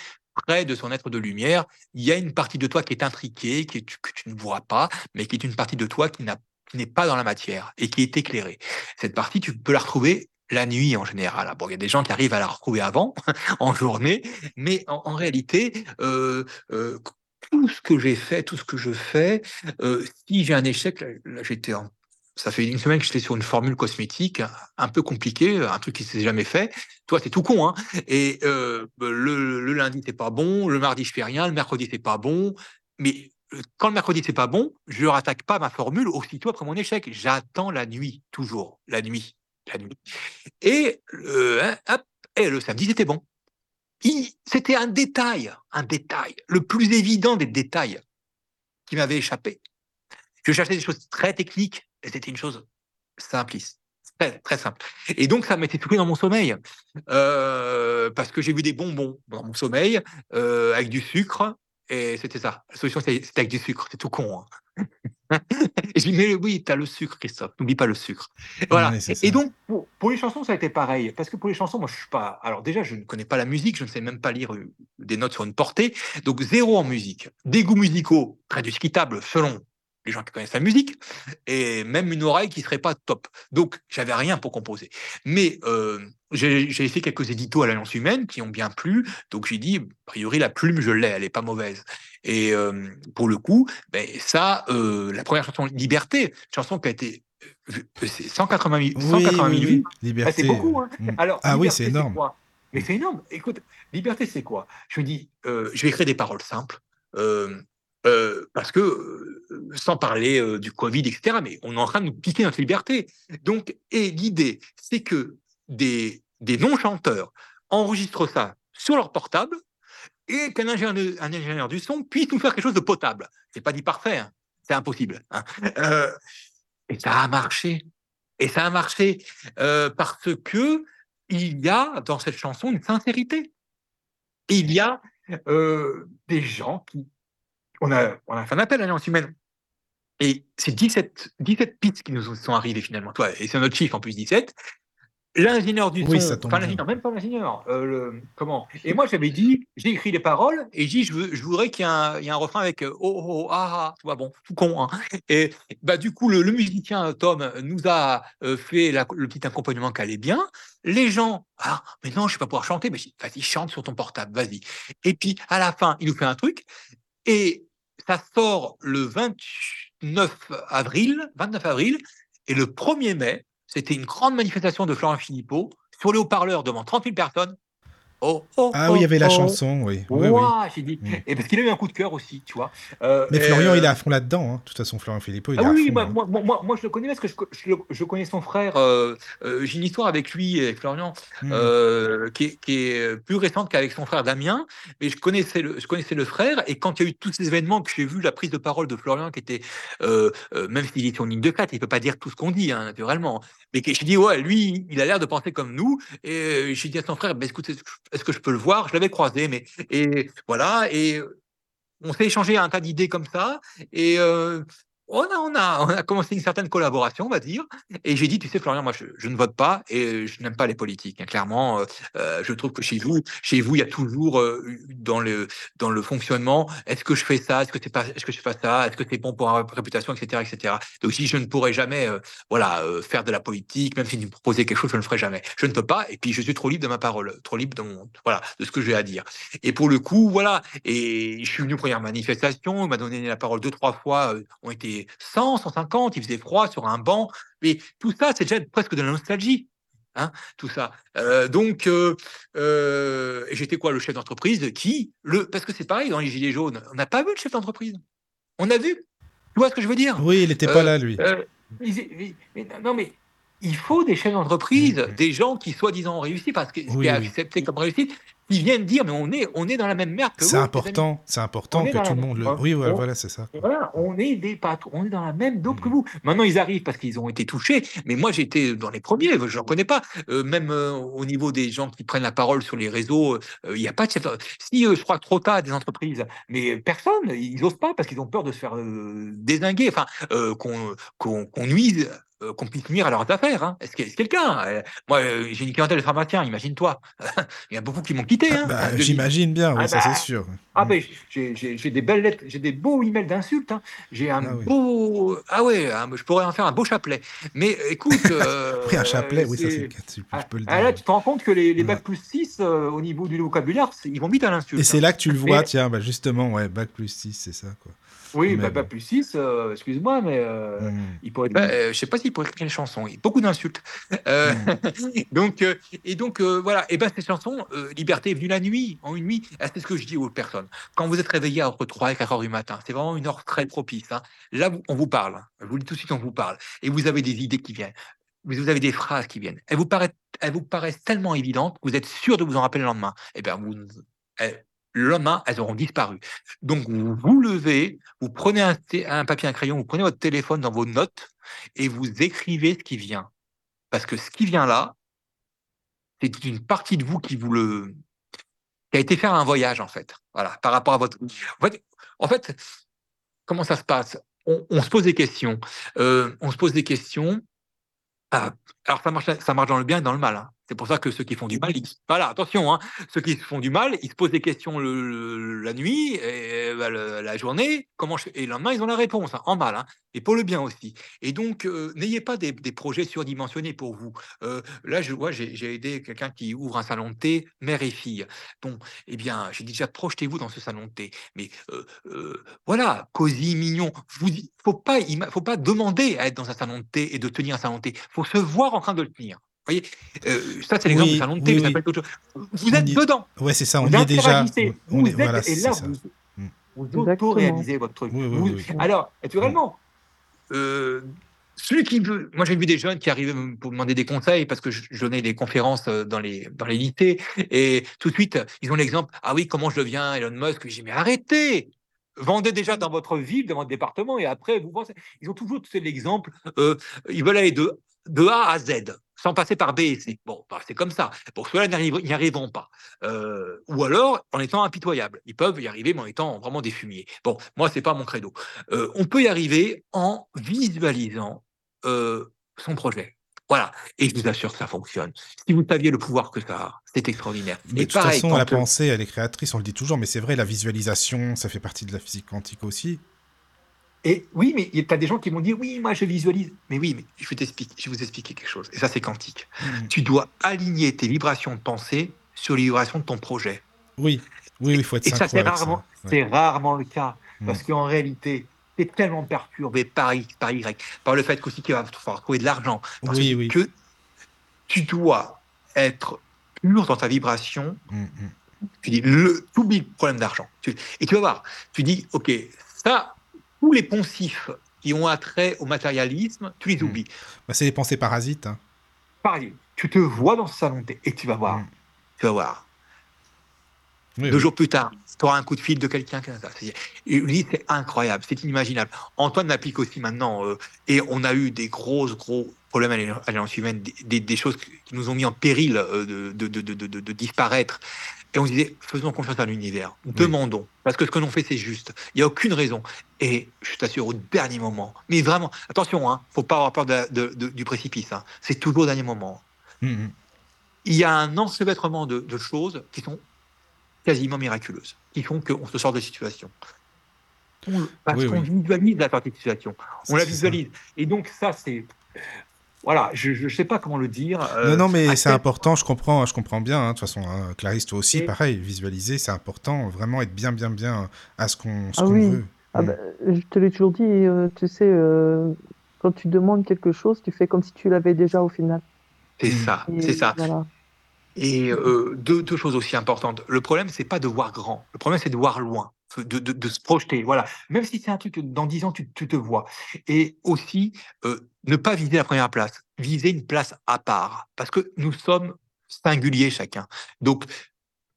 près de son être de lumière. Il y a une partie de toi qui est intriquée, qui est- que tu ne vois pas, mais qui est une partie de toi qui n'a- qui n'est pas dans la matière et qui est éclairée. Cette partie, tu peux la retrouver la nuit en général. Bon, il y a des gens qui arrivent à la retrouver avant, en journée, mais en, réalité, euh, euh, tout ce que j'ai fait, tout ce que je fais, euh, si j'ai un échec, là, j'étais en- ça fait une semaine que j'étais sur une formule cosmétique un, peu compliquée, un truc qui s'est jamais fait. Toi, c'est tout con, hein. Et le, le lundi, c'est pas bon, le mardi, je fais rien, le mercredi, c'est pas bon. Mais quand le mercredi, c'est pas bon, je ne rattaque pas ma formule aussitôt après mon échec. J'attends la nuit, toujours, la nuit, la nuit. Et, euh, hein, le samedi, c'était bon. C'était un détail, un détail, le plus évident des détails qui m'avait échappé. Je cherchais des choses très techniques et c'était une chose simpliste, très, très simple. Et donc, ça m'était tout dans mon sommeil euh, parce que j'ai vu des bonbons dans mon sommeil euh, avec du sucre et c'était ça. La solution, c'était avec du sucre. C'est tout con. hein. et je dis, mais oui, tu as le sucre, Christophe. N'oublie pas le sucre. Voilà. Ouais, et, donc, pour, pour les chansons, ça a été pareil. Parce que pour les chansons, moi, je suis pas. Alors, déjà, je ne connais pas la musique. Je ne sais même pas lire euh, des notes sur une portée. Donc, zéro en musique. Des goûts musicaux très discutables selon les gens qui connaissent la musique. Et même une oreille qui serait pas top. Donc, j'avais rien pour composer. Mais euh, j'ai fait quelques éditos à l'Alliance Humaine qui ont bien plu. Donc, j'ai dit, a priori, la plume, je l'ai. Elle est pas mauvaise. Et euh, pour le coup, ben, ça, euh, la première chanson, Liberté, chanson qui a été. euh, c'est 180 000, Oui, 180 000 oui, vues. oui. Ah, Liberté. c'est beaucoup. Hein. mm. Alors, Ah oui, c'est énorme. Mais c'est énorme. Écoute, liberté, c'est quoi? Je me dis, euh, je vais écrire des paroles simples. Euh, euh, parce que, sans parler du Covid, etc., mais on est en train de nous piquer notre liberté. Donc, et l'idée, c'est que des, non-chanteurs enregistrent ça sur leur portable et qu'un ingénieur, du son puisse nous faire quelque chose de potable. C'est pas dit parfait, hein. c'est impossible. Hein. et ça a marché. Et ça a marché parce que il y a dans cette chanson une sincérité. il y a des gens qui. On a, on a fait un appel à l'Alliance humaine. Et c'est 17, 17 pistes qui nous sont arrivées finalement. Toi, et c'est notre chiffre en plus 17. L'ingénieur du son, enfin l'ingénieur, même pas l'ingénieur, euh, comment? Et moi j'avais dit, j'ai écrit les paroles et j'ai dit, je, veux, je voudrais qu'il y, ait un refrain avec euh, oh, oh, ah, ah, tu vois, bon, tout con. Hein. Et bah du coup, le, musicien Tom nous a euh, fait le petit accompagnement qui allait bien. Les gens, ah, mais non, je ne vais pas pouvoir chanter, mais vas-y, chante sur ton portable, vas-y. Et puis à la fin, il nous fait un truc et ça sort le 29 avril, 29 avril, et le 1er mai, c'était une grande manifestation de Florent Philippot sur les haut-parleurs devant 30 000 personnes. Oh, oh, ah oui, il y avait la oh. chanson, oui. oui, j'ai dit. Mm. Et parce qu'il a eu un coup de cœur aussi, tu vois. Euh, mais Florian, il est à fond là-dedans. Hein. De toute façon, Florian Philippot, il est ah, oui, à fond. Moi, moi, moi, moi, je le connais parce que je, je, connais son frère. Euh, euh, j'ai une histoire avec lui, avec Florian, mm. qui, est, qui, est, plus récente qu'avec son frère Damien. Mais je connaissais, le, je connaissais le frère. Et quand il y a eu tous ces événements, que j'ai vu la prise de parole de Florian, qui était, même s'il est en ligne de 4, il ne peut pas dire tout ce qu'on dit, hein, naturellement. Mais j'ai dit, ouais, lui, il a l'air de penser comme nous. Et j'ai dit à son frère, bah, écoute, est-ce que je peux le voir? Je l'avais croisé, mais et voilà, et on s'est échangé un tas d'idées comme ça, et euh, on a, on, a, on a commencé une certaine collaboration, on va dire. Et j'ai dit, tu sais, Florian, moi, je, ne vote pas et je n'aime pas les politiques. Clairement, euh, euh, je trouve que chez vous, chez vous, il y a toujours euh, dans le dans le fonctionnement, est-ce que je fais ça, est-ce que c'est pas, est-ce que je fais ça, est-ce que c'est bon pour ma réputation, etc., etc. Donc, si je ne pourrais jamais, voilà, faire de la politique, même si vous me proposez quelque chose, je ne le ferai jamais. Je ne peux pas. Et puis, je suis trop libre de ma parole, trop libre de voilà, de ce que j'ai à dire. Et pour le coup, voilà. Et je suis venu aux premières manifestations. Il m'a donné la parole deux, trois fois. ont été 100, 150, il faisait froid sur un banc. Mais tout ça, c'est déjà presque de la nostalgie. Hein, tout ça. Euh, donc, euh, euh, j'étais quoi, le chef d'entreprise qui, le, parce que c'est pareil dans les Gilets jaunes, on n'a pas vu le chef d'entreprise. On a vu. Tu vois ce que je veux dire? Oui, il n'était pas là, lui. non, mais il faut des chefs d'entreprise, mmh. des gens qui soi-disant ont réussi, parce que oui, accepté comme réussite, ils viennent dire mais on est on est dans la même merde que C'est important, c'est important que tout le monde le. Oui, voilà, c'est ça. Voilà, on est des patrons, on est dans la même dope que mm. vous. Maintenant, ils arrivent parce qu'ils ont été touchés, mais moi j'étais dans les premiers, je n'en connais pas. Euh, même euh, au niveau des gens qui prennent la parole sur les réseaux, euh, il n'y a pas de chef. Si je crois trop tard des entreprises, mais personne, ils n'osent pas parce qu'ils ont peur de se faire désinguer, enfin qu'on nuise euh, qu'on puisse nuire à leurs affaires. Hein. Est-ce qu'il y a quelqu'un euh, Moi, euh, j'ai une clientèle de pharmaciens, imagine-toi. Il y a beaucoup qui m'ont quitté. Hein, bah, J'imagine bien, oui, ah ça c'est bah, sûr. Ah ben, j'ai des belles lettres, j'ai des beaux emails d'insultes. Hein. J'ai un ah beau... Ah ouais, je pourrais en faire un beau chapelet. Mais écoute... oui, un chapelet, oui, ça c'est... Peux le ah, dire. Là, tu te rends compte que les, les Bac plus 6, au niveau du vocabulaire, ils vont vite à l'insulte. Et c'est là que tu le vois, tiens, bah, justement, ouais, Bac plus 6, c'est ça, quoi. Oui, bah, bah, plus 6, euh, excuse-moi, mais euh, mmh. il pourrait. Bah, euh, je sais pas s'il pourrait écrire une chanson. Il y a beaucoup d'insultes. Mmh. donc, et donc, voilà. Et ben, cette chanson, Liberté est venue la nuit, en une nuit. Ah, c'est ce que je dis aux personnes. Quand vous êtes réveillé entre 3 et 4 heures du matin, c'est vraiment une heure très propice. Hein. Là, on vous parle. Je vous dis tout de suite, on vous parle. Et vous avez des idées qui viennent. Vous avez des phrases qui viennent. Elles vous paraissent, elles vous paraissent tellement évidentes que vous êtes sûr de vous en rappeler le lendemain. Et eh bien, vous, le lendemain, elles auront disparu. Donc, vous vous levez, vous prenez un, papier, un crayon, vous prenez votre téléphone dans vos notes et vous écrivez ce qui vient. Parce que ce qui vient là, c'est une partie de vous qui vous le qui a été faire un voyage en fait. Voilà, par rapport à votre. En fait, comment ça se passe? On, se pose des questions. Euh, on se pose des questions. Ah, alors ça marche, ça marche dans le bien et dans le mal. Hein. C'est pour ça que ceux qui font du mal, ils... voilà, attention, hein, ceux qui font du mal, ils se posent des questions la nuit, et, bah, la journée, comment et le lendemain, ils ont la réponse, hein, en mal, hein, et pour le bien aussi. Et donc, euh, n'ayez pas des, projets surdimensionnés pour vous. Euh, là, j'ai aidé quelqu'un qui ouvre un salon de thé, mère et fille. Bon, eh bien, j'ai déjà projetez-vous dans ce salon de thé. Mais euh, voilà, cosy, mignon. Il faut pas, faut pas demander à être dans un salon de thé et de tenir un salon de thé. Faut se voir en train de le tenir. Vous voyez, euh, ça c'est l'exemple Oui, de oui, mais ça oui. peut être autre chose. Vous On êtes y- dedans. Ouais, c'est ça, on Vous y est déjà. On vous est, êtes, voilà, et là, ça. vous, Mm. vous auto-réalisez votre truc. Vous-. Alors, naturellement, euh, celui qui veut. Moi, j'ai vu des jeunes qui arrivaient pour me demander des conseils parce que je, donnais des conférences euh, dans les, dans les lycées. Et tout de suite, ils ont l'exemple Ah oui, comment je deviens Elon Musk? J'ai dit Mais arrêtez Vendez déjà dans votre ville, dans votre département, et après, vous pensez. Ils ont toujours l'exemple euh, ils veulent aller de, de A à Z, sans passer par B et C. Bon, bah, c'est comme ça. Pour cela, n'y arriveront pas. Euh, ou alors, en étant impitoyables. Ils peuvent y arriver, mais en étant vraiment des fumiers. Bon, moi, c'est pas mon credo. Euh, on peut y arriver en visualisant euh, son projet. Voilà. Et je vous assure que ça fonctionne. Si vous saviez le pouvoir que ça a, c'est extraordinaire. Mais et de toute pareil, façon, la pensée, elle est créatrice, on le dit toujours, mais c'est vrai, la visualisation, ça fait partie de la physique quantique aussi. Et oui, mais tu as des gens qui m'ont dit oui, moi je visualise. Mais oui, mais je vais, t'expliquer- je vais vous expliquer quelque chose. Et ça, c'est quantique. Mm. Tu dois aligner tes vibrations de pensée sur les vibrations de ton projet. Oui, oui, il faut être Et ça, c'est rarement, Ouais. c'est rarement le cas. Mm. Parce qu'en réalité, tu es tellement perturbé par X, par Y, par le fait qu'aussi qu'il va falloir trouver de l'argent. parce Oui, oui. que tu dois être pur dans ta vibration. Mm, mm. Tu dis, le, tu oublies le problème d'argent. Et tu vas voir, tu dis, OK, ça, tous les poncifs qui ont attrait au matérialisme, tu les Mm. oublies. Bah, c'est les pensées parasites. hein. Tu te vois dans ce salon et tu vas voir. Mm. Tu vas voir. Oui, Deux jours plus tard, tu auras un coup de fil de quelqu'un qui a ça. C'est- lui, incroyable, c'est inimaginable. Antoine l'applique aussi maintenant. euh, et on a eu des grosses, gros problèmes à l'alliance- alliance humaine, des, des- des choses qui nous ont mis en péril euh, de, de, de, de, de- de disparaître. Et on se disait, faisons confiance à l'univers, demandons. Parce que ce que l'on fait, c'est juste. Il n'y a aucune raison. Et je t'assure, au dernier moment, mais vraiment, attention, hein, faut pas avoir peur du précipice. hein. c'est toujours au dernier moment Mm, mm. il y a un enchevêtrement de choses qui sont quasiment miraculeuses, qui font qu'on se sort de situation. On- parce Oui, qu'on oui. visualise la sortie de situation. On la ça. visualise. Et donc, ça, c'est. Voilà, je ne sais pas comment le dire. euh, Non, non, mais c'est important, je comprends, je comprends bien. hein. De toute façon, hein, Clarisse, toi aussi, Et- pareil, visualiser, c'est important, vraiment être bien, bien, bien à ce qu'on Ah qu'on oui. veut. Ah Mm. bah, je te l'ai toujours dit, euh, tu sais, euh, quand tu demandes quelque chose, tu fais comme si tu l'avais déjà au final. C'est ça, c'est ça. Voilà. Et euh, deux, choses aussi importantes. Le problème, c'est pas de voir grand. Le problème, c'est de voir loin, de, se projeter. Voilà. Même si c'est un truc que dans dix ans, tu, te vois. Et aussi, euh, ne pas viser la première place. Viser une place à part. Parce que nous sommes singuliers chacun. Donc,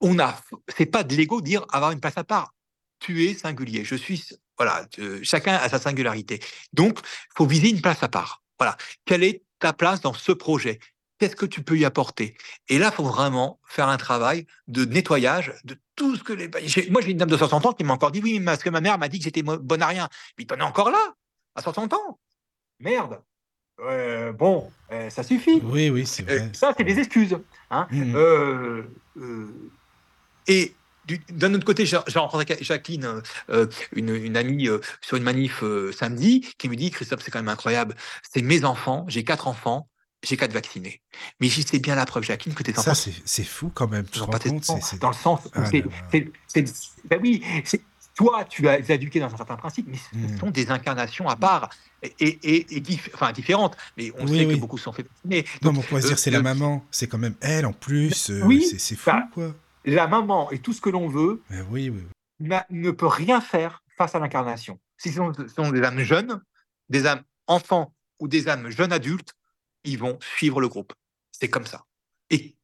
on a. C'est pas de l'ego dire avoir une place à part. Tu es singulier. Je suis. Voilà. chacun a sa singularité. Donc, faut viser une place à part. Voilà. Quelle est ta place dans ce projet? Qu'est-ce que tu peux y apporter? Et là, il faut vraiment faire un travail de nettoyage de tout ce que les. Moi, j'ai une dame de 60 ans qui m'a encore dit oui, mais parce que ma mère m'a dit que j'étais bonne à rien. Mais t'en es encore là, à 60 ans. Merde. Euh, bon, euh, ça suffit. Oui, oui, c'est Euh, vrai. ça, c'est des excuses. Hein. Mm, mm. Euh, euh, et du- d'un autre côté, j'ai rencontré Jacqueline, euh, euh, une, une amie, euh, sur une manif euh, samedi, qui me dit Christophe, c'est quand même incroyable. C'est mes enfants, j'ai quatre enfants, j'ai quatre vaccinés. Mais j'y sais bien la preuve, Jacqueline, que tes Ça, enfants c'est c'est fou quand même. Tu te rends compte c'est- c'est- dans le sens où Ah c'est, c'est- c'est- ben oui, c'est- toi, tu as éduqué dans un certain principe, mais ce Mm. sont des incarnations à part et, et, et- et dif- enfin, différentes. Mais on Oui, sait oui. que beaucoup se sont fait vacciner. Non, Donc, mais on pourrait se euh, dire c'est la euh, maman, c'est quand même elle en plus. euh, Oui, c'est c'est fou bah, quoi. la maman et tout ce que l'on veut Mais oui, n'a- ne peut rien faire face à l'incarnation. Si ce sont, ce sont des âmes jeunes, des âmes enfants ou des âmes jeunes adultes, ils vont suivre le groupe. C'est comme ça. Et,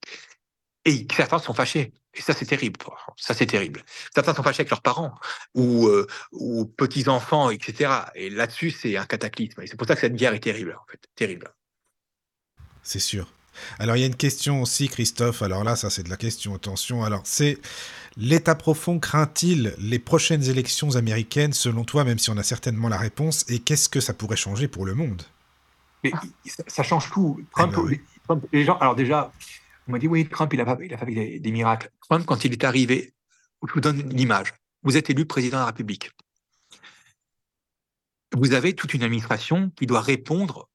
certains sont fâchés. Et ça, c'est terrible. Ça, c'est terrible. Certains sont fâchés avec leurs parents ou, euh, ou petits-enfants, etc. Et là-dessus, c'est un cataclysme. Et c'est pour ça que cette guerre est terrible, en fait. Terrible. C'est sûr. Alors, il y a une question aussi, Christophe. Alors là, ça, c'est de la question. Attention. Alors, c'est l'État profond craint-il les prochaines élections américaines, selon toi, même si on a certainement la réponse? Et qu'est-ce que ça pourrait changer pour le monde? Mais il- ça, ça change tout. Trump, ben oui. Trump- les gens, alors déjà, on m'a dit oui, Trump, il a, pas- il a fait des, des miracles. Trump, quand il est arrivé, je vous donne l'image. Vous êtes élu président de la République. Vous avez toute une administration qui doit répondre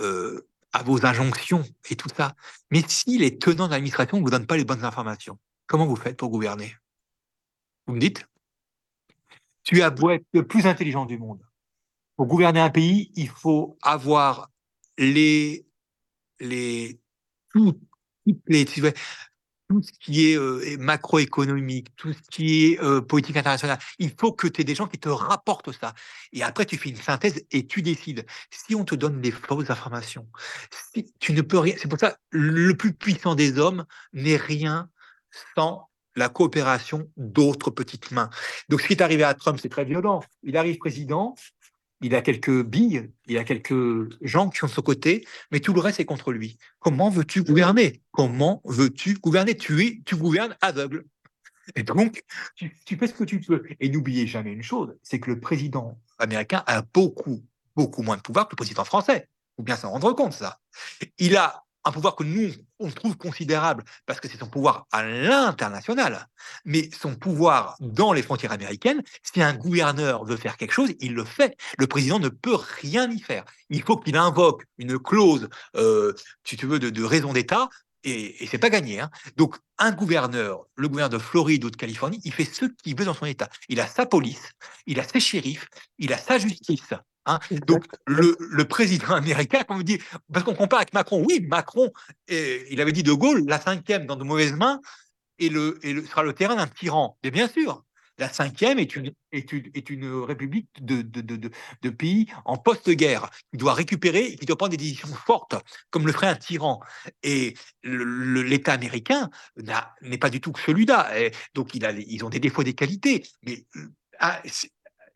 euh, à vos injonctions et tout ça. Mais si les tenants de l'administration ne vous donnent pas les bonnes informations, comment vous faites pour gouverner? Vous me dites? Tu as beau être le plus intelligent du monde. Pour gouverner un pays, il faut avoir les, les tout, tout ce qui est euh, macroéconomique, tout ce qui est euh, politique internationale. Il faut que tu aies des gens qui te rapportent ça. Et après, tu fais une synthèse et tu décides. Si on te donne des fausses informations, si tu ne peux rien. C'est pour ça le plus puissant des hommes n'est rien sans la coopération d'autres petites mains. Donc, ce qui est arrivé à Trump, c'est très violent. Il arrive président, il a quelques billes, il a quelques gens qui sont de son côté, mais tout le reste est contre lui. Comment veux-tu gouverner? Comment veux-tu gouverner? Tu, tu gouvernes aveugle. Et donc, tu, tu, fais ce que tu peux. Et n'oubliez jamais une chose, c'est que le président américain a beaucoup, beaucoup moins de pouvoir que le président français. Il faut bien s'en rendre compte, ça. Il a un pouvoir que nous, on trouve considérable parce que c'est son pouvoir à l'international, mais son pouvoir dans les frontières américaines, si un gouverneur veut faire quelque chose, il le fait. Le président ne peut rien y faire. Il faut qu'il invoque une clause, euh, si tu veux, de, raison d'État, et, c'est pas gagné. Hein. Donc, un gouverneur, le gouverneur de Floride ou de Californie, il fait ce qu'il veut dans son État. Il a sa police, il a ses shérifs, il a sa justice. Hein. Donc, le, président américain, quand on dit, parce qu'on compare avec Macron, oui, Macron, il avait dit De Gaulle, la cinquième dans de mauvaises mains, et, le, et le, sera le terrain d'un tyran. Mais bien sûr, la cinquième est une, est une, est une république de, de, de, de pays en post-guerre, qui doit récupérer qui doit prendre des décisions fortes, comme le ferait un tyran. Et l'État américain n'est pas du tout que celui-là. Donc, ils ont des défauts, des qualités. Mais ah,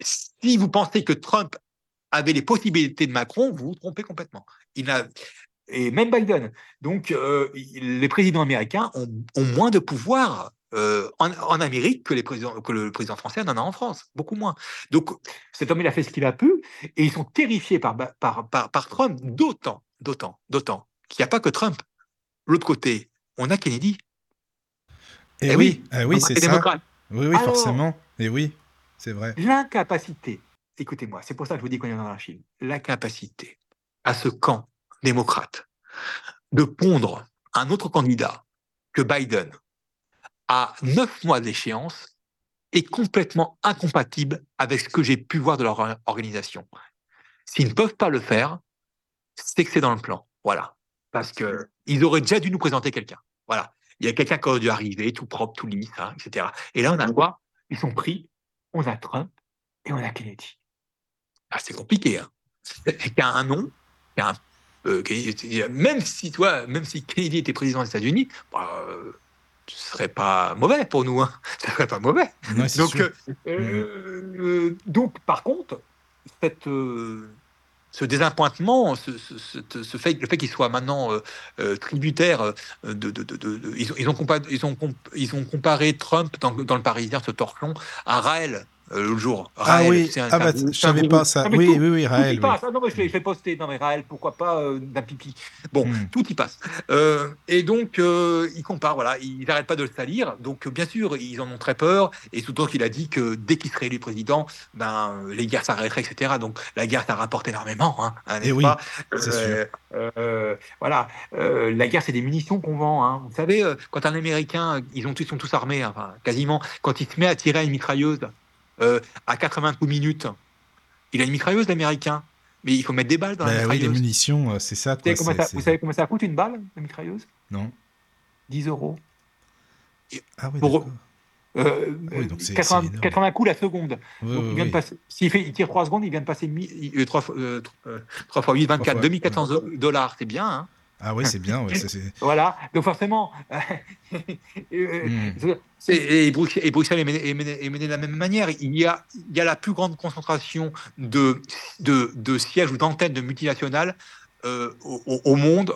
si vous pensez que Trump avait les possibilités de Macron, vous vous trompez complètement. Il a, et même Biden. Donc, euh, les présidents américains ont, moins de pouvoir euh, en, Amérique que, les présidents, que le président français en a en France, beaucoup moins. Donc, cet homme, il a fait ce qu'il a pu, et ils sont terrifiés par, par, par, Trump, d'autant, d'autant, d'autant qu'il n'y a pas que Trump. L'autre côté, on a Kennedy. Et, eh oui, oui, eh oui c'est ça. Oui, oui, forcément. Et oui, c'est vrai. L'incapacité écoutez-moi, c'est pour ça que je vous dis qu'on est dans la Chine, la capacité à ce camp démocrate de pondre un autre candidat que Biden à neuf mois d'échéance est complètement incompatible avec ce que j'ai pu voir de leur organisation. S'ils ne peuvent pas le faire, c'est que c'est dans le plan. Voilà. Parce qu'ils auraient déjà dû nous présenter quelqu'un. Voilà. Il y a quelqu'un qui aurait dû arriver, tout propre, tout lisse, hein, etc. Et là, on a quoi? Ils sont pris. On a Trump et on a Kennedy. Ah, c'est compliqué. Hein. a un nom, euh, même si toi, même si Kennedy était président des États-Unis, bah, euh, ce serait pas mauvais pour nous. Hein. Ce serait pas mauvais. donc, euh, euh, donc, par contre, cette, ce désappointement, ce, ce, fait, le fait qu'il soit maintenant tributaire de, de, de, ils, ont, ils, ont comparé, ils, ont, ils ont comparé Trump dans, dans le Parisien, ce torchon, à Raël, l'autre jour. ah oui, ah bah, je savais pas ça. oui, oui, oui, Raël. Ah, non, mais je l'ai posté. Non, mais Raël, pourquoi pas euh, d'un pipi Bon, hmm. tout y passe. Euh, et donc, il compare, voilà, ils n'arrêtent pas de le salir. Donc, bien sûr, ils en ont très peur. Et tout qu'il a dit que dès qu'il serait élu président, ben, les guerres s'arrêteraient, etc. Donc, la guerre, ça rapporte énormément. Hein, hein et eh oui, c'est sûr. voilà, la guerre, c'est des munitions qu'on vend. Hein. Vous savez, quand un Américain, ils, ont, ils sont tous armés, enfin, quasiment, quand il se met à tirer à une mitrailleuse, euh, à 80 coups minutes. Il a une mitrailleuse, l'américain. Mais il faut mettre des balles dans la mitrailleuse. Bah oui, les munitions, euh, c'est ça, Vous, savez comment ça coûte une balle, la mitrailleuse Non. 10 euros. Ah oui, Pour, euh, oui, donc 80, 80, coups la seconde. S'il il tire 3 secondes, il vient de passer 3, 3, fois 8, 24, 2400 dollars. C'est bien. Hein ah oui, c'est bien. Ouais, voilà, donc forcément, hmm. et, Bruxelles, est mené, de la même manière. Il y a, il y a la plus grande concentration de, de, de sièges ou d'antennes de multinationales euh, au, monde.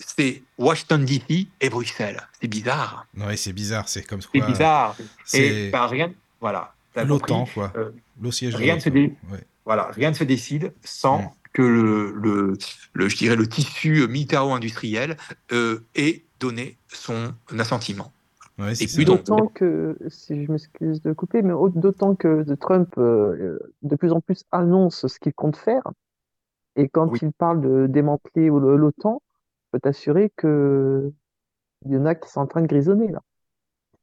C'est Washington DC et Bruxelles. C'est bizarre. Oui, c'est bizarre. C'est comme C'est bizarre. Et bah, rien, voilà. L'OTAN, quoi. Euh, le siège rien, ne se voilà, rien ne se décide sans. Hmm que le, le, je dirais le tissu militaro-industriel euh, ait donné son assentiment. et puis d'autant que, si je m'excuse de couper, mais d'autant que Trump euh, de plus en plus annonce ce qu'il compte faire, et quand il parle de démanteler l'OTAN, je peux t'assurer que il y en a qui sont en train de grisonner là.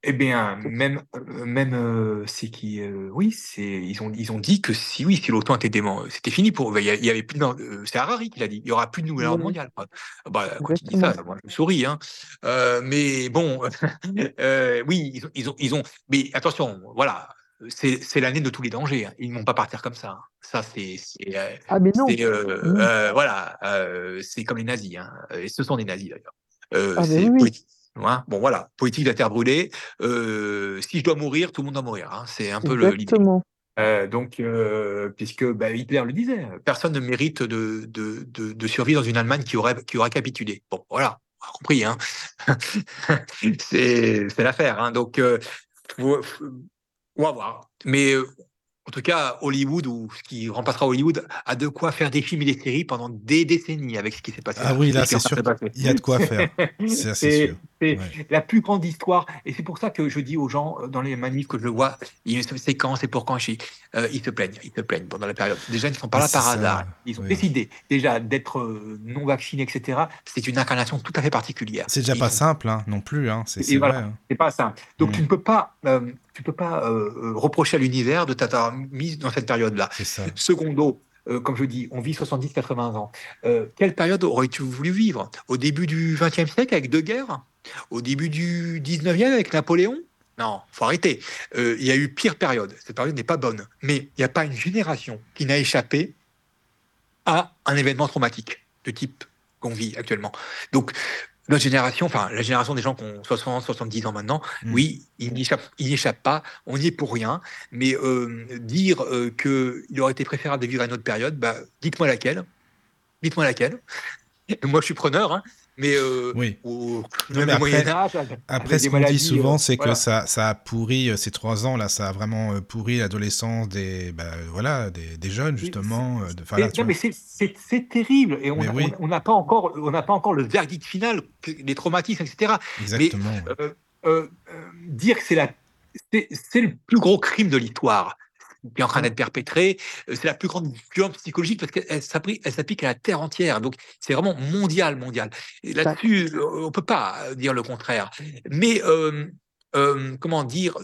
Eh bien, même, euh, même euh, c'est qui, euh, oui, c'est ils ont ils ont dit que si oui, si l'OTAN était dément, c'était fini pour. Il y, avait plus. c'est Harari qui l'a dit. Il y aura plus de nouvel ordre Oui. mondial. quoi. Bah, quand il dit ça, moi je souris. Hein. Euh, mais bon, oui, ils ont, ils ont ils ont. Mais attention, voilà, c'est c'est l'année de tous les dangers. hein. Ils ne vont pas partir comme ça. hein. Ça c'est Ah, mais non. euh, euh, voilà, euh, c'est comme les nazis. Hein. Et ce sont des nazis d'ailleurs. Ah, oui, oui. Hein. Bon voilà, politique de la terre brûlée. Euh, si je dois mourir, tout le monde doit mourir. hein. C'est un peu le- l'idée. Exactement. Euh, donc, euh, puisque bah, Hitler le disait, personne ne mérite de, de, de, de survivre dans une Allemagne qui aurait, qui aurait capitulé. Bon, voilà, on a compris. Hein. c'est c'est l'affaire. Hein. Donc, euh, faut- faut- on va voir. Mais euh, en tout cas, Hollywood, ou ce qui remplacera Hollywood, a de quoi faire des films et des séries pendant des décennies avec ce qui s'est passé. Ah oui, là, c'est sûr. Il y a de quoi faire. C'est assez C'est- sûr. C'est Ouais. la plus grande histoire. Et c'est pour ça que je dis aux gens, euh, dans les manifs que je le vois, il y a une séquence et pour quand je euh, ils se plaignent, ils se plaignent pendant la période. Déjà, ils ne sont pas Mais là par c'est ça, hasard. Ils ont oui. décidé déjà d'être euh, non vaccinés, etc. C'est une incarnation tout à fait particulière. C'est déjà Ils pas sont- simple hein, non plus. Hein. C'est c'est voilà. hein. C'est pas ça. Donc Mm. tu ne peux pas, euh, tu peux pas euh, reprocher à l'univers de t'avoir mis dans cette période-là. C'est. Secondo, euh, comme je dis, on vit 70-80 ans. Euh, quelle période aurais-tu voulu vivre? Au début du XXe siècle avec deux guerres Au début du XIXe avec Napoléon? Non, faut arrêter. Euh, Il y a eu pire période. Cette période n'est pas bonne. Mais il n'y a pas une génération qui n'a échappé à un événement traumatique de type qu'on vit actuellement. Donc, notre génération, enfin la génération des gens qui ont 60, 70 ans maintenant, Mm. oui, ils n'y n'y échappent pas, on n'y est pour rien. Mais euh, dire euh, qu'il aurait été préférable de vivre à une autre période, bah, dites-moi laquelle. Dites-moi laquelle. Moi, je suis preneur, hein, mais euh, Oui. au Non, même mais après- Moyen Âge, Après, ce qu'on dit souvent, euh, c'est voilà. que ça, ça a pourri euh, ces trois ans là, ça a vraiment pourri l'adolescence des, bah, voilà, des, des jeunes justement. Mais- c'est- terrible et on Mais a- oui. on on n'a pas encore on n'a pas encore le verdict final, les traumatismes, etc. Exactement. Euh, euh, euh, dire que c'est la c'est c'est le plus gros crime de l'histoire qui est en train d'être perpétré, euh, c'est la plus grande violence psychologique parce qu'elle s'applique à la terre entière. Donc c'est vraiment mondial, mondial. Et là-dessus, euh, on peut pas dire le contraire. Mais euh, euh, comment dire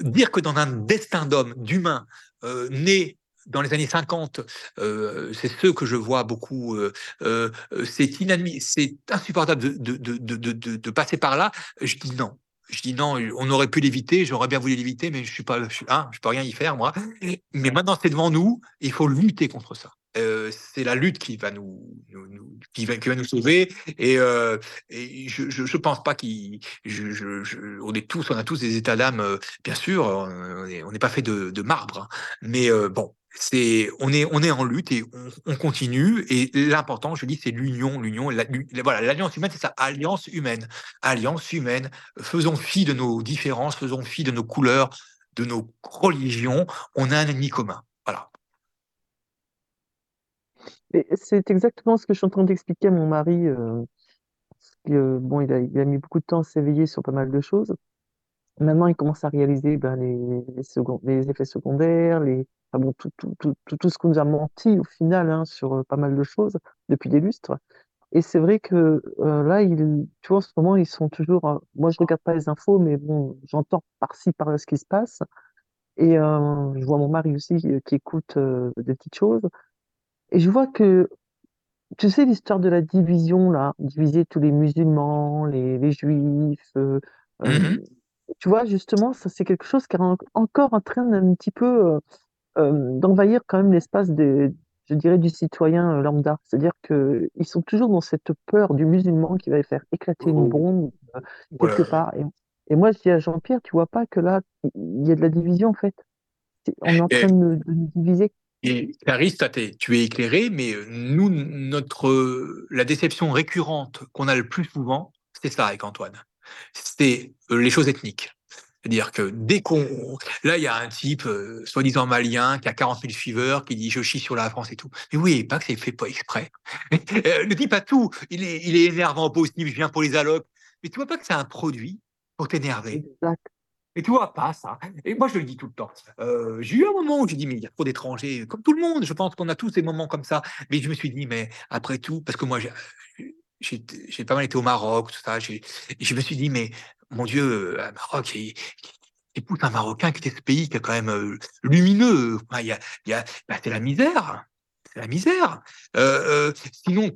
dire que dans un destin d'homme, d'humain, euh, né dans les années 50, euh, c'est ceux que je vois beaucoup. euh, euh, euh, c'est inadmis, c'est insupportable de, de- de- de passer par là. Je dis non. Je dis non, on aurait pu l'éviter, j'aurais bien voulu l'éviter, mais je suis pas, je, suis- hein, je peux rien y faire moi. Mais maintenant c'est devant nous, il faut lutter contre ça. Euh, c'est la lutte qui va nous, nous- nous- qui, va, qui va nous sauver. Et, euh, et je, je, je pense pas qu'il, je, je, je- on est tous, on a tous des états d'âme, euh, bien sûr, on est- on n'est pas fait de, de marbre, hein. mais euh, bon, on est, en lutte et on, on continue. Et l'important, je dis, c'est l'union, l'union, voilà, l'alliance humaine, c'est ça, alliance humaine, alliance humaine. Faisons fi de nos différences, faisons fi de nos couleurs, de nos religions. On a un ennemi commun. Voilà. C'est exactement ce que je suis en train d'expliquer à mon mari. euh, bon, il a, mis beaucoup de temps à s'éveiller sur pas mal de choses. Maintenant, il commence à réaliser ben, les, les effets secondaires, les, enfin, bon, tout, tout, tout, tout, tout ce qu'on nous a menti au final hein, sur euh, pas mal de choses depuis des lustres. Et c'est vrai que euh, là, il, tu vois, en ce moment, ils sont toujours. euh, moi, je regarde pas les infos, mais bon, j'entends par-ci, par-là ce qui se passe. Et euh, je vois mon mari aussi qui écoute des petites choses. Et je vois que, tu sais, l'histoire de la division, là, diviser tous les musulmans, les, les juifs, Mhm. tu vois, justement, ça, c'est quelque chose qui est en- encore en train d'un petit peu d'envahir quand même l'espace des, je dirais, du citoyen euh, lambda. C'est-à-dire que ils sont toujours dans cette peur du musulman qui va faire éclater une Oh. bombe euh, quelque part. Et, et moi, je dis à Jean-Pierre, tu vois pas que là, il y a de la division, en fait. On est en train de, nous- diviser. Et Clarisse, tu es éclairé, mais euh, nous, notre, euh, la déception récurrente qu'on a le plus souvent, c'est ça avec Antoine. C'est euh, les choses ethniques. C'est-à-dire que dès qu'on... Là, il y a un type, euh, soi-disant malien, qui a 40 000 suiveurs, qui dit « je chie sur la France et tout ». Mais oui, pas que c'est fait pas exprès. Euh, le type a tout. Il est, il est énervant au possible, il vient pour les allocs. Mais tu vois pas que c'est un produit pour t'énerver? Exact. et tu vois pas ça. Et moi, je le dis tout le temps. Euh, j'ai eu un moment où j'ai dit, mais il y a trop d'étrangers, comme tout le monde. Je pense qu'on a tous des moments comme ça. Mais je me suis dit, mais après tout, parce que moi, j'ai- j'ai j'ai pas mal été au Maroc, tout ça. j'ai- je me suis dit, mais mon Dieu, un Maroc qui, épouse un Marocain qui était ce pays qui est quand même euh, lumineux. Il y a, y a bah, c'est la misère, c'est la misère. Euh, euh, sinon,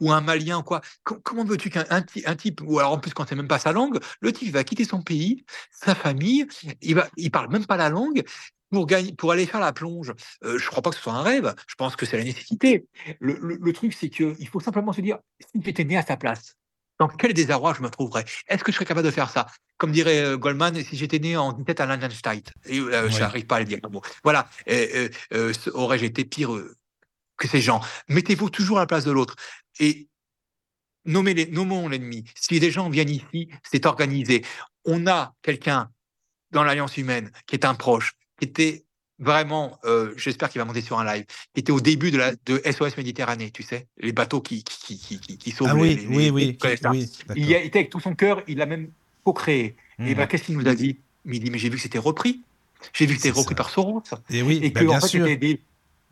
ou un Malien, quoi. comment veux-tu qu'un un, type, ou alors en plus quand c'est même pas sa langue, le type va quitter son pays, sa famille, il va, il parle même pas la langue, pour, gagner, pour aller faire la plonge, euh, je ne crois pas que ce soit un rêve, je pense que c'est la nécessité. Le, truc, c'est qu'il faut simplement se dire, si j'étais né à sa place, dans quel désarroi je me trouverais? Est-ce que je serais capable de faire ça? Comme dirait euh, Goldman, si j'étais né en tête à Landenstein, et euh, je n'arrive pas à le dire. Voilà, aurais-je été pire que ces gens? Mettez-vous toujours à la place de l'autre. Et nommez les, nommons l'ennemi. Si des gens viennent ici, c'est organisé. On a quelqu'un dans l'Alliance humaine qui est un proche, était vraiment, euh, j'espère qu'il va monter sur un live, qui était au début de, la, de SOS Méditerranée, tu sais, les bateaux qui, qui, qui, qui, sauvent ah, oui, oui, oui, Il y a été avec tout son cœur, il l'a même co-créé. Et ben, qu'est-ce qu'il nous a dit Il dit, mais j'ai vu que c'était repris. J'ai vu que c'était repris par Soros. Et, oui, et bah, que, en fait, c'était des,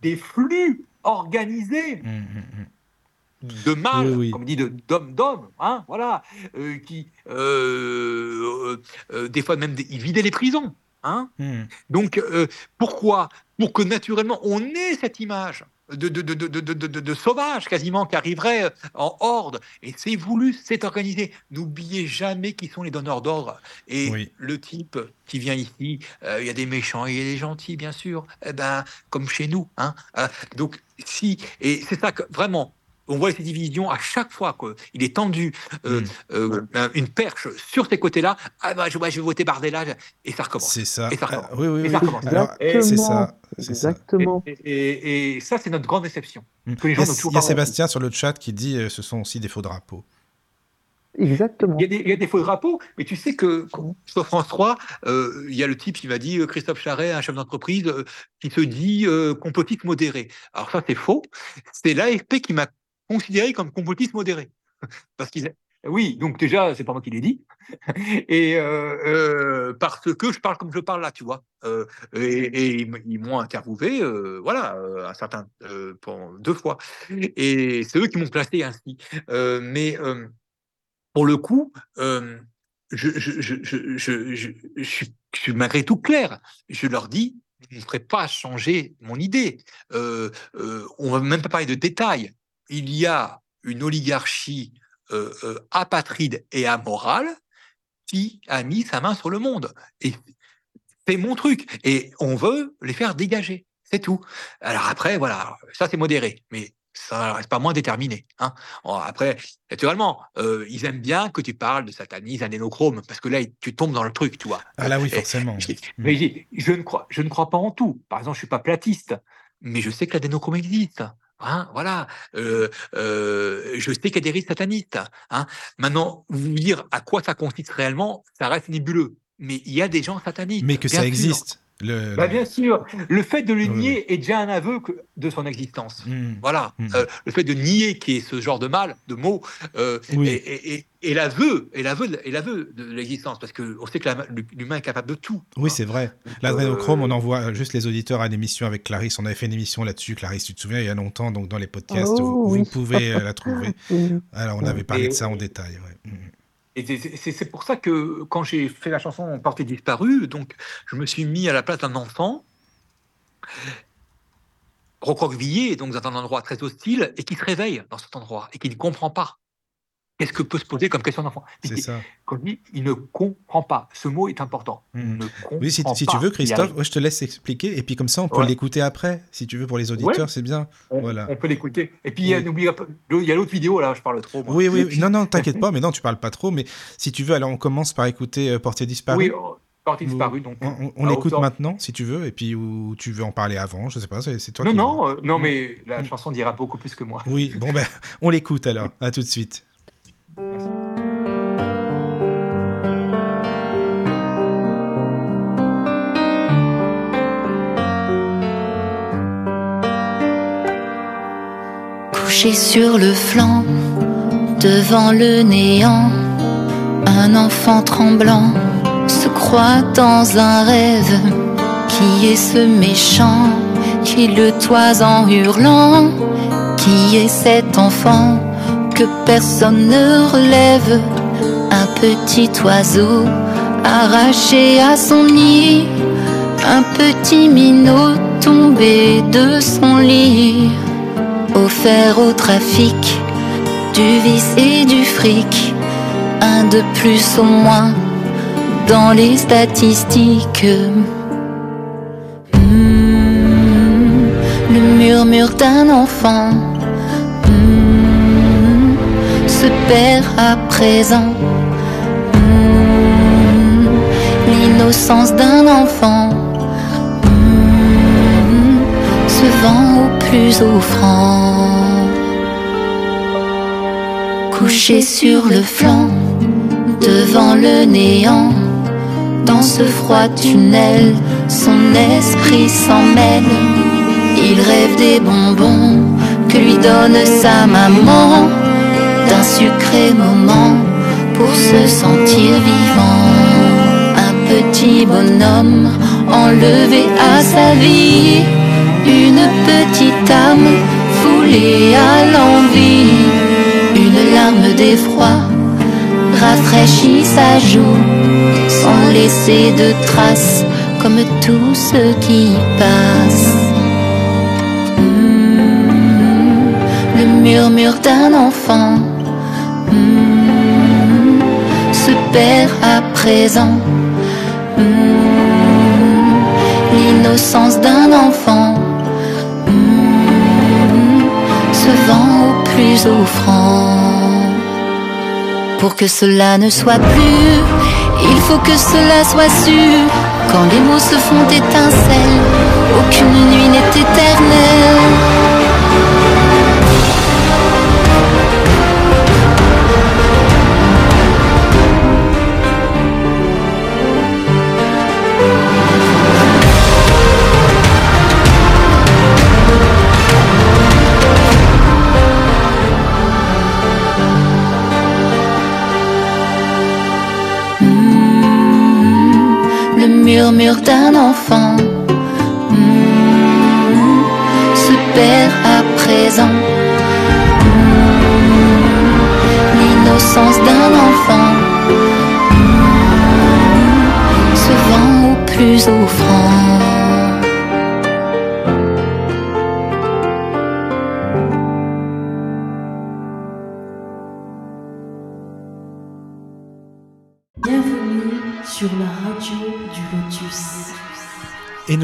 des, flux organisés. Mmh, mmh, mmh. de mal, comme on dit, d'hommes d'hommes, hein, voilà, euh, qui, euh, des fois même, ils vidaient les prisons. Hein? Hmm. Donc, euh, pourquoi? Pour que naturellement, on ait cette image de, de, de, sauvage quasiment qui arriverait euh, en horde. Et c'est voulu, c'est organisé. N'oubliez jamais qui sont les donneurs d'ordre. Et le type qui vient ici, euh, il y a des méchants et il y a des gentils, bien sûr. Eh ben, comme chez nous. Hein donc, si, et c'est ça que vraiment, on voit ces divisions à chaque fois qu'il est tendu euh, hmm. euh, une perche sur ces côtés-là. Ah bah, je, vais voter Bardella et ça recommence. C'est ça. Et ça recommence. Ah, oui, oui, oui. C'est ça. Exactement. Et, ça, c'est notre grande déception. Hmm. il y a, Sébastien sur le chat qui dit euh, ce sont aussi des faux drapeaux. Exactement. Il y, a des, faux drapeaux, mais tu sais que sur France 3, il y a le type qui m'a dit Christophe Charret, un chef d'entreprise, qui se dit complotiste modéré. Alors ça, c'est faux. C'est l'AFP qui m'a considéré comme complotiste modéré. Parce qu'il oui, donc déjà, c'est pas moi qui l'ai dit, et euh, euh, parce que je parle comme je parle là, tu vois. Euh, et, ils m'ont interviewé, voilà, un certain deux fois, et c'est eux qui m'ont placé ainsi. mais pour le coup, je, je, je, je, suis malgré tout clair. Je leur dis, je ne ferai pas changer mon idée. on va même pas parler de détails il y a une oligarchie euh, euh, apatride et amorale qui a mis sa main sur le monde. Et c'est mon truc. Et on veut les faire dégager. C'est tout. Alors après, voilà, ça c'est modéré, mais ça reste pas moins déterminé. Hein. après, naturellement, euh, ils aiment bien que tu parles de satanisme, adénochrome, parce que là, tu tombes dans le truc, tu vois. Ah là oui, forcément. mais je, ne crois, je ne crois pas en tout. Par exemple, je suis pas platiste, mais je sais que l'adénochrome existe. Hein, voilà, euh, euh, je sais qu'il y a des risques satanistes. Hein. Maintenant, vous dire à quoi ça consiste réellement, ça reste nébuleux. Mais il y a des gens satanistes. Mais que ça existe. Bah, bien sûr, le fait de le nier est déjà un aveu de son existence. Mmh. Voilà, mmh. Euh, le fait de nier qui est ce genre de mal, de mots, euh, et, l'aveu, et l'aveu, et l'aveu de l'existence, parce qu'on sait que l'humain est capable de tout. Oui, c'est vrai. L'adrénochrome, on envoie juste les auditeurs à une émission avec Clarisse. On avait fait une émission là-dessus, Clarisse, tu te souviens, il y a longtemps, donc dans les podcasts, oh, vous, pouvez euh, la trouver. Alors, on avait parlé de ça en détail. Mmh. Et c'est pour ça que quand j'ai fait la chanson Portée disparue, donc je me suis mis à la place d'un enfant recroquevillé, donc dans un endroit très hostile, et qui se réveille dans cet endroit et qui ne comprend pas. Qu'est-ce que peut se poser comme question d'enfant? C'est ça. Quand dit, il ne comprend pas. Ce mot est important. Hmm. oui, si, tu veux, Christophe, je te laisse expliquer. Et puis comme ça, on peut l'écouter après, si tu veux, pour les auditeurs, c'est bien. On, voilà. on peut l'écouter. Et puis, n'oublie pas, il y a l'autre vidéo, là, je parle trop. Oui, oui, non, non, t'inquiète pas, mais non, tu parles pas trop. Mais si tu veux, alors on commence par écouter euh, Portier disparu. Oui, oh, Portier disparu. Donc, on, l'écoute maintenant, si tu veux, et puis ou tu veux en parler avant, je sais pas, c'est toi non, qui Non, euh, non, mais la chanson dira beaucoup plus que moi. Oui, bon, ben, on l'écoute alors. À tout de suite. Couché sur le flanc, devant le néant, un enfant tremblant se croit dans un rêve. Qui est ce méchant qui le toise en hurlant Qui est cet enfant que personne ne relève. un petit oiseau arraché à son nid, un petit minot tombé de son lit, offert au trafic du vice et du fric, un de plus au moins dans les statistiques. Hmm, le murmure d'un enfant se perd à présent. Hmm, l'innocence d'un enfant se vend au plus offrant. Couché sur le flanc, devant le néant dans ce froid tunnel, son esprit s'en mêle. Il rêve des bonbons que lui donne sa maman, sucré moment pour se sentir vivant. Un petit bonhomme enlevé à sa vie, une petite âme foulée à l'envie, une larme d'effroi rafraîchit sa joue sans laisser de traces comme tout ce qui passe. Hmm, le murmure d'un enfant à présent. Hmm, l'innocence d'un enfant se vend au plus offrant. Pour que cela ne soit plus il faut que cela soit sûr. Quand les mots se font étincelles, aucune nuit n'est éternelle. Murmure d'un enfant. Hmm, se perd à présent. Hmm, l'innocence d'un enfant. Hmm, se vend au plus offrant.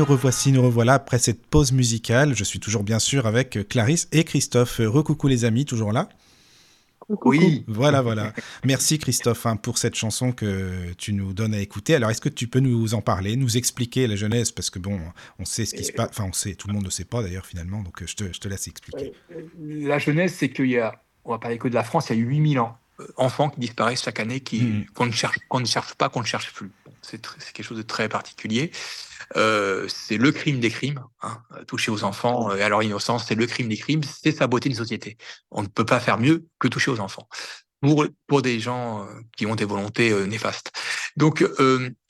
Revoici, nous revoilà après cette pause musicale. Je suis toujours bien sûr avec Clarisse et Christophe. Recoucou les amis, toujours là? Oui. Voilà, voilà. Merci Christophe hein, pour cette chanson que tu nous donnes à écouter. Alors, est-ce que tu peux nous en parler, nous expliquer la jeunesse? Parce que bon, on sait ce qui se passe. Enfin, on sait, tout le monde ne sait pas d'ailleurs finalement, donc je te, je te laisse expliquer. Euh, la jeunesse, c'est qu'il y a, on va parler que de la France, il y a 8000 ans. Euh, enfants qui disparaissent chaque année, qui, hmm. qu'on ne, cherche, qu'on ne cherche pas, qu'on ne cherche plus. c'est, c'est quelque chose de très particulier. Euh, c'est le crime des crimes, hein, toucher aux enfants et à leur innocence, c'est le crime des crimes, c'est saboter une société. On ne peut pas faire mieux que toucher aux enfants pour, pour des gens euh, qui ont des volontés euh, néfastes. Donc,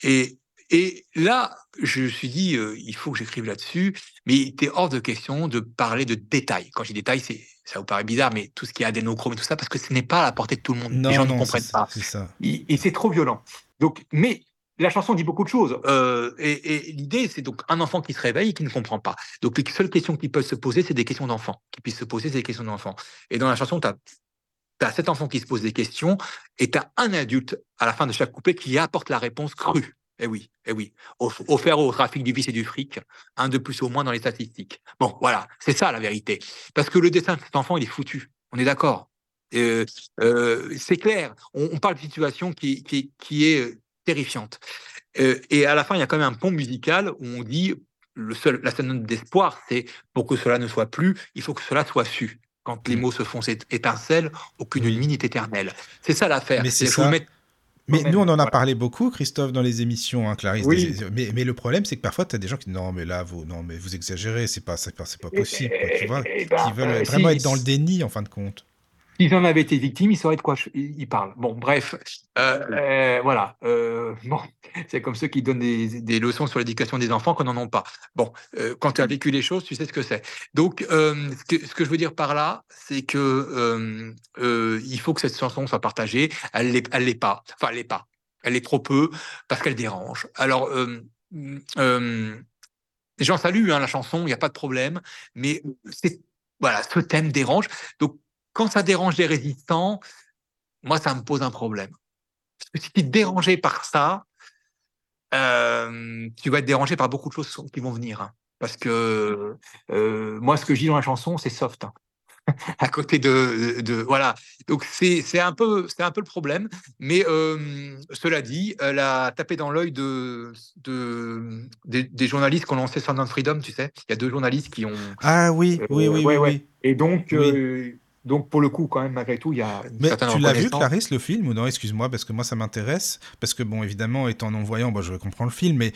et, et là, je me suis dit, il faut que j'écrive là-dessus, mais il était hors de question de parler de détails. Quand je dis détails, c'est ça vous paraît bizarre, mais tout ce qui est adénochrome et tout ça, parce que ce n'est pas à la portée de tout le monde. Non, Les gens non, ne comprennent pas. Ça. Et, c'est trop violent. Donc, mais la chanson dit beaucoup de choses. Euh, et, et l'idée, c'est donc un enfant qui se réveille et qui ne comprend pas. Donc, les seules questions qui peuvent se poser, c'est des questions d'enfants. Qui puissent se poser, c'est des questions d'enfants. Et dans la chanson, tu as, as, cet enfant qui se pose des questions et tu as un adulte à la fin de chaque couplet qui apporte la réponse crue. Eh oui, eh oui. Offert au trafic du vice et du fric, un de plus au moins dans les statistiques. Bon, voilà, c'est ça la vérité. Parce que le dessin de cet enfant, il est foutu. On est d'accord. Euh, euh, c'est clair. On, on, parle de situation qui, qui, qui est terrifiante. Euh, et à la fin, il y a quand même un pont musical où on dit le seul, la seule note d'espoir, c'est pour que cela ne soit plus, il faut que cela soit su. Quand les mmh. mots se font étincelles, aucune ligne n'est éternelle. C'est ça l'affaire. Mais c'est ça. Mais nous, on en a parlé beaucoup, Christophe, dans les émissions, hein, Clarisse. Oui. Mais, mais, le problème, c'est que parfois, tu as des gens qui disent non, mais là, vous, non, mais vous exagérez, c'est pas, pas, pas possible. Quoi, tu vois, et qui veulent vraiment être dans le déni, en fin de compte. S'ils en avaient été victimes, ils sauraient de quoi je- ils ils parlent. Bon, bref, euh, euh, voilà. euh, bon, c'est comme ceux qui donnent des, des leçons sur l'éducation des enfants qu'on n'en ont pas. Bon, euh, quand tu as vécu les choses, tu sais ce que c'est. Donc, ce, que, ce que je veux dire par là, c'est que il faut que cette chanson soit partagée. Elle l'est, elle l'est pas. Enfin, elle l'est pas. Elle est trop peu parce qu'elle dérange. Alors, euh, j'en salue hein, la chanson, il n'y a pas de problème, mais c'est voilà, ce thème dérange. Donc, quand ça dérange les résistants, moi, ça me pose un problème. Parce que si tu es dérangé par ça, euh, tu vas être dérangé par beaucoup de choses qui vont venir. hein. Parce que euh, moi, ce que je dis dans la chanson, c'est soft. hein. à côté de, de- voilà. Donc c'est un peu c'est un peu le problème. Mais euh, cela dit, elle a tapé dans l'œil de, de des, des journalistes qui ont lancé Sound Freedom. Tu sais, il y a deux journalistes qui ont Ah oui, oui, oui, ouais, oui, ouais. oui. et donc, Oui. Donc pour le coup, quand même, malgré tout, il y a une Mais tu l'as vu. Clarisse, le film ou non? Excuse-moi, parce que moi, ça m'intéresse. Parce que, bon, évidemment, étant non-voyant, bon, je comprends le film, mais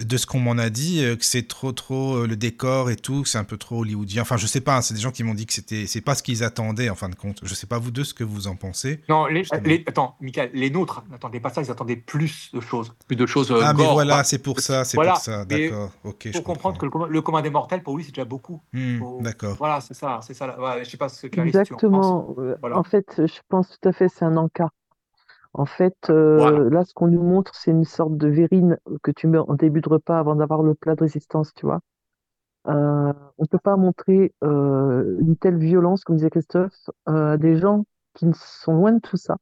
de ce qu'on m'en a dit, euh, que c'est trop, trop euh, le décor et tout, que c'est un peu trop hollywoodien. Enfin, je sais pas, hein, c'est des gens qui m'ont dit que c'était, c'est pas ce qu'ils attendaient, en fin de compte. Je sais pas, vous deux, ce que vous en pensez. Non, les, attends, Michael, les nôtres n'attendaient pas ça, ils attendaient plus de choses, plus de choses. euh, ah, mais voilà, pas- c'est pour ça, c'est Voilà, pour ça. D'accord, ok, je faut comprendre que comprends. le, commun- le commun des mortels, pour lui, c'est déjà beaucoup. Hmm, D'accord. Voilà, c'est ça, c'est ça. Ouais, je sais pas ce que Clarisse, en. Exactement. Voilà. En fait, je pense tout à fait, c'est un encart. En fait, euh, Voilà. là, ce qu'on nous montre, c'est une sorte de verrine que tu mets en début de repas avant d'avoir le plat de résistance, tu vois. Euh, on peut pas montrer euh, une telle violence, comme disait Christophe, à des gens qui ne sont loin de tout ça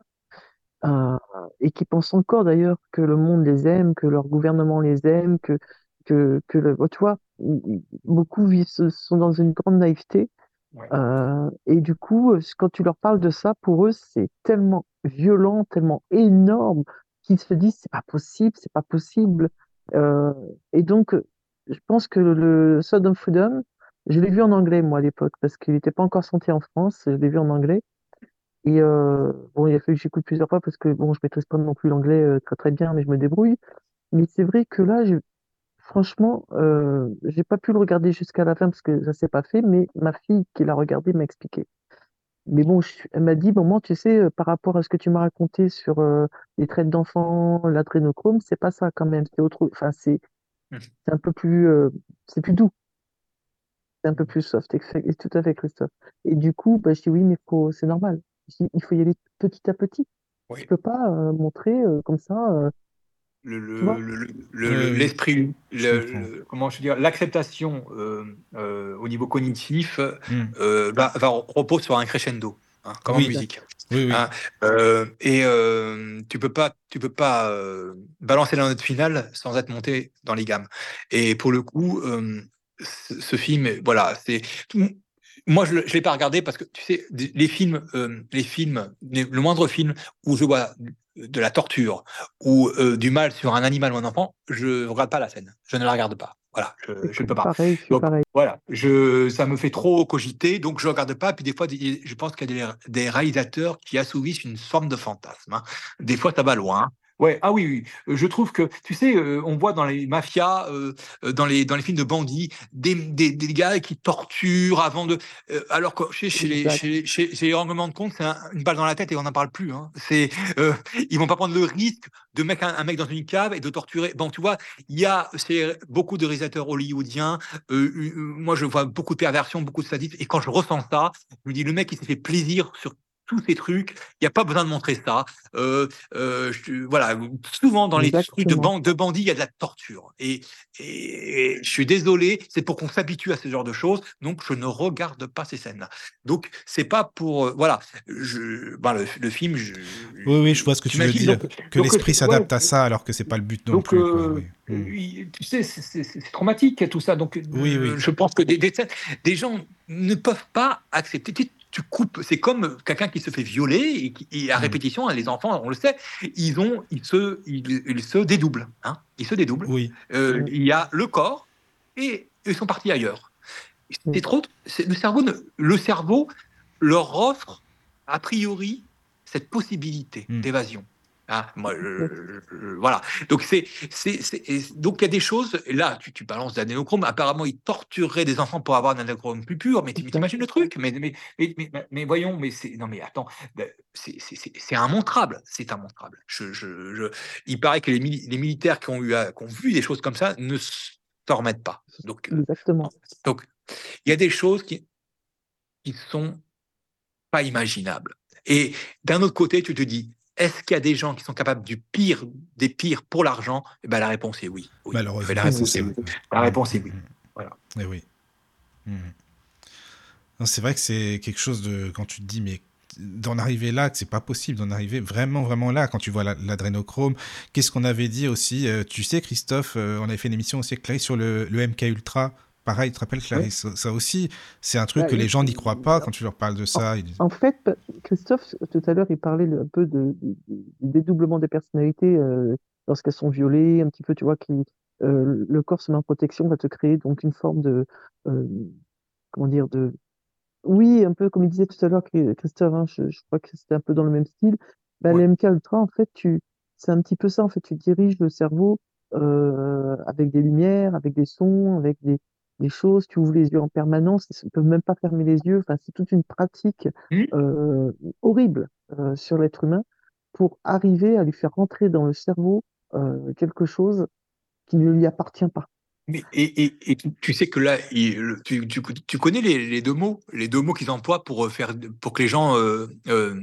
et qui pensent encore d'ailleurs que le monde les aime, que leur gouvernement les aime, que que que le, tu vois, beaucoup vivent, sont dans une grande naïveté. Euh, et du coup, euh, quand tu leur parles de ça, pour eux, c'est tellement violent, tellement énorme qu'ils se disent c'est pas possible, c'est pas possible. Euh, et donc, je pense que le Sound of Freedom, je l'ai vu en anglais moi à l'époque parce qu'il n'était pas encore sorti en France. Je l'ai vu en anglais. Et bon, il a fallu que j'écoute plusieurs fois parce que bon, je maîtrise pas non plus l'anglais très très bien, mais je me débrouille. Mais c'est vrai que là, j'ai- franchement, euh, j'ai pas pu le regarder jusqu'à la fin parce que ça s'est pas fait. Mais ma fille qui l'a regardé m'a expliqué. Mais bon, je- elle m'a dit, maman, tu sais, euh, par rapport à ce que tu m'as raconté sur euh, les traites d'enfants, l'adrénochrome, c'est pas ça quand même. C'est autre, enfin, c'est c'est un peu plus, euh, c'est plus doux, c'est un peu plus soft. Et, tout à fait, Christophe. Et du coup, bah, je dis oui, mais c'est normal. Je dis, il faut y aller petit à petit. Oui. Tu peux pas euh, montrer comme ça. Euh, le, le- Tu vois le- le- Oui, le- oui. l'esprit, comment je veux dire, l'acceptation euh, euh, au niveau cognitif Hmm. euh, va, va repose sur un crescendo, hein, comme Oui. en musique. Oui, oui. Euh, et euh, tu peux pas, tu peux pas euh, balancer la note finale sans être monté dans les gammes. Et pour le coup, euh, ce, ce film, voilà, c'est moi je, ne l'ai pas regardé parce que tu sais, les films, euh, les films, les- le moindre film où je vois de la torture ou euh, du mal sur un animal ou un enfant, je regarde pas la scène, je ne la regarde pas. Voilà, je, ne peux pas. Pareil, Donc, pareil. Voilà, je, ça me fait trop cogiter, donc je regarde pas. Puis des fois, je pense qu'il y a des, des réalisateurs qui assouvissent une forme de fantasme. hein. Des fois, ça va loin. Ouais, ah oui, oui. Euh, Je trouve que, tu sais, euh, on voit dans les mafias, euh, euh, dans, les, dans les films de bandits, des, des, des gars qui torturent avant de. euh, alors que chez, chez, les, chez, chez, chez les règlements de compte, c'est un- une balle dans la tête et on n'en parle plus. Hein. C'est, euh, ils vont pas prendre le risque de mettre un, un mec dans une cave et de torturer. Bon, tu vois, il y a c'est beaucoup de réalisateurs hollywoodiens. moi, je vois beaucoup de perversion, beaucoup de sadisme. Et quand je ressens ça, je me dis, le mec, il s'est fait plaisir sur tous ces trucs. Il n'y a pas besoin de montrer ça. Euh, euh, je- voilà, souvent dans les trucs de, Exactement. ban- de bandits, il y a de la torture. Et, et je suis désolé, c'est pour qu'on s'habitue à ce genre de choses. Donc, je ne regarde pas ces scènes-là. Donc, c'est pas pour. euh, voilà, je, ben, le, le film. Je, Oui, oui, je vois ce que tu veux dire. donc- Que l'esprit ouais, s'adapte à ça alors que c'est pas le but non donc, plus. quoi, oui. Euh, tu sais, c'est- traumatique tout ça. Donc, Oui, euh, oui. je pense que des, des, des gens ne peuvent pas accepter. Tu, tu coupes. C'est comme quelqu'un qui se fait violer et, qui, et à Mm. répétition, hein, les enfants, on le sait, ils ont, ils se, ils, ils se dédoublent. Hein, ils se dédoublent. Oui, Euh. Il y a le corps et ils sont partis ailleurs. C'est trop. c'est- Le cerveau, ne- le cerveau leur offre a priori cette possibilité Mm. d'évasion. Hein, moi, je- je- je- voilà. Donc c'est, donc il y a des choses. Là, tu, tu balances d'adénochrome. Apparemment, ils tortureraient des enfants pour avoir un adénochrome plus pur. Mais tu t'imagines le truc? Mais mais, mais, mais, mais- mais voyons. Mais c'est non mais attends. C'est, immontrable. C'est immontrable. Je, il paraît que les, mili- les militaires qui ont eu, à- qui ont vu des choses comme ça ne s'en remettent pas. Donc euh, Exactement. donc il y a des choses qui qui sont pas imaginables. Et d'un autre côté, tu te dis, est-ce qu'il y a des gens qui sont capables du pire des pires pour l'argent? Eh ben, La réponse est oui. oui. Malheureusement, La réponse est oui. La réponse est oui. Voilà. Eh oui. Non, C'est vrai que c'est quelque chose de. Quand tu te dis, mais d'en arriver là, que c'est pas possible d'en arriver vraiment, vraiment là, quand tu vois la- l'adrénochrome. Qu'est-ce qu'on avait dit aussi euh, Tu sais, Christophe, euh, on avait fait une émission aussi avec Clarisse sur le, le MK Ultra. Pareil, tu te rappelles, Clarisse Ça- Ça aussi, c'est un truc Bah que les gens n'y croient pas quand tu leur parles de ça. Ils disent, En fait, Christophe, tout à l'heure, il parlait un peu de, du dédoublement des personnalités euh, lorsqu'elles sont violées, un petit peu, tu vois, qui euh, le corps se met en protection, va te créer donc une forme de, euh, comment dire, de, oui, un peu comme il disait tout à l'heure, Chri- Christophe, hein, je, je crois que c'était un peu dans le même style. Bah, Ouais. les MK Ultra, en fait, tu, c'est un petit peu ça, en fait, tu diriges le cerveau euh, avec des lumières, avec des sons, avec des, des choses, tu ouvres les yeux en permanence, ils ne peuvent même pas fermer les yeux, enfin, c'est toute une pratique euh, horrible euh, sur l'être humain pour arriver à lui faire rentrer dans le cerveau euh, quelque chose qui ne lui appartient pas. Mais, et, et, et tu, sais que là, il- tu, tu, tu connais les, les deux mots, les deux mots qu'ils emploient pour euh, faire, pour que les gens euh, euh,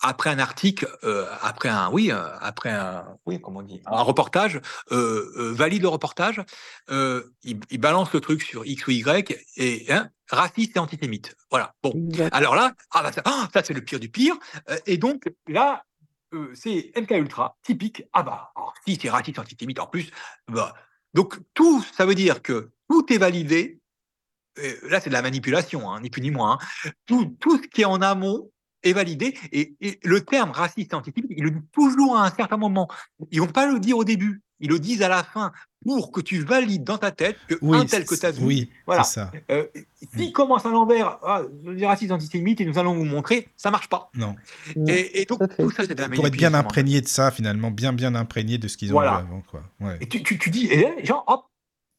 après un article, euh, après un, oui, après un, oui, comment on dit, un reportage, valide le reportage, ils, ils balancent le truc sur X ou Y et hein, raciste et antisémite. Voilà. Bon. Alors là, ah bah ça, ah, ça, c'est le pire du pire. Et donc là, euh, c'est MK Ultra, typique. Ah bah, alors, si c'est raciste, antisémite en plus, bah, donc tout, ça veut dire que tout est validé. Là, c'est de la manipulation, hein, ni plus ni moins. hein. Tout, ce qui est en amont est validé. Et, le terme raciste antisémite, ils le disent toujours à un certain moment. Ils vont pas le dire au début. Ils le disent à la fin pour que tu valides dans ta tête que oui, un tel que tu as vu oui, voilà. c'est ça. euh, S'il commence à l'envers, ah, les racistes antisémites, et nous allons vous montrer, ça marche pas. Non. Et, et donc, tout ça, c'est Pour être bien imprégné de ça, finalement, bien, bien imprégné de ce qu'ils ont Voilà. vu avant, quoi. Ouais. Et tu, tu, tu dis, et là, les gens, hop,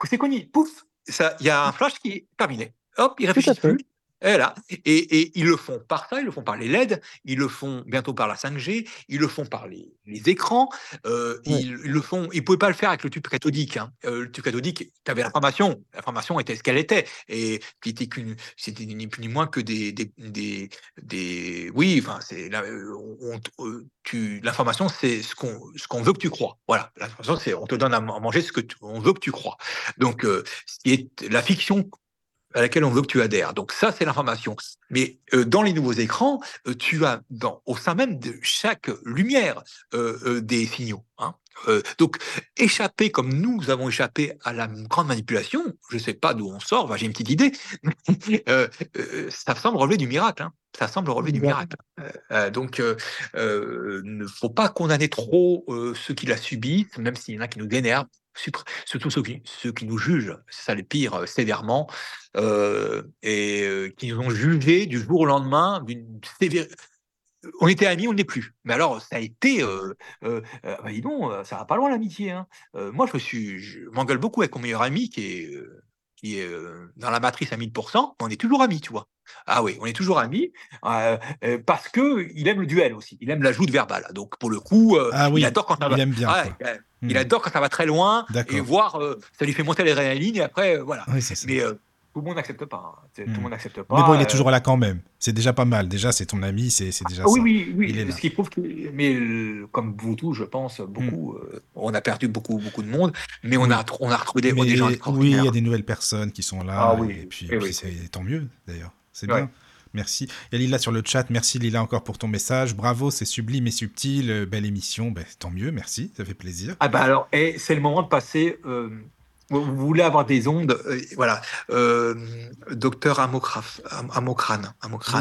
c'est connu, pouf, ça- il y a un flash qui est terminé. Hop, ils réfléchissent fait. plus. Et là, et, et ils le font par ça, ils le font par les LED, ils le font bientôt par la 5G, ils le font par les, les écrans, euh, Ouais. ils, ils le font. Ils pouvaient pas le faire avec le tube cathodique. Hein. Euh, le tube cathodique, tu avais l'information, l'information était ce qu'elle était, et qui était qu'une, c'était ni plus ni moins que des, des, des, des- oui, enfin, c'est, là, euh, l'information, c'est ce qu'on, ce qu'on veut que tu crois. Voilà, l'information, c'est, on te donne à manger ce que tu- on veut que tu crois. Donc, euh, ce qui est la fiction à laquelle on veut que tu adhères. Donc ça, c'est l'information. Mais euh, dans les nouveaux écrans, euh, tu as dans, au sein même de chaque lumière euh, des signaux. hein. Donc échapper comme nous avons échappé à la grande manipulation, je ne sais pas d'où on sort, j'ai une petite idée, ça semble relever du miracle. hein. Ça semble relever du miracle. Donc, euh, ne faut pas condamner trop ceux qui la subissent, même s'il y en a qui nous énervent, surtout ceux qui, nous jugent, c'est ça les pires, euh, sévèrement, euh, et euh, qui nous ont jugés du jour au lendemain d'une sévère. On était amis, on n'est plus. Mais alors, ça a été. Euh, euh, bah, dis donc, ça va pas loin l'amitié. Hein. Moi, je suis, je m'engueule beaucoup avec mon meilleur ami qui est, qui est euh, dans la matrice à 1000%. On est toujours amis, tu vois. Ah oui, on est toujours amis euh, euh, parce que il aime le duel aussi. Il aime la joute verbale. Donc pour le coup, euh, Ah oui, il adore quand ça il va. aime bien, Ah, quoi. Hmm. Adore quand ça va très loin et voir ça lui fait monter l'adrénaline et après voilà. Oui. Mais tout le monde n'accepte pas. hein. Tout Hmm. le monde n'accepte pas. Mais bon, il est euh, toujours là quand même. C'est déjà pas mal. Déjà, c'est ton ami, c'est c'est déjà ah oui, ça. oui, oui. Il est là. Ce qui prouve que, mais euh, comme vous tous, je pense, beaucoup, euh, on a perdu beaucoup, beaucoup de monde, mais on Hmm. A, on a retrouvé des, Mais des gens oui, il y a des nouvelles personnes qui sont là. Ah oui, Et puis, eh et oui. c'est tant mieux, d'ailleurs. C'est Ouais. bien. Merci. Il y a Lila sur le chat. Merci Lila encore pour ton message. Bravo, c'est sublime et subtil. Euh, Belle émission. Ben, tant mieux, merci. Ça fait plaisir. Ah bah alors, et c'est le moment de passer. euh, vous voulez avoir des ondes, euh, voilà. Euh, docteur Amokraf, Am-.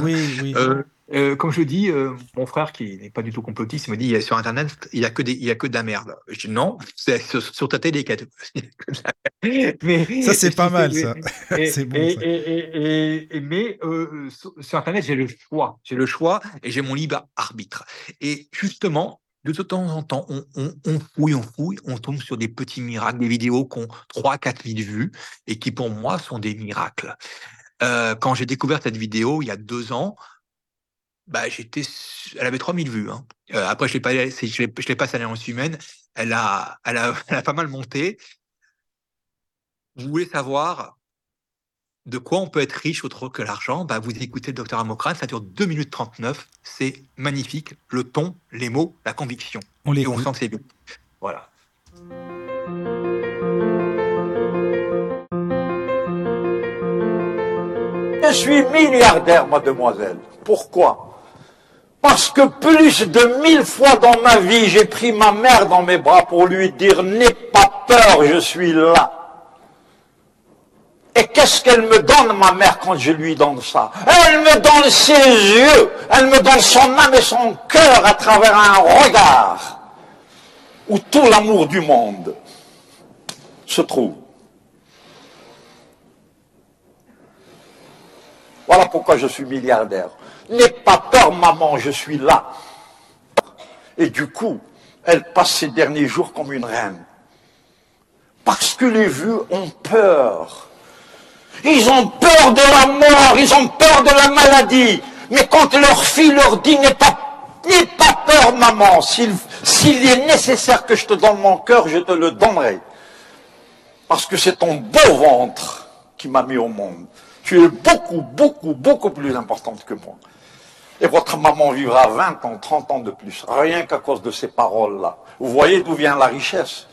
Oui, oui. Euh, comme je dis, mon frère qui n'est pas du tout complotiste me dit sur internet il y a que des, il y a que de la merde. Je dis non, c'est sur, sur ta télé. Mais Ça, c'est pas mal, ça. C'est bon, et- ça. et- et- et- et- mais sur, sur internet j'ai le choix, j'ai le choix et j'ai mon libre arbitre. Et justement, de temps en temps, on, fouille, on fouille, on tombe sur des petits miracles, des vidéos qui ont 3 4 000 vues et qui, pour moi, sont des miracles. Euh, quand j'ai découvert cette vidéo il y a deux ans, bah, j'étais, elle avait 3000 vues. Hein. Euh, après, je l'ai pas, je l'ai pas salée en humaine. Elle a, elle a, elle a pas mal monté. Vous voulez savoir de quoi on peut être riche autre que l'argent bah, Vous écoutez le docteur Amokrane, ça dure 2 minutes 39. C'est magnifique. Le ton, les mots, la conviction. On les Et on sent que c'est bien. Voilà. Je suis milliardaire, mademoiselle. Pourquoi? Parce que plus de mille fois dans ma vie, j'ai pris ma mère dans mes bras pour lui dire N'aie pas peur, je suis là. Et qu'est-ce qu'elle me donne, ma mère, quand je lui donne ça? Elle me donne ses yeux, elle me donne son âme et son cœur à travers un regard où tout l'amour du monde se trouve. Voilà pourquoi je suis milliardaire. N'aie pas peur, maman, je suis là. Et du coup, elle passe ses derniers jours comme une reine. Parce que les vieux ont peur. Ils ont peur de la mort, ils ont peur de la maladie. Mais quand leur fille leur dit n'aie pas, peur, maman, s'il est nécessaire que je te donne mon cœur, je te le donnerai. Parce que c'est ton beau ventre qui m'a mis au monde. Tu es beaucoup, beaucoup, beaucoup plus importante que moi. Et votre maman vivra 20 ans, 30 ans de plus, rien qu'à cause de ces paroles-là. Vous voyez d'où vient la richesse?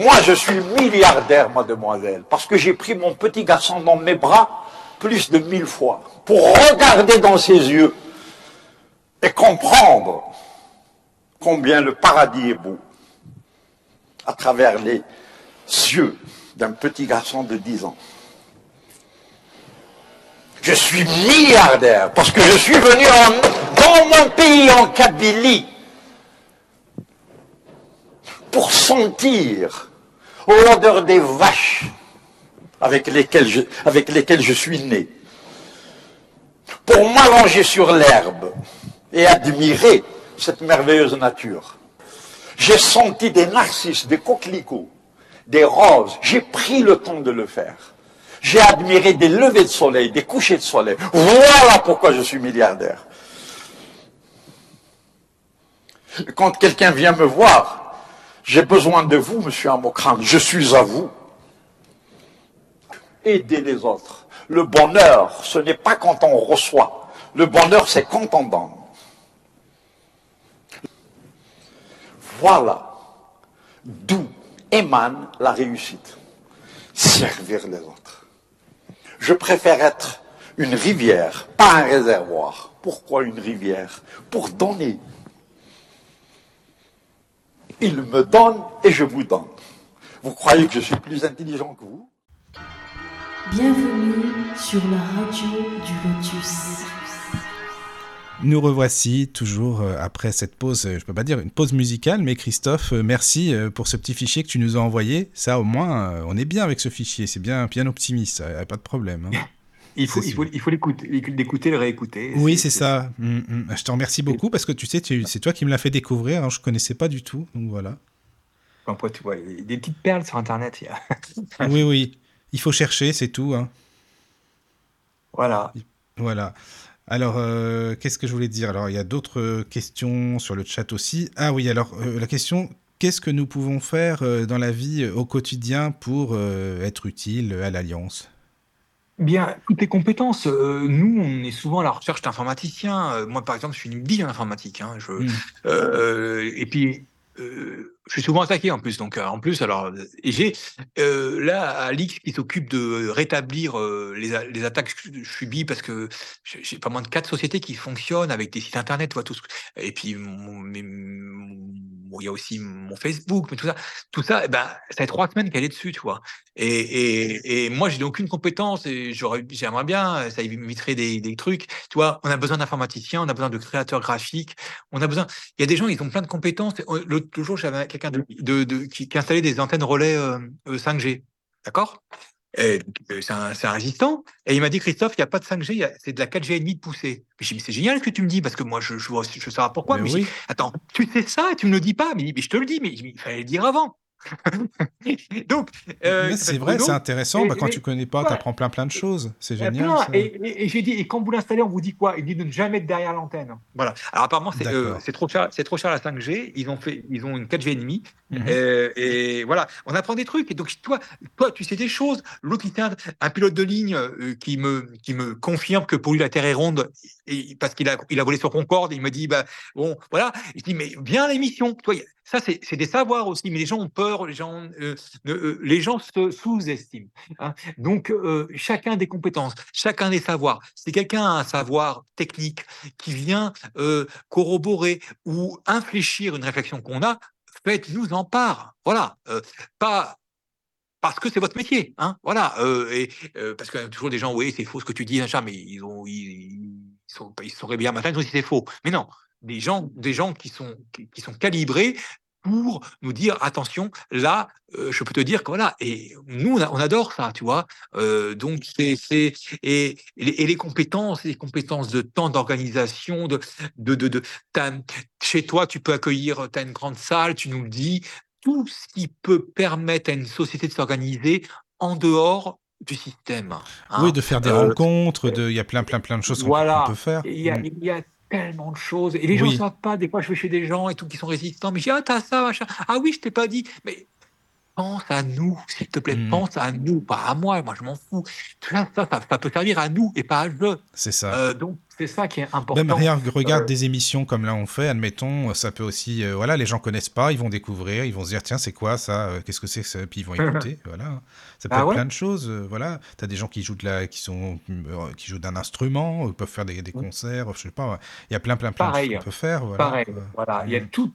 Moi, je suis milliardaire, mademoiselle, parce que j'ai pris mon petit garçon dans mes bras plus de mille fois pour regarder dans ses yeux et comprendre combien le paradis est beau à travers les yeux d'un petit garçon de 10 ans. Je suis milliardaire parce que je suis venu dans mon pays en Kabylie pour sentir l'odeur des vaches avec lesquelles je, suis né, pour m'allonger sur l'herbe et admirer cette merveilleuse nature. J'ai senti des narcisses, des coquelicots, des roses. J'ai pris le temps de le faire. J'ai admiré des levées de soleil, des couchers de soleil. Voilà pourquoi je suis milliardaire. Quand quelqu'un vient me voir, j'ai besoin de vous, monsieur Amokran. Je suis à vous. Aidez les autres. Le bonheur, ce n'est pas quand on reçoit. Le bonheur, c'est quand on donne. Voilà d'où émane la réussite. Servir les autres. Je préfère être une rivière, pas un réservoir. Pourquoi une rivière? Pour donner il me donne et je vous donne. Vous croyez que je suis plus intelligent que vous? Bienvenue sur la radio du Lotus. Nous revoici toujours euh, après cette pause, euh, je peux pas dire une pause musicale, mais Christophe, euh, merci pour ce petit fichier que tu nous as envoyé. Ça, au moins, on est bien avec ce fichier, c'est bien, bien optimiste, pas de problème. Hein. Il faut, il faut, il faut l'écouter, le réécouter. Oui, c'est ça. Mm, mm. Je te remercie beaucoup parce que tu sais, c'est toi qui me l'as fait découvrir. je connaissais pas du tout, donc voilà. tu vois, des petites perles sur Internet. oui, oui. Il faut chercher, c'est tout. Hein. Voilà. Voilà. Alors, euh, qu'est-ce que je voulais dire? Alors, il y a d'autres questions sur le chat aussi. Ah oui, alors, euh, la question, qu'est-ce que nous pouvons faire euh, dans la vie au quotidien pour être utile à l'Alliance? Bien, toutes les compétences. Euh, nous, on est souvent à la recherche d'informaticiens. Euh, moi, par exemple, je suis une bille en informatique. Hein, je, mmh. euh, et puis, euh, je suis souvent attaqué en plus. Donc, euh, en plus, alors, j'ai euh, là Alix qui s'occupe de rétablir les, les, attaques subies parce que j'ai pas moins de quatre sociétés qui fonctionnent avec des sites internet, tout ce, et puis il y a aussi mon Facebook, mais tout ça, tout ça, eh ben, ça fait trois semaines qu'elle est dessus, tu vois. Et, et, et moi, j'ai aucune compétence et j'aimerais bien, ça éviterait des, des trucs. Tu vois, on a besoin d'informaticiens, on a besoin de créateurs graphiques, on a besoin. Il y a des gens, ils ont plein de compétences. L'autre jour, j'avais quelqu'un de, de, qui, qui, installait des antennes relais 5G. Euh, D'accord? Et, euh, c'est un, un résistant. Et il m'a dit, Christophe, il n'y a pas de 5G, il y a- c'est de la 4G et demi de poussée. Mais j'ai dit, mais c'est génial ce que tu me dis, parce que moi, je, je, vois- je sais pas pourquoi. Mais Mais, oui. dit, attends, tu sais ça et tu me le dis pas? Mais, mais je te le dis, mais il fallait le dire avant. Donc, euh, c'est vrai, c'est intéressant. Et- Bah, quand et- tu connais pas, tu apprends plein plein de choses. C'est génial. plein. Et, j'ai dit, et quand vous l'installez, on vous dit quoi? Il dit de ne jamais être derrière l'antenne. Voilà. Alors apparemment, c'est euh, trop cher, c'est trop cher la 5G. Ils ont fait, ils ont une 4G et demi. Mhm. Euh, et voilà, on apprend des trucs. Et donc toi, toi, tu sais des choses. L'autre, un, pilote de ligne qui me, qui me confirme que pour lui la Terre est ronde, et, parce qu'il a, il a volé sur Concorde. Il me dit, bah bon, voilà. Je dis, mais viens à l'émission. Toi, ça, c'est des savoirs aussi. Mais les gens ont peur. Les gens, euh, euh, les gens se sous-estiment. hein. Donc, euh, chacun des compétences, chacun des savoirs. Si quelqu'un a un savoir technique qui vient corroborer ou infléchir une réflexion qu'on a, faites-nous en part. Voilà. Pas parce que c'est votre métier, hein. Voilà. parce qu'il y a toujours des gens, oui, c'est faux ce que tu dis, mais ils ont, ils, ils sont, ils sont réveillés un matin, ils ont c'est faux. Mais non, des gens, des gens qui sont, qui sont calibrés pour nous dire attention, là, euh, je peux te dire que voilà. Et nous, on, a- on adore ça, tu vois. Euh, donc c'est, et, et les, et les compétences, les compétences de temps, d'organisation, de, de, de, de chez toi, tu peux accueillir, tu as une grande salle, tu nous le dis, tout ce qui peut permettre à une société de s'organiser en dehors du système. hein. Oui, de faire des Euh, rencontres, il y a plein plein plein de choses qu'on voilà. qu'on peut faire. Il y, a, Mm. il y a tellement de choses. Et les gens ne savent pas. Des fois, je vais chez des gens et tout qui sont résistants. Mais je dis, ah, t'as ça, machin. Ah oui, je t'ai pas dit. Mais pense à nous, s'il te plaît. Mm. Pense à nous, pas à moi. Moi, je m'en fous. Tout ça, ça, ça, ça peut servir à nous et pas à eux. C'est ça. Euh, donc, c'est ça qui est important. Même rien, regarde Euh, des émissions comme là on fait, admettons, ça peut aussi, euh, voilà, les gens connaissent pas, ils vont découvrir, ils vont se dire tiens c'est quoi ça, qu'est-ce que c'est que ça, puis ils vont écouter, voilà. Ça peut Ah être ouais plein de choses, voilà. T'as des gens qui jouent de la, qui sont, qui jouent d'un instrument, peuvent faire des, des concerts, je sais pas, il y a plein plein plein de Pareil. choses qu'on peut faire, voilà. Pareil, voilà. Il y a Mm. tout.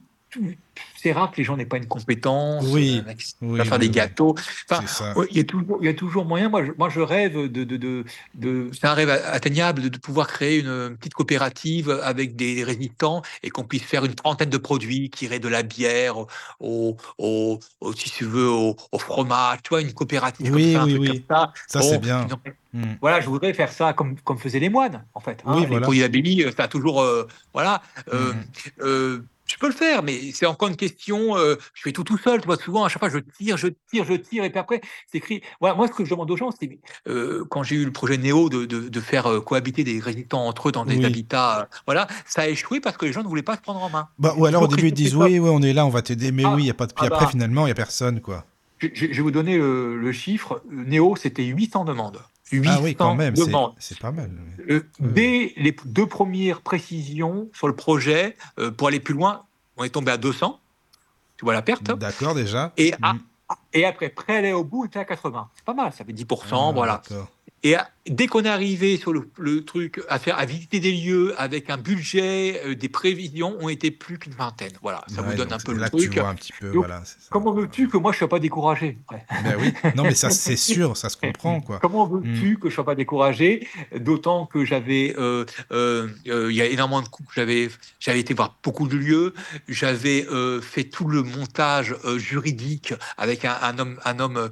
C'est rare que les gens n'aient pas une compétence. Oui, euh, oui, va faire oui, des gâteaux. Enfin, il y a toujours, il y a toujours moyen. Moi, je, moi, je rêve de, de, de, de- c'est un rêve atteignable de, de pouvoir créer une, petite coopérative avec des résistants et qu'on puisse faire une trentaine de produits qui iraient de la bière au, au, au- si tu veux, au, au fromage. Tu vois, une coopérative comme ça, un oui, truc oui. comme ça. Ça, c'est bien. donc, Mm. voilà, je voudrais faire ça comme, comme faisaient les moines, en fait. hein. Oui, les voilà. produits d'Abélie, euh, ça a toujours. euh, voilà. euh, Mhm. Je peux le faire, mais c'est encore une question. euh, je fais tout tout seul, tu vois. Souvent, à chaque fois, je tire, je tire, je tire, et puis après, c'est écrit. Voilà, moi, ce que je demande aux gens, c'est euh, quand j'ai eu le projet Néo de, de, de faire euh, cohabiter des résistants entre eux dans des Oui. habitats, voilà, ça a échoué parce que les gens ne voulaient pas se prendre en main. Bah, ou alors au début ils disent oui, oui, on est là, on va t'aider, mais Ah, oui, il y a pas de. Puis ah après bah. finalement il y a personne quoi. Je vais vous donner le, le chiffre. Néo, c'était 800 demandes. 800 Ah oui, quand même, c'est demandes. c'est pas mal. Euh, dès les deux premières précisions sur le projet, euh, pour aller plus loin, on est tombé à 200. Tu vois la perte. D'accord déjà. Et, à- Mm. et après, prêt à aller au bout, on était à 80. C'est pas mal, ça fait 10%. Ah, voilà. Et à- dès qu'on est arrivé sur le, le truc à faire, à visiter des lieux avec un budget, euh, des prévisions, on était plus qu'une vingtaine. Voilà, ça Ouais, vous donne un peu le truc. tu vois un petit peu, Donc, voilà. ça. Comment veux-tu que moi je sois pas découragé Ben oui, non mais ça c'est sûr, ça se comprend quoi. Comment veux-tu que je sois pas découragé? D'autant que j'avais, euh, euh, euh, il y a énormément de coups. J'avais, j'avais été voir beaucoup de lieux. J'avais fait tout le montage juridique avec un, un homme, un homme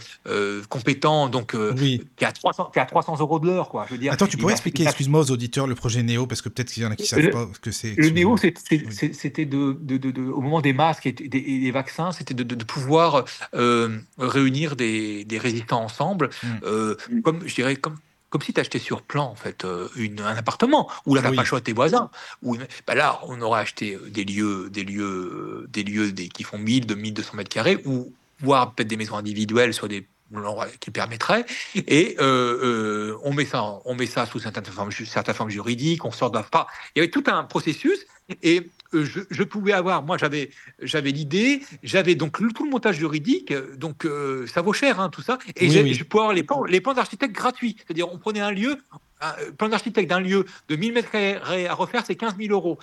compétent, donc Oui. qui a 300, qui a 300 euros de quoi. Je veux dire. Attends, tu pourrais expliquer, excuse-moi aux auditeurs, le projet Néo, parce que peut-être qu'il y en a qui savent Le- pas ce que c'est. Le néo, c'était de, de- de- de- au moment des masques et des, et des vaccins, c'était de, de- de pouvoir euh, réunir des, des résistants ensemble, Mm. euh, comme je dirais comme comme si tu achetais sur plan en fait euh, une, un appartement où là t'as Oui. pas le choix de tes voisins ou bah là on aurait acheté des lieux des lieux des lieux des, qui font 1000 de 1200 mètres carrés ou voire peut-être des maisons individuelles sur des qui permettraient et euh, euh, on met ça en- on met ça sous certaines formes certaines formes juridiques on sort d'un pas il y avait tout un processus et euh, je, je pouvais avoir, moi j'avais j'avais l'idée, j'avais donc le- tout le montage juridique, donc euh, ça vaut cher hein, tout ça, et Oui, oui. je pouvais avoir les plans, les plans d'architecte gratuits, c'est-à-dire on prenait un lieu, un plan d'architecte d'un lieu de 1000 mètres carrés à refaire, c'est 15 000 euros.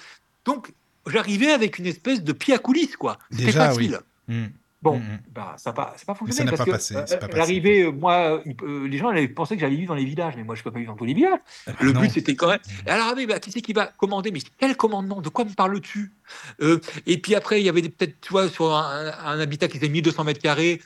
Donc j'arrivais avec une espèce de pied à coulisses quoi, c'était facile. oui. Mm. Bon, Mhm. bah, ça n'a pas, pas Mais fonctionné. ça n'a parce pas que, passé, euh, pas passé. l'arrivée, euh, moi, euh, les gens allaient pensaient que j'allais vivre dans les villages, mais moi, je ne peux pas vivre dans tous les villages. Ah bah Le non. but, c'était quand même. Et alors, ah oui, bah, qui c'est qui va commander? Mais quel commandement? De quoi me parles-tu? Euh, Et puis après, il y avait des- peut-être, tu vois, sur un, un habitat qui faisait 1200 mètres carrés,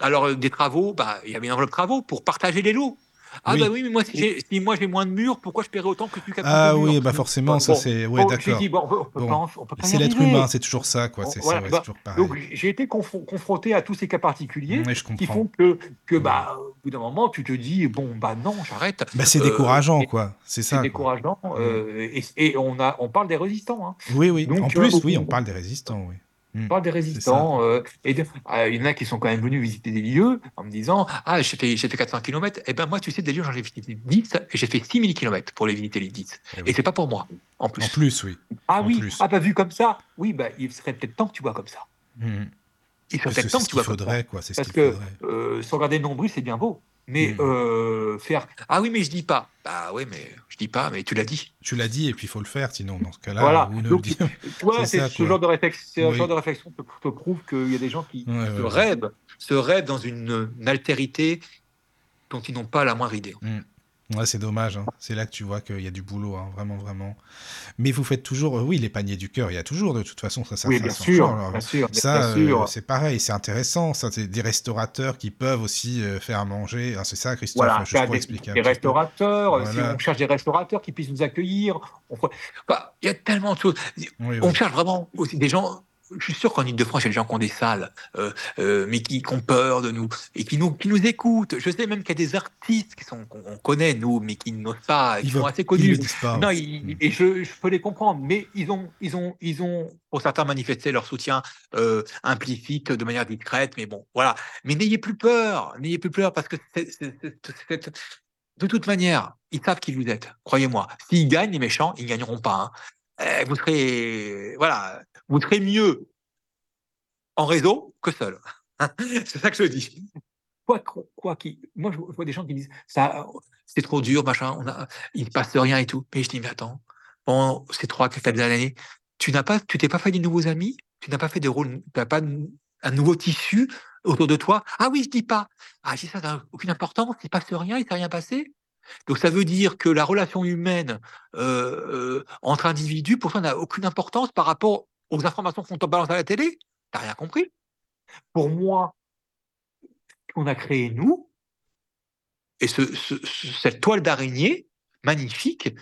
alors des travaux, bah, il y avait une enveloppe travaux pour partager les lots. Ah Oui. bah oui, mais moi, si, moi j'ai moins de murs, pourquoi je paierais autant que tu plus Ah oui, murs? bah forcément, ça c'est. Ouais, bon, d'accord. dit, bon, on peut, on peut Bon. pas, en- on peut pas y C'est l'être humain, c'est toujours ça, quoi. C'est voilà, c'est- ouais, bah, c'est toujours pareil. Donc j'ai été confron- confronté à tous ces cas particuliers Ouais, je qui font que, que bah, au bout d'un moment, tu te dis, bon, bah non, j'arrête. Bah, c'est Euh, décourageant, quoi. C'est C'est ça. quoi. décourageant. euh, et, et on, a, on parle des résistants. Hein. Oui, oui. Donc, en vois, plus, oui, on parle des résistants, oui. On parle des résistants. euh, et de- ah, il y en a qui sont quand même venus visiter des lieux en me disant Ah, j'ai fait, j'ai fait 400 km. Eh ben moi, tu sais, des lieux, j'en ai visité 10 et j'ai fait 6000 km pour les visiter les 10. Eh Et oui. c'est pas pour moi, en plus. En plus, oui. ah en oui, plus. ah, pas vu comme ça. Oui, bah, il serait peut-être temps que tu vois comme ça. Mhm. Il serait peut-être temps que tu vois comme ça. faudrait, quoi. C'est ce Parce qu'il que faudrait. euh, se regarder nombril, c'est bien beau. Mais Mm. euh, faire Ah oui, mais je dis pas. Bah oui, mais je dis pas, mais tu l'as dit. Tu l'as dit, et puis il faut le faire, sinon, dans ce cas-là, Voilà. ou ne le Donc, C'est ce genre de réflexion, ce Oui. genre de réflexion te, te prouve qu'il y a des gens qui Ouais, ouais, se ouais. rêvent, se rêvent dans une, une altérité dont ils n'ont pas la moindre idée. Ouais, c'est dommage. hein. C'est là que tu vois qu'il y a du boulot, hein, vraiment, vraiment. Mais vous faites toujours, euh, oui, les paniers du cœur. Il y a toujours, de toute façon, ça, ça, oui, ça bien s'en sûr, change. Alors, bien sûr, bien Ça, euh, c'est pareil, c'est intéressant. Ça, c'est des restaurateurs qui peuvent aussi euh, faire à manger. Ah, c'est ça, Christophe. Voilà, je des, expliquer des restaurateurs, si on cherche des restaurateurs qui puissent nous accueillir, on Bah, il y a tellement de choses. Oui, On cherche vraiment aussi des gens. Je suis sûr qu'en Ile-de-France, il y a des gens qui ont des salles, euh, euh, mais qui, qui ont peur de nous et qui nous, qui nous écoutent. Je sais même qu'il y a des artistes qui sont qu'on connaît nous, mais qui n'osent pas, qui Ils sont assez connus. pas. Non, ouais. ils- Mm. et je, je peux les comprendre, mais ils ont, ils ont, ils ont, pour certains, manifesté leur soutien euh, implicite de manière discrète. Mais bon, voilà. Mais n'ayez plus peur, n'ayez plus peur parce que c'est- c'est- c'est- c'est- de toute manière, ils savent qui vous êtes. Croyez-moi. S'ils gagnent, les méchants, ils gagneront pas. hein. Euh, vous serez, voilà, vous serez mieux en réseau que seul. c'est ça que je dis. Quoi, quoi qu'il, moi, je vois des gens qui disent ça, c'est trop dur, machin, on a, il ne passe rien et tout. Mais je dis, mais attends, pendant ces trois, quatre années, tu n'as pas, tu t'es pas fait des nouveaux amis, tu n'as pas fait de rôle, tu n'as pas un nouveau tissu autour de toi? Ah oui, je dis pas. Ah, je ça, ça n'a aucune importance, il ne passe rien, il ne s'est rien passé. Donc ça veut dire que la relation humaine euh, euh, entre individus, pour toi, n'a aucune importance par rapport aux informations qu'on te balance à la télé. T'as rien compris. Pour moi, qu'on a créé nous, et ce, ce- ce- cette toile d'araignée magnifique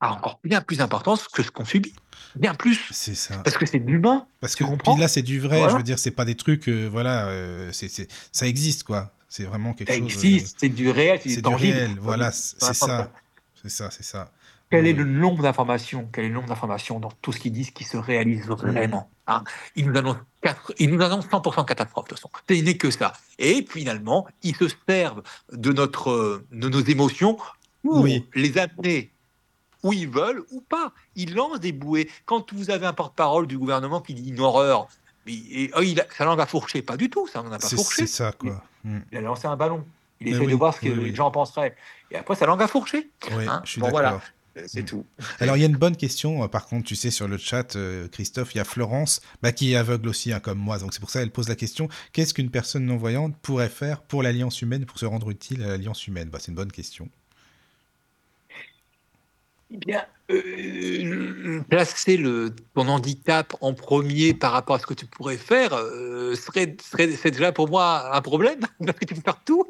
a encore bien plus d'importance que ce qu'on subit. Bien plus. C'est ça. Parce que c'est de l'humain. Parce que puis là, c'est du vrai. Voilà. Je veux dire, c'est pas des trucs, euh, voilà, euh, ça existe, quoi. C'est vraiment quelque Ça chose. euh, existe, c'est du réel, c'est du tangible. réel. Voilà, c'est ça. C'est ça, c'est ça. Quel est le nombre d'informations Quel est le nombre d'informations dans tout ce qu'ils disent qui se réalise vraiment hein? Ils nous annoncent quatre- ils nous annoncent 100% catastrophe de toute façon. Ce n'est que ça. Et finalement, ils se servent de notre, de nos émotions pour Oui. les amener où ils veulent ou pas. Ils lancent des bouées. Quand vous avez un porte-parole du gouvernement qui dit une horreur, et, oh, il a, sa langue a fourché. Pas du tout, ça n'en a pas fourché. c'est ça, quoi. Mm. Il a lancé un ballon. Il Mais essaie oui, de voir ce que oui, oui. les gens en penseraient. Et après, sa langue a fourché. Hein? je suis Bon, voilà. C'est Mm. tout. Alors, il y a une bonne question, euh, par contre, tu sais, sur le chat, euh, Christophe, il y a Florence, bah, qui est aveugle aussi, hein, comme moi. Donc, c'est pour ça qu'elle pose la question qu'est-ce qu'une personne non-voyante pourrait faire pour l'alliance humaine, pour se rendre utile à l'alliance humaine? Bah, C'est une bonne question. Eh bien, euh, placer le, ton handicap en premier par rapport à ce que tu pourrais faire euh, serait, serait c'est déjà pour moi un problème parce que tu peux faire tout.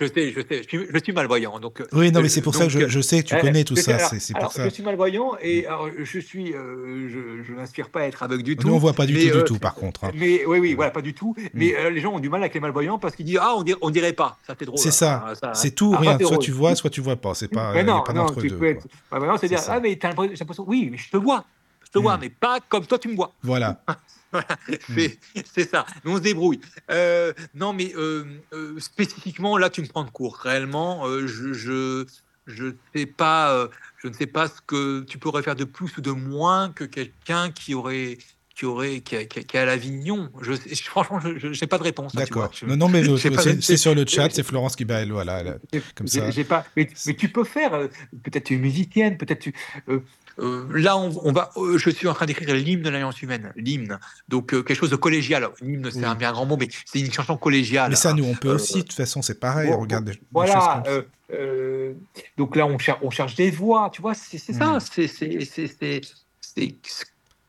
Je sais, je sais, je suis, je suis malvoyant, donc. Oui, non, mais euh, c'est pour ça que je, je sais que tu euh, connais tout ça. alors- C'est c'est alors, pour ça. Je suis malvoyant et alors, je suis, euh, je, je n'aspire pas à être aveugle du tout. Nous, on voit pas du mais, tout, euh, du tout, par contre. hein. Mais oui, oui, voilà, pas du tout. Mais euh, les gens ont du mal avec les malvoyants parce qu'ils disent ah on dirait, on dirait pas. Ça c'est drôle. C'est ça. Ah, ça- C'est tout ou ah, rien. Soit tu vois, soit tu vois pas. C'est pas, Mais non, pas non, tu peux être. C'est dire, ah, mais t'as l'impression, oui, mais je te vois. Je te vois, Mm. mais pas comme toi, tu me vois. Voilà. Voilà, c'est c'est ça. Mais on se débrouille. Euh, non, mais euh, euh, spécifiquement, là, tu me prends de court. Réellement, je, je, je, sais pas, je ne sais pas ce que tu pourrais faire de plus ou de moins que quelqu'un qui aurait, qui aurait qui, a- qui a- qui est à l'Avignon je, je- franchement je n'ai pas de réponse là, vois. D'accord. Non, non, mais c'est sur le chat, c'est Florence qui elle, voilà, j'ai- comme ça. j'ai pas mais, mais tu peux faire euh, peut-être tu es musicienne peut-être tu euh, euh, là on, on va je suis en train d'écrire l'hymne de l'Alliance humaine l'hymne donc quelque chose de collégial l'hymne c'est Oui. un bien grand mot mais c'est une chanson collégiale Mais ça, hein. nous, on peut aussi, de toute façon, c'est pareil. bon, regarde, des choses Voilà. euh, donc là, on, cher- on cherche des voix, tu vois, c'est ça. Mm. c'est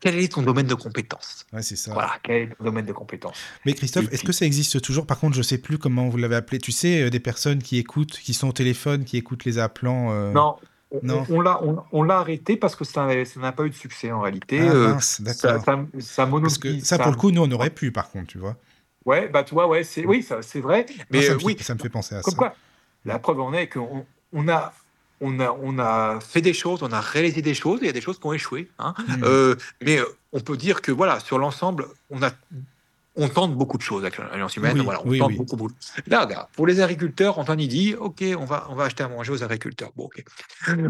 Quel est ton domaine de compétence Ouais, c'est ça. Voilà, quel est ton domaine de compétence Mais Christophe, est-ce que ça existe toujours? Par contre, je sais plus comment vous l'avez appelé. Tu sais, euh, des personnes qui écoutent, qui sont au téléphone, qui écoutent les appelants. euh, Non, on, Non. on l'a on, on l'a arrêté parce que ça n'a ça n'a pas eu de succès en réalité. Ah, Euh, mince, ça, d'accord. ça, ça Parce que monopolise- ça, pour le coup, nous, on aurait pu, par contre, tu vois. Ouais, bah tu vois, ouais, c'est oui, ça, c'est vrai. Mais ça, me fait, oui, ça me fait penser à Comme ça. quoi, la preuve en est qu'on on a, on, a, on a fait des choses, on a réalisé des choses, et il y a des choses qui ont échoué. hein. Mm. Euh, mais euh, on peut dire que voilà, sur l'ensemble, on a. On tente beaucoup de choses avec l'Alliance humaine. Oui, voilà, on oui, tente oui. beaucoup, beaucoup. Là, regarde, pour les agriculteurs, Antoine il dit OK, on va, on va acheter à manger aux agriculteurs. Bon, OK.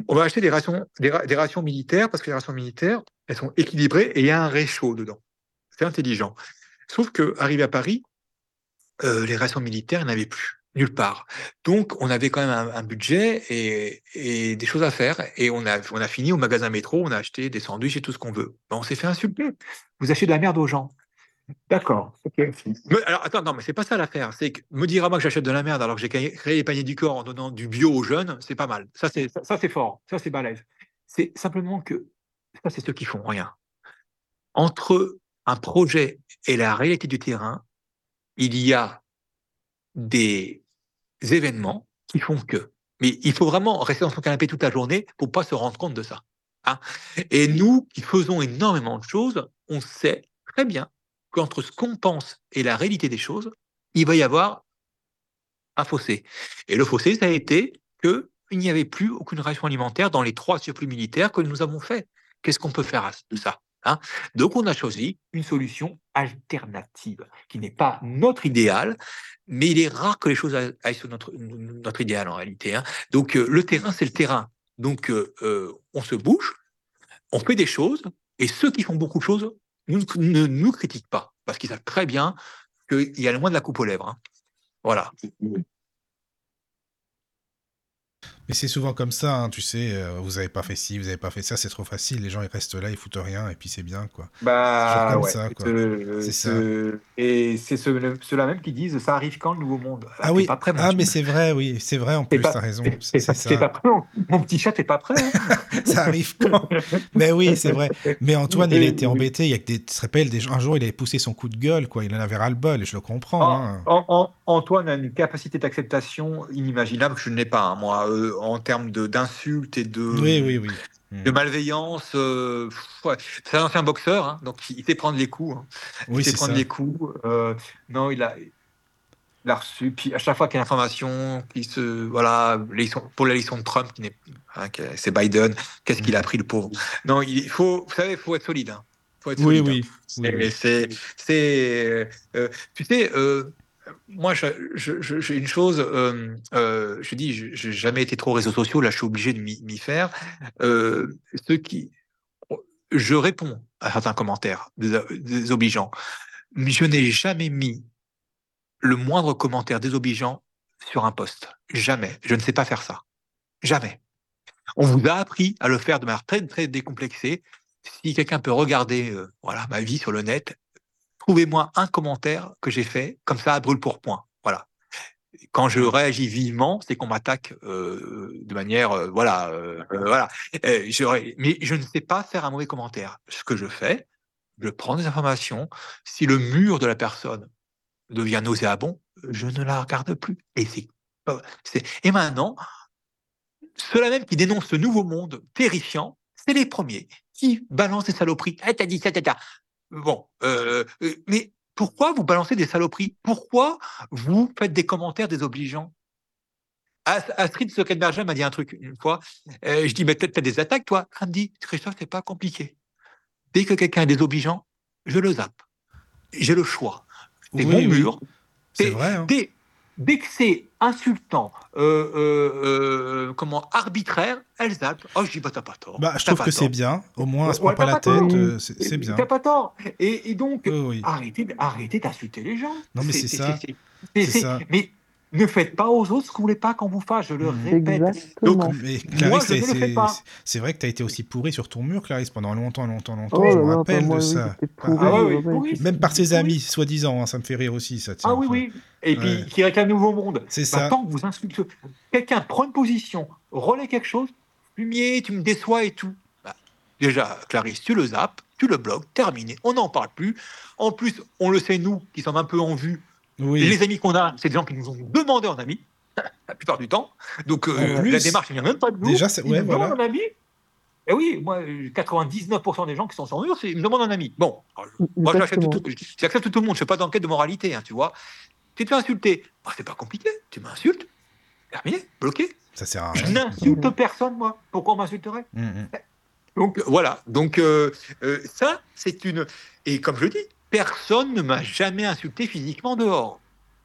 On va acheter des rations, des, ra- des rations militaires parce que les rations militaires, elles sont équilibrées et il y a un réchaud dedans. C'est intelligent. Sauf que, arrivé à Paris, euh, les rations militaires, il n'y en avait plus, nulle part. Donc, on avait quand même un, un budget et, et des choses à faire. Et on a, on a fini au magasin métro, on a acheté des sandwichs et tout ce qu'on veut. Ben, on s'est fait insulter. Vous achetez de la merde aux gens. D'accord. ok. Mais, alors, attends, non, mais c'est pas ça l'affaire. C'est que me dire à moi que j'achète de la merde alors que j'ai créé créé les paniers du corps en donnant du bio aux jeunes, c'est pas mal. Ça, c'est ça, ça, c'est fort. Ça, c'est balèze. C'est simplement que ça, c'est ceux qui font rien. Entre un projet et la réalité du terrain, il y a des événements qui font que. Mais il faut vraiment rester dans son canapé toute la journée pour pas se rendre compte de ça. hein. Et nous, qui faisons énormément de choses, on sait très bien qu'entre ce qu'on pense et la réalité des choses, il va y avoir un fossé. Et le fossé, ça a été que il n'y avait plus aucune ration alimentaire dans les trois surplus militaires que nous avons fait. Qu'est-ce qu'on peut faire de ça? Hein Donc, on a choisi une solution alternative qui n'est pas notre idéal, mais il est rare que les choses aillent sur notre, idéal en réalité. hein. Donc, euh, le terrain, c'est le terrain. Donc, euh, euh, on se bouge, on fait des choses, et ceux qui font beaucoup de choses ne nous critiquent pas, parce qu'ils savent très bien qu'il y a le moins de la coupe aux lèvres. hein. Voilà. Mais c'est souvent comme ça, hein, tu sais, euh, vous avez pas fait ci, vous avez pas fait ça, c'est trop facile, les gens ils restent là, ils foutent rien, et puis c'est bien, quoi. Bah ouais. ça, quoi. Ce- C'est ce- Et c'est ceux- ceux-là même qui disent ça arrive quand le nouveau monde? Ah t'es oui, pas prêt, ah mais c'est vrai, oui, c'est vrai, en plus, t'as raison, c'est pas- ça. prêt, mon- Mon petit chat, t'es pas prêt. hein ça arrive quand? Mais oui, c'est vrai. Mais Antoine, il était embêté. Il y a que des, tu te rappelles, des un jour, il avait poussé son coup de gueule, quoi. Il en avait ras le bol, et je le comprends. An- hein. An- An- Antoine a une capacité d'acceptation inimaginable que je n'ai pas, hein, moi, euh, en termes d'insultes et de, Oui, oui, oui. Hmm. de malveillance. euh. C'est un ancien boxeur, hein, donc il sait prendre les coups. hein. Il sait prendre ça. les coups. euh, non, il a, il a reçu. Puis à chaque fois qu'il y a une information qui se. Voilà, pour l'élection de Trump, qui n'est, hein, c'est Biden, qu'est-ce qu'il a pris, le pauvre? Non, il faut, vous savez, il faut être solide. hein. faut être Oui, solide, hein. oui. oui, Et oui. c'est, euh, tu sais, euh, moi, j'ai une chose, euh, euh, je dis, j'ai jamais été trop réseaux sociaux, là, je suis obligé de m'y faire. Euh, ceux qui, je réponds à certains commentaires dés- désobligeants, mais je n'ai jamais mis le moindre commentaire désobligeant sur un post. Jamais. Je ne sais pas faire ça. Jamais. On vous a appris à le faire de manière très, très décomplexée. Si quelqu'un peut regarder euh, voilà, ma vie sur le net, trouvez-moi un commentaire que j'ai fait comme ça à brûle pour point. Voilà. Quand je réagis vivement, c'est qu'on m'attaque euh, de manière euh, voilà euh, voilà. Mais je ne sais pas faire un mauvais commentaire. Ce que je fais, je prends des informations. Si le mur de la personne devient nauséabond, je ne la regarde plus. Et c'est et maintenant ceux-là même qui dénoncent ce nouveau monde terrifiant, c'est les premiers qui balancent des saloperies. Ah, t'as dit ça, t'as. Bon, euh, euh, mais pourquoi vous balancez des saloperies? Pourquoi vous faites des commentaires désobligeants? As- Astrid Zuckerberg m'a dit un truc une fois. Euh, je dis, mais peut-être t'as des attaques, toi? Elle me dit, Christophe, c'est pas compliqué. Dès que quelqu'un est désobligeant, je le zappe. J'ai le choix. C'est Oui, mon oui. mur. C'est vrai. hein. Dès, dès que c'est insultant, euh, euh, euh, comment arbitraire, elles zappent. Oh, je dis pas t'as pas tort. Bah, je trouve que c'est bien. Au moins, elle se Ouais, prend pas la tête. c'est bien. T'as pas tort. Et, et donc, oui. arrêtez, arrêtez d'insulter les gens. Non, mais c'est ça. c'est- ça. Mais ne faites pas aux autres ce que vous voulez pas qu'on vous fasse, je le répète. Exactement. Donc, Mais Moi, Clarisse, je ne c'est- vrai que tu as été aussi pourri sur ton mur, Clarisse, pendant longtemps, longtemps, longtemps. Oh je me rappelle moi, de oui, ça. Ah, pourri, Ah oui, pourri. Même par ses amis, soi-disant, hein, ça me fait rire aussi, ça. tiens, Ah oui, enfin. oui. Et puis, Ouais. qui réclame nouveau monde. C'est Bah, ça. tant que vous insultez, quelqu'un prend une position, relaie quelque chose, fumier, tu me déçois et tout. Bah, déjà, Clarisse, tu le zappes, tu le bloques, terminé, on n'en parle plus. En plus, on le sait, nous, qui sommes un peu en vue, Oui. les amis qu'on a, c'est des gens qui nous ont demandé en ami, la plupart du temps. Donc, euh, En plus, la démarche, il n'y a même pas de nous. déjà, c'est- ouais, voilà. un ami. Et oui, moi, euh, 99% des gens qui sont sur mur, c'est- ils me demandent un ami. Bon, alors, moi, j'accepte tout, j'accepte tout le monde, je ne fais pas d'enquête de moralité, hein, tu vois. Tu te fais insulter, bah, c'est pas compliqué, tu m'insultes, terminé, bloqué. Ça sert à Je rien. n'insulte personne, moi. Pourquoi on m'insulterait? Mm, mm. Donc voilà, donc euh, euh, ça, c'est une. Et comme je dis, personne ne m'a jamais insulté physiquement dehors.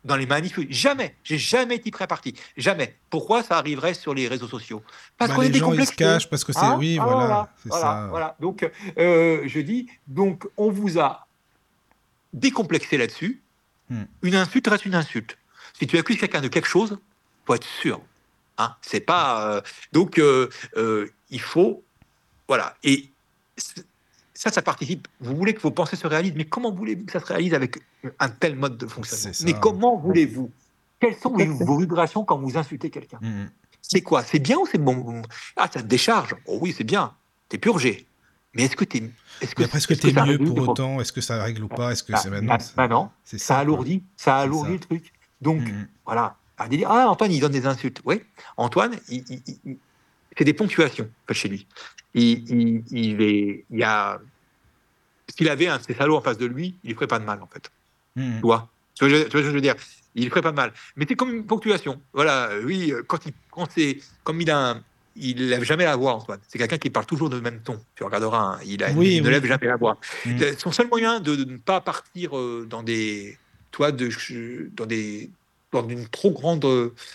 Dans les manifs, jamais. J'ai jamais été prêt à partie. Jamais. Pourquoi ça arriverait sur les réseaux sociaux? Parce Bah, qu'on est les gens, ils se cachent parce que c'est. Hein oui, Ah, voilà. Voilà, ça. voilà. Donc, euh, je dis, donc, on vous a décomplexé là-dessus. Hmm. Une insulte reste une insulte. Si tu accuses quelqu'un de quelque chose, faut être sûr. Hein c'est pas. euh, donc, euh, il faut. Voilà. Et ça, ça participe. Vous voulez que vos pensées se réalisent, mais comment voulez-vous que ça se réalise avec un tel mode de fonctionnement C'est. Mais comment voulez-vous? Quelles sont vos vibrations quand vous insultez quelqu'un? Mm, mm. c'est quoi? C'est bien ou c'est bon? Ah, ça te décharge. Oh oui, c'est bien. T'es purgé. Mais est-ce que t'es. Est-ce que, est-ce que t'es mieux pour autant? Est-ce que ça règle ou pas? Est-ce que Bah, c'est bah, maintenant bah non, C'est ça alourdit, ça C'est alourdit ça. le truc. Donc, Mm, mm. voilà. À dire, ah, Antoine, il donne des insultes. Oui, Antoine, il, il, il- il fait des ponctuations chez lui. Il, il, il est, il y a. S'il avait un de ces salauds en face de lui, il ne ferait pas de mal, en fait. Mm, mm. Tu vois? Tu vois, je- tu vois ce que je veux dire? Il ferait pas de mal. Mais c'est comme une ponctuation. Voilà, euh, oui, euh, quand il, quand c'est, comme il a, un- il lève jamais la voix, Antoine. C'est quelqu'un qui parle toujours de même ton. Tu regarderas, hein, il, a, Oui, il ne lève jamais la voix. Mm. Euh, Son seul moyen de, de ne pas partir dans des, toi, de, dans des, dans une trop grande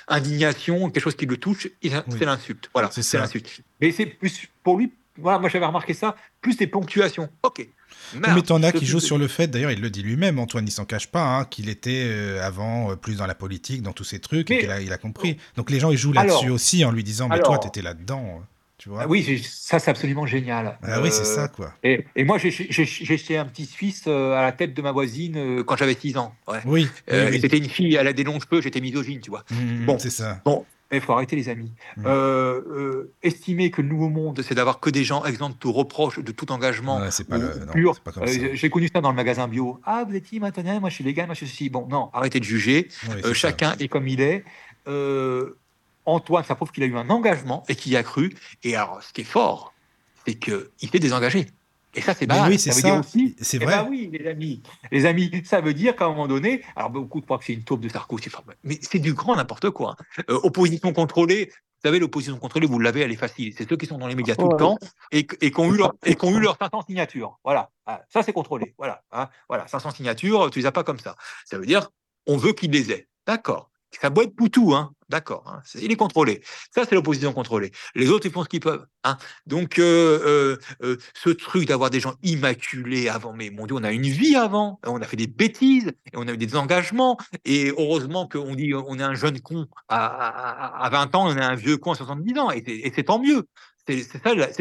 indignation, quelque chose qui le touche, Oui. c'est l'insulte. Voilà, C'est l'insulte. Mais c'est plus pour lui. Voilà, moi j'avais remarqué ça, plus des ponctuations. Ok. Merde, Mais t'en as qui jouent sur le fait, d'ailleurs il le dit lui-même, Antoine il s'en cache pas, hein, qu'il était euh, avant euh, plus dans la politique, dans tous ces trucs, et qu'il a, il a compris. Donc les gens ils jouent là-dessus aussi en lui disant, mais alors- toi t'étais là-dedans, tu vois. Ah oui, ça c'est absolument génial. Ah oui, c'est Euh, ça quoi. Et, et moi, j'ai- jeté un petit Suisse euh, à la tête de ma voisine euh, quand j'avais 6 ans. Ouais. Oui, oui, Euh, oui. et C'était une fille, elle a des longs cheveux, j'étais misogyne, tu vois. Mm, mm, bon. c'est ça. Bon, il faut arrêter, les amis. Mm. Euh, euh, estimer que le nouveau monde, c'est d'avoir que des gens exempts de tout reproche, de tout engagement. Ouais, c'est pas, le, pur. Euh, j'ai- connu ça dans le magasin bio. Ah, vous êtes qui maintenant Moi, je suis vegan, moi, je suis ceci. Bon, non, arrêtez de juger. Oui, Euh, ça. chacun est comme il est. Antoine, ça prouve qu'il a eu un engagement et qu'il y a cru. Et alors, ce qui est fort, c'est qu'il s'est désengagé. Et ça, c'est mal. oui, c'est ça. dire aussi. C'est eh vrai. ben oui, les amis. Les amis, ça veut dire qu'à un moment donné, alors beaucoup croient que c'est une taupe de Sarkozy, mais c'est du grand n'importe quoi. Euh, opposition contrôlée. Vous savez, l'opposition contrôlée, vous l'avez, elle est facile. C'est ceux qui sont dans les médias tout le Ouais. temps et, et qui ont eu leur, et qui ont eu leurs 500 signatures. Voilà. Ah, ça, c'est contrôlé. Voilà. hein. Voilà. 500 signatures, tu les as pas comme ça. Ça veut dire, on veut qu'ils les aient. D'accord. Ça doit être poutou, hein. D'accord. hein. Il est contrôlé. Ça, c'est l'opposition contrôlée. Les autres, ils font ce qu'ils peuvent. Hein. Donc, euh, euh, euh, ce truc d'avoir des gens immaculés avant, mais mon Dieu, on a une vie avant. On a fait des bêtises et on a eu des engagements. Et heureusement qu'on dit on est un jeune con à, à- à- à 20 ans, on est un vieux con à 70 ans. Et c'est tant mieux. C'est ça,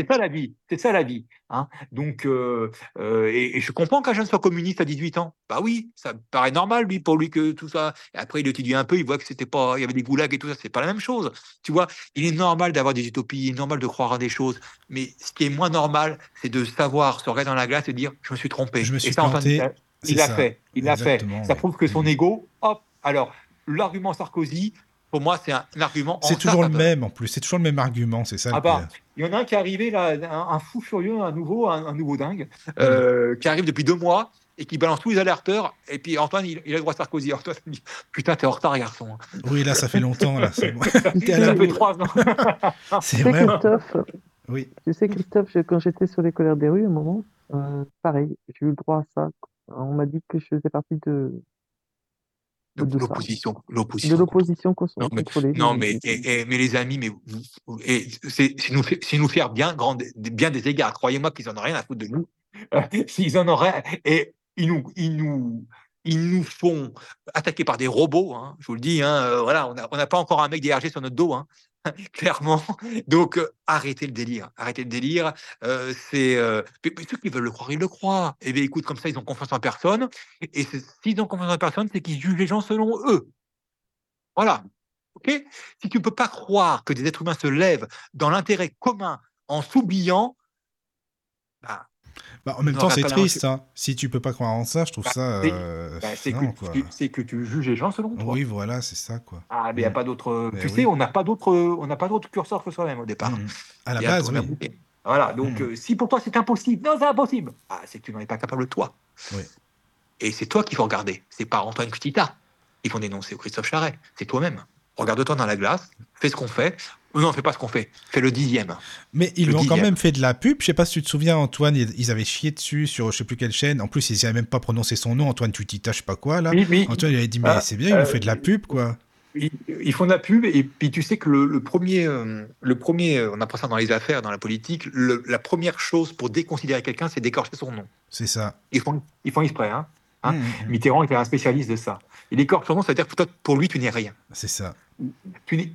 ça la vie. C'est ça la vie. Hein. Donc, euh, euh, et, et je comprends qu'un jeune soit communiste à 18 ans. Bah oui, ça paraît normal, lui, pour lui, que tout ça. Et après, il étudie un peu, il voit que c'était pas, il y avait des goulags et tout ça, c'est pas la même chose. Tu vois, il est normal d'avoir des utopies, il est normal de croire à des choses. Mais ce qui est moins normal, c'est de savoir se regarder dans la glace et dire, je me suis trompé. Je me suis et ça, Antoine, planté. il l'a- il fait. Il l'a fait. Ça ouais. prouve que son ego, hop. Alors, l'argument Sarkozy, pour moi, c'est un, argument. en C'est toujours le même en plus, c'est toujours le même argument, c'est ça Ah bah, il y en a un qui est arrivé, là, un, un fou furieux, un nouveau, un, un nouveau dingue, euh, qui arrive depuis deux mois et qui balance tous les alerteurs. Et puis Antoine, il, il a le droit à Sarkozy. Antoine il dit Putain, t'es en retard, garçon. Oui, là ça fait longtemps, là. c'est Ça fait trois ans. C'est Tu sais, vrai. Christophe, Oui. tu sais, Christophe, je- quand j'étais sur les colères des rues, à un moment, euh, pareil, j'ai eu le droit à ça. On m'a dit que je faisais partie de, de. L'opposition, De l'opposition. Non, mais, non, mais, et- et- mais les amis, mais et c'est nous, nous faire bien, grand, bien des égards. Croyez-moi qu'ils en ont rien à foutre de nous. S'ils en auraient, et ils nous, ils nous, ils nous font attaquer par des robots. hein, je vous le dis. hein, euh, voilà, on n'a on n'a pas encore un mec DRG sur notre dos. hein, clairement. Donc, euh, arrêtez le délire. Arrêtez le délire. euh, c'est euh, ceux qui veulent le croire, ils le croient. Et bien, écoute, comme ça, ils ont confiance en personne. Et s'ils ont confiance en personne, c'est qu'ils jugent les gens selon eux. Voilà. Ok? Si tu ne peux pas croire que des êtres humains se lèvent dans l'intérêt commun en s'oubliant, bah, Bah, en même Non, temps, c'est triste. hein. Si tu peux pas croire en ça, je trouve Bah, ça. c'est- euh, bah, c'est que, quoi. tu- c'est que tu juges les gens selon toi. Oui, voilà, c'est ça, quoi. Ah, mais il a Mm. pas d'autre. Mais Tu oui. sais, on n'a pas d'autre, on n'a pas d'autre curseur que soi-même au départ. Mm. À la base, a oui. bouqué. Voilà, donc Mm. euh, si pour toi c'est impossible, non, c'est impossible. Ah, c'est que tu n'en es pas capable toi. Oui. Et c'est toi qu'il faut regarder. C'est pas Antoine Cutita qui vont dénoncer ou Christophe Charret. C'est toi-même. Regarde-toi dans la glace, fais ce qu'on fait. Non, fais pas ce qu'on fait. Fais le dixième. Mais ils Le lui ont quand même fait de la pub. Je sais pas si tu te souviens, Antoine, ils avaient chié dessus sur je sais plus quelle chaîne. En plus, ils n'avaient même pas prononcé son nom, Antoine Tutita, je sais pas quoi, là. Oui, mais Antoine, il avait dit, mais Ah, c'est bien, ils euh, nous fait de la pub, quoi. ils, ils font de la pub et puis tu sais que le, le premier, euh, le premier, euh, on apprend ça dans les affaires, dans la politique. le- la première chose pour déconsidérer quelqu'un, c'est d'écorcher son nom. C'est ça. Ils font, ils font exprès. Hein. Hein? Mm, mm, mm. Mitterrand était un spécialiste de ça. Il écorche son nom, c'est-à-dire que toi, pour lui, tu n'es rien. C'est ça.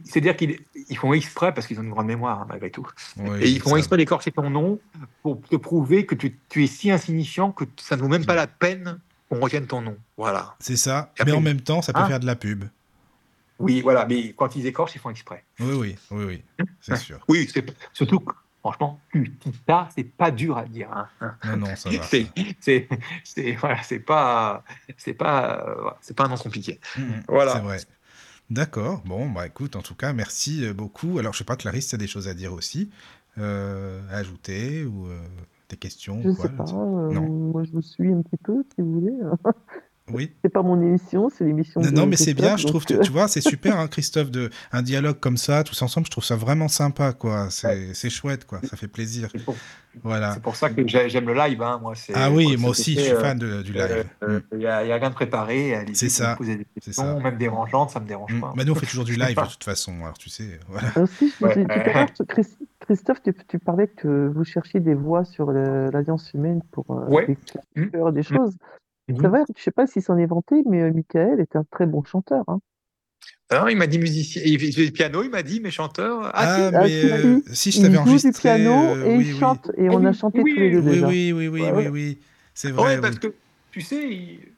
C'est-à-dire qu'ils ils font exprès parce qu'ils ont une grande mémoire hein, malgré tout. Oui, Et ils font ça- exprès d'écorcher ton nom pour te prouver que tu, tu es si insignifiant que ça ne vaut même pas la peine qu'on retienne ton nom. Voilà. C'est ça. Après, Mais en même temps, ça peut Hein faire de la pub. Oui, voilà. Mais quand ils écorchent, ils font exprès. Oui, oui, oui, oui. C'est sûr. Oui, c'est surtout que, franchement, Putita, c'est pas dur à dire. hein. Non, non, ça va. C'est, c'est, c'est, voilà, c'est pas, c'est pas, euh, c'est pas un nom compliqué. Mm, mm. Voilà. C'est vrai. D'accord. Bon, bah écoute, en tout cas, merci euh, beaucoup. Alors, je sais pas, Clarisse, tu as des choses à dire aussi, euh, à ajouter ou euh, des questions Je ou quoi, sais pas. euh, Non. moi, je vous suis un petit peu, si vous voulez. Oui. C'est pas mon émission, c'est l'émission. Non, de non, mais c'est bien, je trouve, tu, euh, tu vois, c'est super, hein, Christophe, de, un dialogue comme ça, tous ensemble, je trouve ça vraiment sympa, quoi. C'est chouette, quoi. Ça fait plaisir. C'est pour, Voilà. c'est pour ça que j'ai- j'aime le live. Hein, moi, c'est, Ah oui, moi aussi, je suis euh, fan de- du euh, live. euh, Mm. Il n'y a, il y a rien de préparé. C'est ça. me posez des C'est ça. questions, même dérangeantes, ça me dérange Mm. pas. Bah, nous, on fait toujours du live, de toute façon, alors tu sais, voilà. Aussi, je Ouais. Christophe, tu, tu parlais que vous cherchiez des voix sur l'Alliance humaine pour euh, Ouais. des des choses. C'est vrai, je sais pas s'il s'en est vanté, mais euh, Michael est un très bon chanteur. hein. Alors, il m'a dit musicien, il fait du piano, il m'a dit, mais chanteur. Ah, Ah, si. Ah, mais si, euh, si. si je Il t'avais joue du enregistré. piano euh, et oui, il oui. chante, et Ah on a chanté oui, tous les deux Oui, déjà. oui, oui, oui, Ouais, oui, ouais. oui. C'est Ouais, vrai, parce oui. que tu sais, il-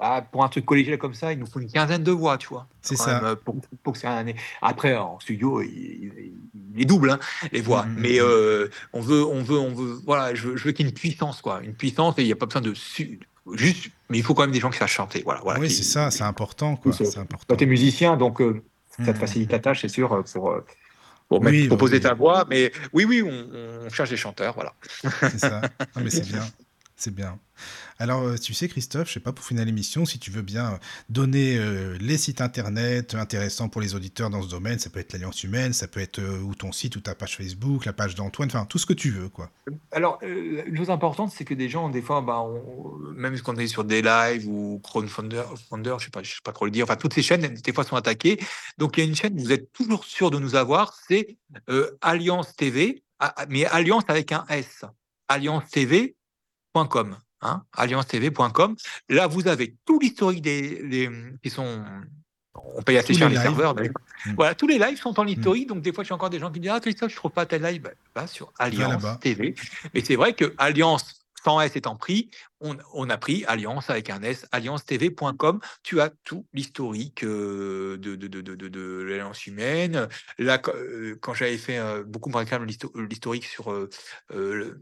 ah, pour un truc collégial comme ça, il nous faut une quinzaine de voix, tu vois. C'est Quand ça. même, euh, pour, pour que c'est un... Après, en studio, il, il- il est double, hein, les voix. Mhm, Mais mhm. euh, on veut, on veut, on veut. Voilà, je veux, je veux qu'il y ait une puissance, quoi, une puissance. Et il n'y a pas besoin de su- juste, mais il faut quand même des gens qui sachent chanter. Voilà, voilà. Oui, c'est ça, c'est important, quoi. c'est- C'est important. Toi, t'es musicien, donc euh, ça te Mhm. facilite la tâche, c'est sûr, euh, pour. euh, pour Oui, mettre- proposer oui. ta voix, mais oui, oui, on, on cherche des chanteurs, voilà. C'est ça. Non, mais c'est bien. C'est bien. Alors, euh, tu sais, Christophe, je sais pas, pour finir l'émission, si tu veux bien euh, donner euh, les sites internet intéressants pour les auditeurs dans ce domaine, ça peut être l'Alliance Humaine, ça peut être ou ton site ou ta page Facebook, la page d'Antoine, enfin, tout ce que tu veux, quoi. Alors, une chose importante, c'est que des gens, des fois, bah, même quand on est sur des lives ou Crowdfunder, Funder, je sais sais pas trop le dire, enfin, toutes ces chaînes, des fois, sont attaquées. Donc, il y a une chaîne, vous êtes toujours sûr de nous avoir, c'est Alliance TV, ah, ah, mais Alliance avec un S. AllianceTV.com. Hein, AllianceTV.com. Là, vous avez tout l'historique des, des- qui sont. On paye assez Tous cher les les, lives. serveurs. d'ailleurs. Mm. Voilà, tous les lives sont en historique. Donc, des fois, j'ai encore des gens qui me disent Ah, Christophe, je trouve pas tel live. Bah, sur Alliance. TV. Mais c'est vrai que Alliance sans S étant pris, on, on a pris Alliance avec un S, alliancetv.com. Tu as tout l'historique euh, de, de, de, de, de, de l'Alliance humaine. Là, quand, euh, j'avais fait euh, beaucoup moins calme l'histo- l'historique sur. euh, le-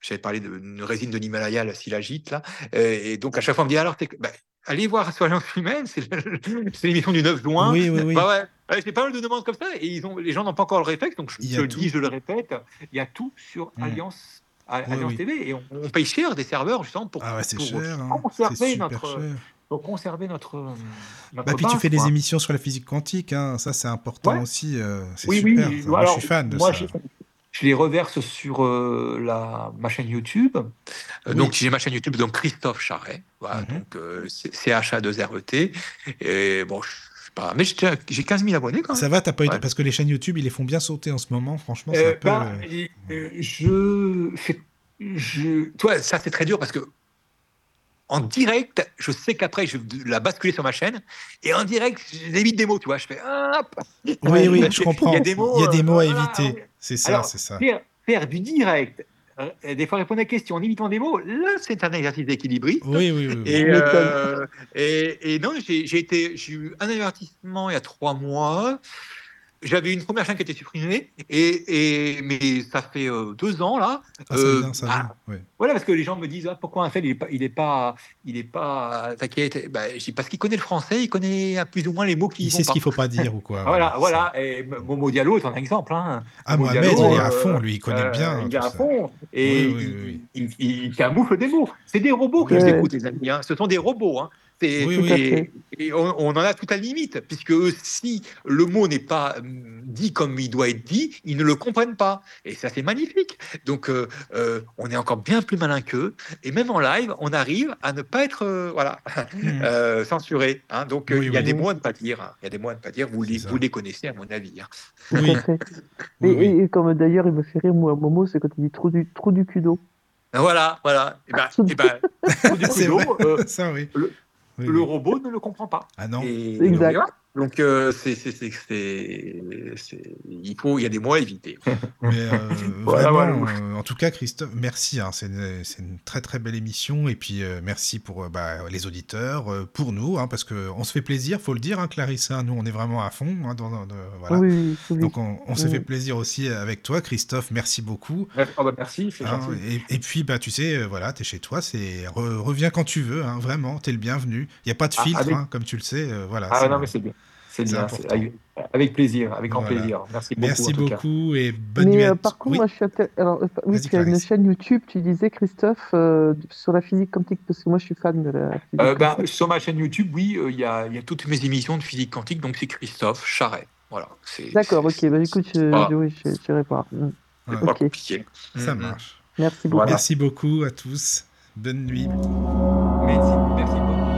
j'avais parlé d'une résine de l'Himalaya, la silagite, là. Et donc, à chaque fois, on me dit alors, bah, allez voir sur l'Alliance humaine, c'est l'émission du 9 juin. Oui, oui, oui. Bah ouais, ouais, c'est pas mal de demandes comme ça et ils ont, les gens n'ont pas encore le réflexe, donc je, le dis, je le répète, il y a tout sur Mm. Alliance, à- Oui, Alliance oui. TV et on, on paye cher des serveurs justement pour, Ah ouais, c'est pour cher, hein. conserver notre, cher. pour conserver notre, euh, notre Bah, puis tu fais des émissions sur la physique quantique, hein. ça c'est important Ouais. aussi, euh, c'est Oui, super. oui, ça. Moi, alors, je suis fan de moi, ça. je les reverse sur euh, la, ma chaîne YouTube. Euh, Oui. Donc, j'ai ma chaîne YouTube, donc Christophe Charret. Voilà, Mhm. donc euh, c'est CHA2RET. Et bon, je pas, mais j'ai j'ai 15 000 abonnés quand même. Ça va, t'as pas eu Ouais. parce que les chaînes YouTube, ils les font bien sauter en ce moment. Franchement, c'est Euh, un peu. bah, euh, euh, je fais, je, toi, ça c'est très dur parce que en direct, je sais qu'après je vais la basculer sur ma chaîne et en direct, j'évite des mots, tu vois. Je fais hop. Oui, oui, je comprends. Il y a des mots, Il y a des euh, mots à voilà, éviter. C'est ça, c'est ça. Faire, faire du direct, euh, des fois répondre à des questions en imitant des mots, là c'est un exercice d'équilibriste. Oui, oui, oui. Et, euh, et, et non, j'ai j'ai été, j'ai eu un avertissement il y a trois mois. J'avais une première chaîne qui a été supprimée, et, et mais ça fait euh, deux ans là. Ah, Euh, vient, ça ah, ouais. voilà, parce que les gens me disent ah, pourquoi un fait il est pas, il est pas, il est pas t'inquiète. Bah, je dis, parce qu'il connaît le français, il connaît euh, plus ou moins les mots qui Il sait ce qu'il faut pas dire ou quoi. Voilà, voilà. Et Momo Diallo est un exemple. Hein. Ah, Momo Mohamed, Diallo, il est à euh, fond, lui, il connaît euh, bien. Il est à fond. Et Oui, oui, oui, il, il, il camoufle des mots. C'est des robots qui Ouais. nous écoutent, les amis. hein. Ce sont des robots. Hein. Oui, oui. et, on, on en a tout à la limite, puisque si le mot n'est pas hum, dit comme il doit être dit, ils ne le comprennent pas. Et ça, c'est magnifique. Donc, euh, euh, on est encore bien plus malin qu'eux. Et même en live, on arrive à ne pas être euh, voilà, Mhm. euh, censuré. hein. Donc, Oui, il y a oui. des mots à ne pas dire. hein. Il y a des mots à ne pas dire. Vous les, vous les connaissez, à mon avis. hein. Oui, Et, oui. et- et comme d'ailleurs, il me fait rire, moi, Momo, c'est quand il dit trop du, trop du cudo. Voilà, voilà. Et ben, et ben, euh, Ça, oui. le- Oui, le oui. robot ne le comprend pas. Ah non. Et, Exact. et. Donc, euh, c'est, c'est, c'est, c'est- c'est- il faut, il y a des mots à éviter. Mais euh, Voilà, vraiment, voilà. euh, en tout cas, Christophe, merci. hein, c'est une, c'est une très très belle émission. Et puis euh, merci pour euh, bah, les auditeurs, euh, pour nous, hein, parce qu'on se fait plaisir, faut le dire, hein, Clarissa. Nous, on est vraiment à fond. hein, dans, dans- de- voilà. Oui, oui, oui. Donc on, on s'est fait plaisir aussi avec toi, Christophe. Merci beaucoup. Oh, bah, merci, Hein, et, et puis, bah, tu sais, voilà, t'es chez toi, c'est re- reviens quand tu veux, hein, vraiment, t'es le bienvenu. Il n'y a pas de Ah, filtre, avec- hein, comme tu le sais, euh, voilà. Ah non, mais c'est bien. C'est bien. avec, plaisir, avec grand Voilà. plaisir. Merci beaucoup. Merci en tout cas. beaucoup et bonne Mais nuit à euh, par contre, Oui. moi, je suis Alors, euh, oui, tu as une chaîne YouTube, tu disais, Christophe, euh, sur la physique quantique, parce que moi, je suis fan de la physique Euh, quantique. sur ma chaîne YouTube, oui, euh, il y, a, il y a toutes mes émissions de physique quantique, donc c'est Christophe Charret. Voilà. c'est- D'accord, ok, bah, écoute, je, oui, j'irai voir. Mm. Pas compliqué. Ça Mm, mm. marche. Merci beaucoup. Voilà. Merci beaucoup à tous. Bonne nuit. Merci, merci beaucoup.